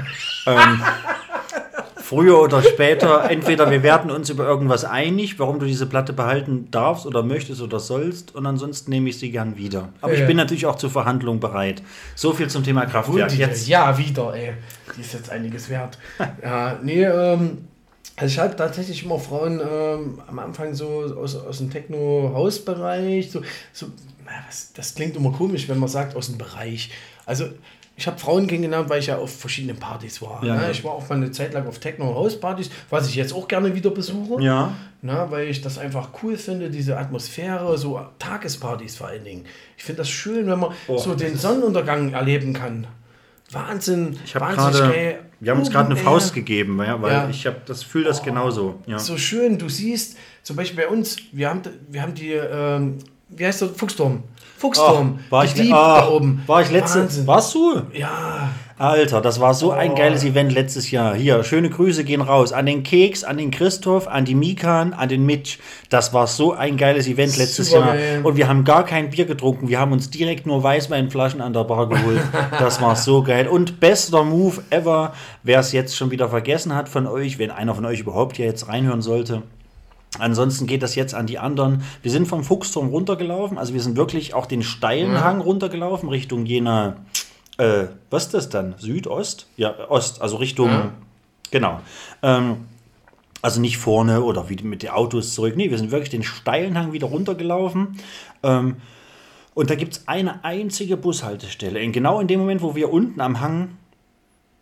Ähm, früher oder später, entweder wir werden uns über irgendwas einig, warum du diese Platte behalten darfst oder möchtest oder sollst, und ansonsten nehme ich sie gern wieder. Aber ich Ja. bin natürlich auch zur Verhandlung bereit. So viel zum Thema Kraftwerk. Gut, Jetzt, ja, wieder, ey. Die ist jetzt einiges wert. ja, nee, ähm, also ich hatte tatsächlich immer Frauen ähm, am Anfang so aus, aus dem Techno-Haus-Bereich, so, so das klingt immer komisch, wenn man sagt aus dem Bereich. Also ich habe Frauen kennengelernt, weil ich ja auf verschiedenen Partys war. Ja, ne? ja. Ich war auch mal eine Zeit lang auf Techno-Haus-Partys, was ich jetzt auch gerne wieder besuche. ja. Na, weil ich das einfach cool finde, diese Atmosphäre, so Tagespartys vor allen Dingen. Ich finde das schön, wenn man Oh, so den Sonnenuntergang erleben kann. Wahnsinn. Ich habe gerade, wir haben uns gerade eine Faust Air. gegeben, ja, weil Ja. ich habe das fühle das genauso. Ja. So schön, du siehst, zum Beispiel bei uns, wir haben, wir haben die, ähm, wie heißt der, Fuchsturm. Fuchsturm. war, die ich, Dieb ah, da oben. war ich letzte. Wahnsinn. Warst du? Ja, Alter, das war so Oh. ein geiles Event letztes Jahr. Hier, schöne Grüße gehen raus an den Keks, an den Christoph, an die Mikan, an den Mitch. Das war so ein geiles Event letztes Super Jahr. geil. Und wir haben gar kein Bier getrunken. Wir haben uns direkt nur Weißweinflaschen an der Bar geholt. Das war so geil. Und bester Move ever, wer es jetzt schon wieder vergessen hat von euch, wenn einer von euch überhaupt hier jetzt reinhören sollte. Ansonsten geht das jetzt an die anderen. Wir sind vom Fuchsturm runtergelaufen, also wir sind wirklich auch den steilen Hang runtergelaufen, Richtung jener, äh, was ist das dann? Südost? Ja, Ost, also Richtung, Ja. genau. Ähm, also nicht vorne oder wie mit den Autos zurück. Nee, wir sind wirklich den steilen Hang wieder runtergelaufen. Ähm, und da gibt es eine einzige Bushaltestelle. In, genau in dem Moment, wo wir unten am Hang,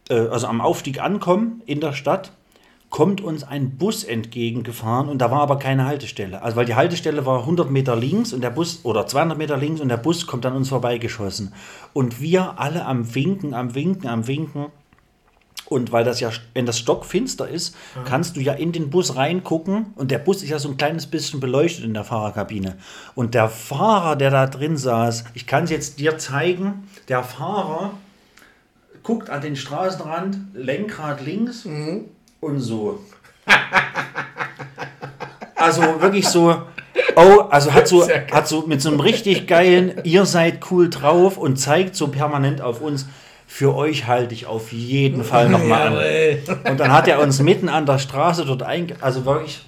äh, also am Aufstieg ankommen in der Stadt, kommt uns ein Bus entgegengefahren und da war aber keine Haltestelle. Also weil die Haltestelle war 100 Meter links und der Bus, oder 200 Meter links und der Bus kommt an uns vorbeigeschossen. Und wir alle am Winken, am Winken, am Winken. Und weil das ja, wenn das stockfinster ist, kannst du ja in den Bus reingucken und der Bus ist ja so ein kleines bisschen beleuchtet in der Fahrerkabine. Und der Fahrer, der da drin saß, ich kann es jetzt dir zeigen, der Fahrer guckt an den Straßenrand, Lenkrad links und so. Also wirklich so, oh, also hat so, hat so mit so einem richtig geilen, ihr seid cool drauf und zeigt so permanent auf uns. Für euch halte ich auf jeden Fall nochmal an. Und dann hat er uns mitten an der Straße dort einge... Also wirklich...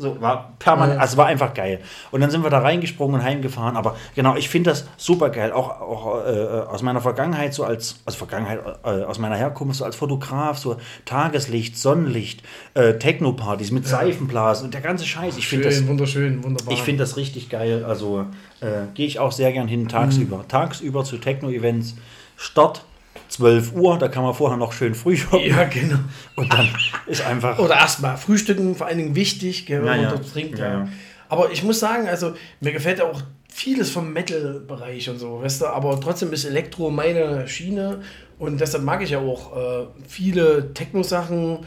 So, war permanent, also war einfach geil. Und dann sind wir da reingesprungen und heimgefahren. Aber genau, ich finde das super geil. Auch, auch äh, aus meiner Vergangenheit, so als, also Vergangenheit, äh, aus meiner Herkunft, so als Fotograf, so Tageslicht, Sonnenlicht, äh, Techno-Partys mit Seifenblasen und der ganze Scheiß. Ich finde das, Schön, wunderschön, wunderbar. ich finde das richtig geil. Also äh, gehe ich auch sehr gern hin tagsüber. Mhm. Tagsüber zu Techno-Events. Start 12 Uhr, da kann man vorher noch schön früh shoppen. Ja, genau. Und dann ist einfach. Oder erstmal frühstücken, vor allen Dingen wichtig, gell, wenn Ja, man ja. trinkt. Ja. Aber ich muss sagen, also mir gefällt ja auch vieles vom Metal-Bereich und so, weißt du, aber trotzdem ist Elektro meine Schiene und deshalb mag ich ja auch äh, viele Techno-Sachen,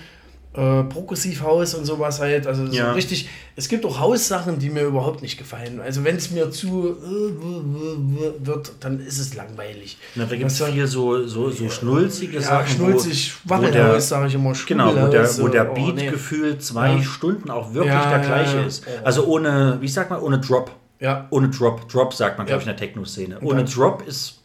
äh, Progressiv-Haus und sowas halt. Also so Ja. richtig, es gibt auch Haussachen, die mir überhaupt nicht gefallen. Also wenn es mir zu äh, wird, dann ist es langweilig. Na, da gibt es du? viel so, so, so schnulzige ja, Sachen. schnulzig, Schwaffelhaus, sage ich immer, Genau, wo der, wo der oh, Beat nee. gefühlt zwei Ja. Stunden auch wirklich Ja, der ja, gleiche ja. ist. Also ohne, wie sagt man, ohne Drop. Ja. Ohne Drop. Drop sagt man, glaube Ja. ich, in der Techno-Szene. Ohne Drop ist,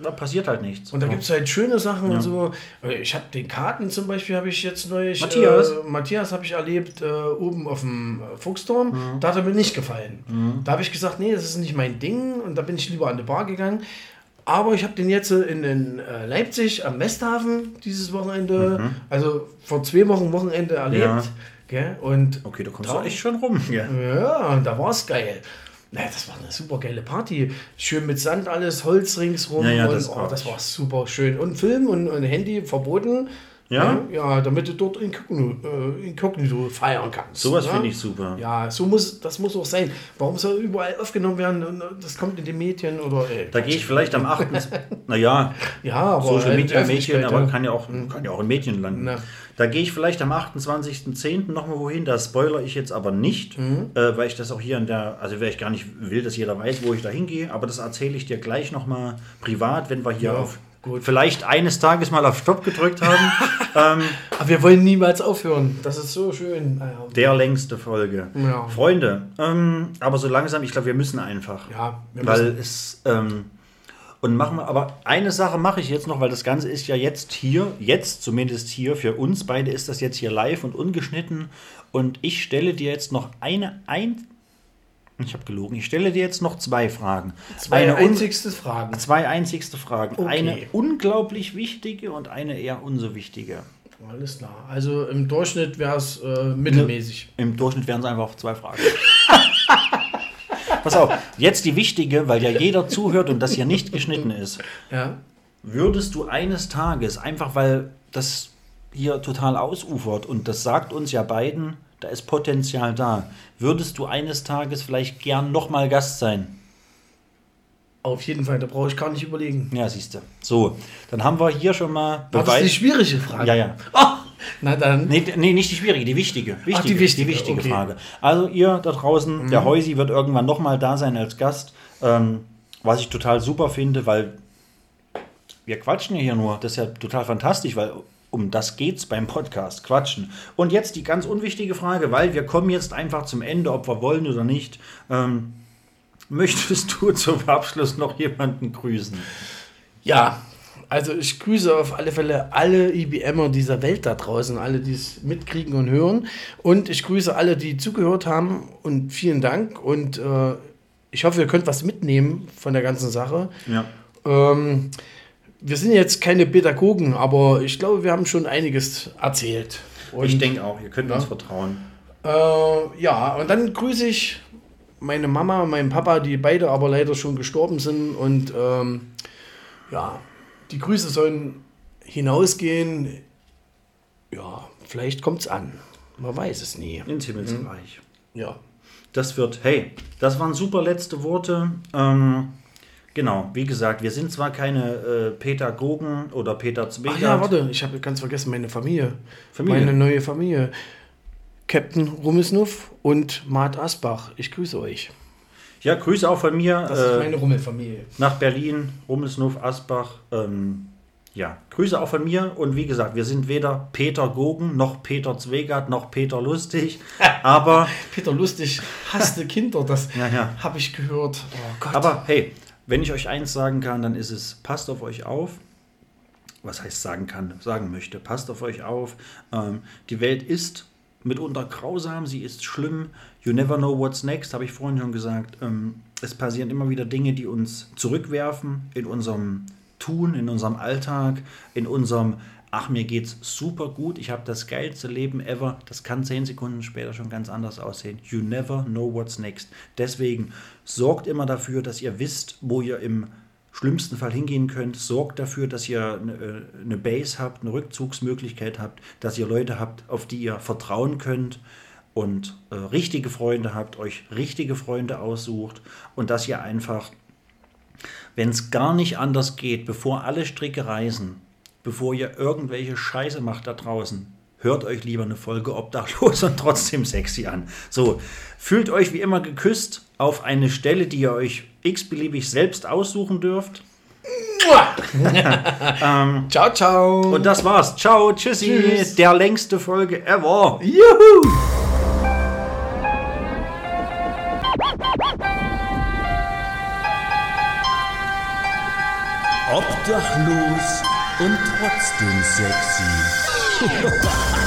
da passiert halt nichts. Und da gibt es halt schöne Sachen und so. Äh, Ich habe den Karten zum Beispiel, habe ich jetzt neulich. Matthias? Äh, Matthias habe ich erlebt äh, oben auf dem Fuchsturm. Mhm. Da hat er mir nicht gefallen. Da habe ich gesagt, nee, das ist nicht mein Ding. Und da bin ich lieber an die Bar gegangen. Aber ich habe den jetzt in, in äh, Leipzig am Westhafen dieses Wochenende, also vor zwei Wochen Wochenende erlebt. Mhm. Ja. Gell? Und Okay, da kommst du echt schon rum. Ja. ja, und da war es geil. Naja, das war eine super geile Party. Schön mit Sand alles, Holz ringsrum. Ja, ja, und, das oh, war- das war super schön. Und Film und, und Handy verboten. Ja? Ja, damit du dort inkognito, äh, inkognito feiern kannst. Sowas ja? finde ich super. Ja, so muss, das muss auch sein. Warum soll überall aufgenommen werden und das kommt in den Medien oder. Äh, Da gehe ich vielleicht am 8. naja, ja, aber Social Media Öffentlichkeit, aber kann ja auch, kann ja auch in Medien landen. Na. Da gehe ich vielleicht am 28.10. nochmal wohin, da spoiler ich jetzt aber nicht, Mhm. äh, weil ich das auch hier in der, also weil ich gar nicht will, dass jeder weiß, wo ich da hingehe, aber das erzähle ich dir gleich nochmal privat, wenn wir hier Ja, auf gut. vielleicht eines Tages mal auf Stopp gedrückt haben. ähm, Aber wir wollen niemals aufhören. Das ist so schön. Ah, ja. der längste Folge. Ja. Freunde, ähm, aber so langsam, ich glaube, wir müssen einfach. Ja, wir weil müssen. es ähm, und machen wir, aber eine Sache mache ich jetzt noch, weil das Ganze ist ja jetzt hier, jetzt zumindest hier, für uns beide ist das jetzt hier live und ungeschnitten. Und ich stelle dir jetzt noch eine, ein, ich habe gelogen, ich stelle dir jetzt noch zwei Fragen. Zwei eine einzigste Fragen. zwei einzigste Fragen. Okay. Eine unglaublich wichtige und eine eher unso wichtige. Alles klar. Also im Durchschnitt wäre es äh, mittelmäßig. Im Durchschnitt wären es einfach zwei Fragen. Pass auf, jetzt die wichtige, weil ja jeder zuhört und das hier nicht geschnitten ist. Ja. Würdest du eines Tages, einfach weil das hier total ausufert und das sagt uns ja beiden, da ist Potenzial da, würdest du eines Tages vielleicht gern nochmal Gast sein? Auf jeden Fall, da brauche ich gar nicht überlegen. Ja, siehst du. So, dann haben wir hier schon mal War das die schwierige Frage? Ja, ja. Ah, na dann. Nee, nee, nicht die schwierige, die wichtige. wichtige die wichtige, okay. Frage. Also ihr da draußen, der Heusi wird irgendwann nochmal da sein als Gast, ähm, was ich total super finde, weil wir quatschen ja hier nur. Das ist ja total fantastisch, weil um das geht's beim Podcast, quatschen. Und jetzt die ganz unwichtige Frage, weil wir kommen jetzt einfach zum Ende, ob wir wollen oder nicht. Ähm, möchtest du zum Abschluss noch jemanden grüßen? Ja, also ich grüße auf alle Fälle alle IBMer dieser Welt da draußen, alle, die es mitkriegen und hören. Und ich grüße alle, die zugehört haben und vielen Dank. Und äh, ich hoffe, ihr könnt was mitnehmen von der ganzen Sache. Ja. Ähm, wir sind jetzt keine Pädagogen, aber ich glaube, wir haben schon einiges erzählt. Und, Ich denke auch, ihr könnt uns vertrauen. Äh, ja, und dann grüße ich meine Mama und meinen Papa, die beide aber leider schon gestorben sind. Und ähm, ja, die Grüße sollen hinausgehen. Ja, vielleicht kommt es an. Man weiß es nie. Ins Himmelsreich. Ja. Das wird, hey, das waren super letzte Worte. Ähm, genau, wie gesagt, wir sind zwar keine äh, Pädagogen oder Peter Zweigert. Ach ja, warte, ich habe ganz vergessen, meine Familie. Familie. Meine neue Familie. Captain Rummelsnuff und Mart Asbach. Ich grüße euch. Ja, Grüße auch von mir Das ist äh, meine Rummelfamilie. nach Berlin, Rummelsnuff, Asbach. Ähm, ja, Grüße auch von mir. Und wie gesagt, wir sind weder Peter Gogen, noch Peter Zweigert, noch Peter Lustig. Aber, Peter Lustig hasste Kinder, das Ja, ja. habe ich gehört. Oh aber hey, wenn ich euch eins sagen kann, dann ist es, passt auf euch auf. was heißt sagen kann, sagen möchte. Passt auf euch auf. Ähm, die Welt ist mitunter grausam, sie ist schlimm. You never know what's next, habe ich vorhin schon gesagt. Ähm, es passieren immer wieder Dinge, die uns zurückwerfen in unserem Tun, in unserem Alltag, in unserem Ach, mir geht's super gut, ich habe das geilste Leben ever. Das kann zehn Sekunden später schon ganz anders aussehen. You never know what's next. Deswegen sorgt immer dafür, dass ihr wisst, wo ihr im schlimmsten Fall hingehen könnt. Sorgt dafür, dass ihr eine, äh, eine Base habt, eine Rückzugsmöglichkeit habt, dass ihr Leute habt, auf die ihr vertrauen könnt und äh, richtige Freunde habt, euch richtige Freunde aussucht und dass ihr einfach, wenn es gar nicht anders geht, bevor alle Stricke reißen, bevor ihr irgendwelche Scheiße macht da draußen, hört euch lieber eine Folge obdachlos und trotzdem sexy an. So, fühlt euch wie immer geküsst auf eine Stelle, die ihr euch x-beliebig selbst aussuchen dürft. Ciao, ciao. Und das war's. Ciao, tschüssi. Tschüss. Der längste Folge ever. Juhu. Obdachlos und trotzdem sexy. ああ!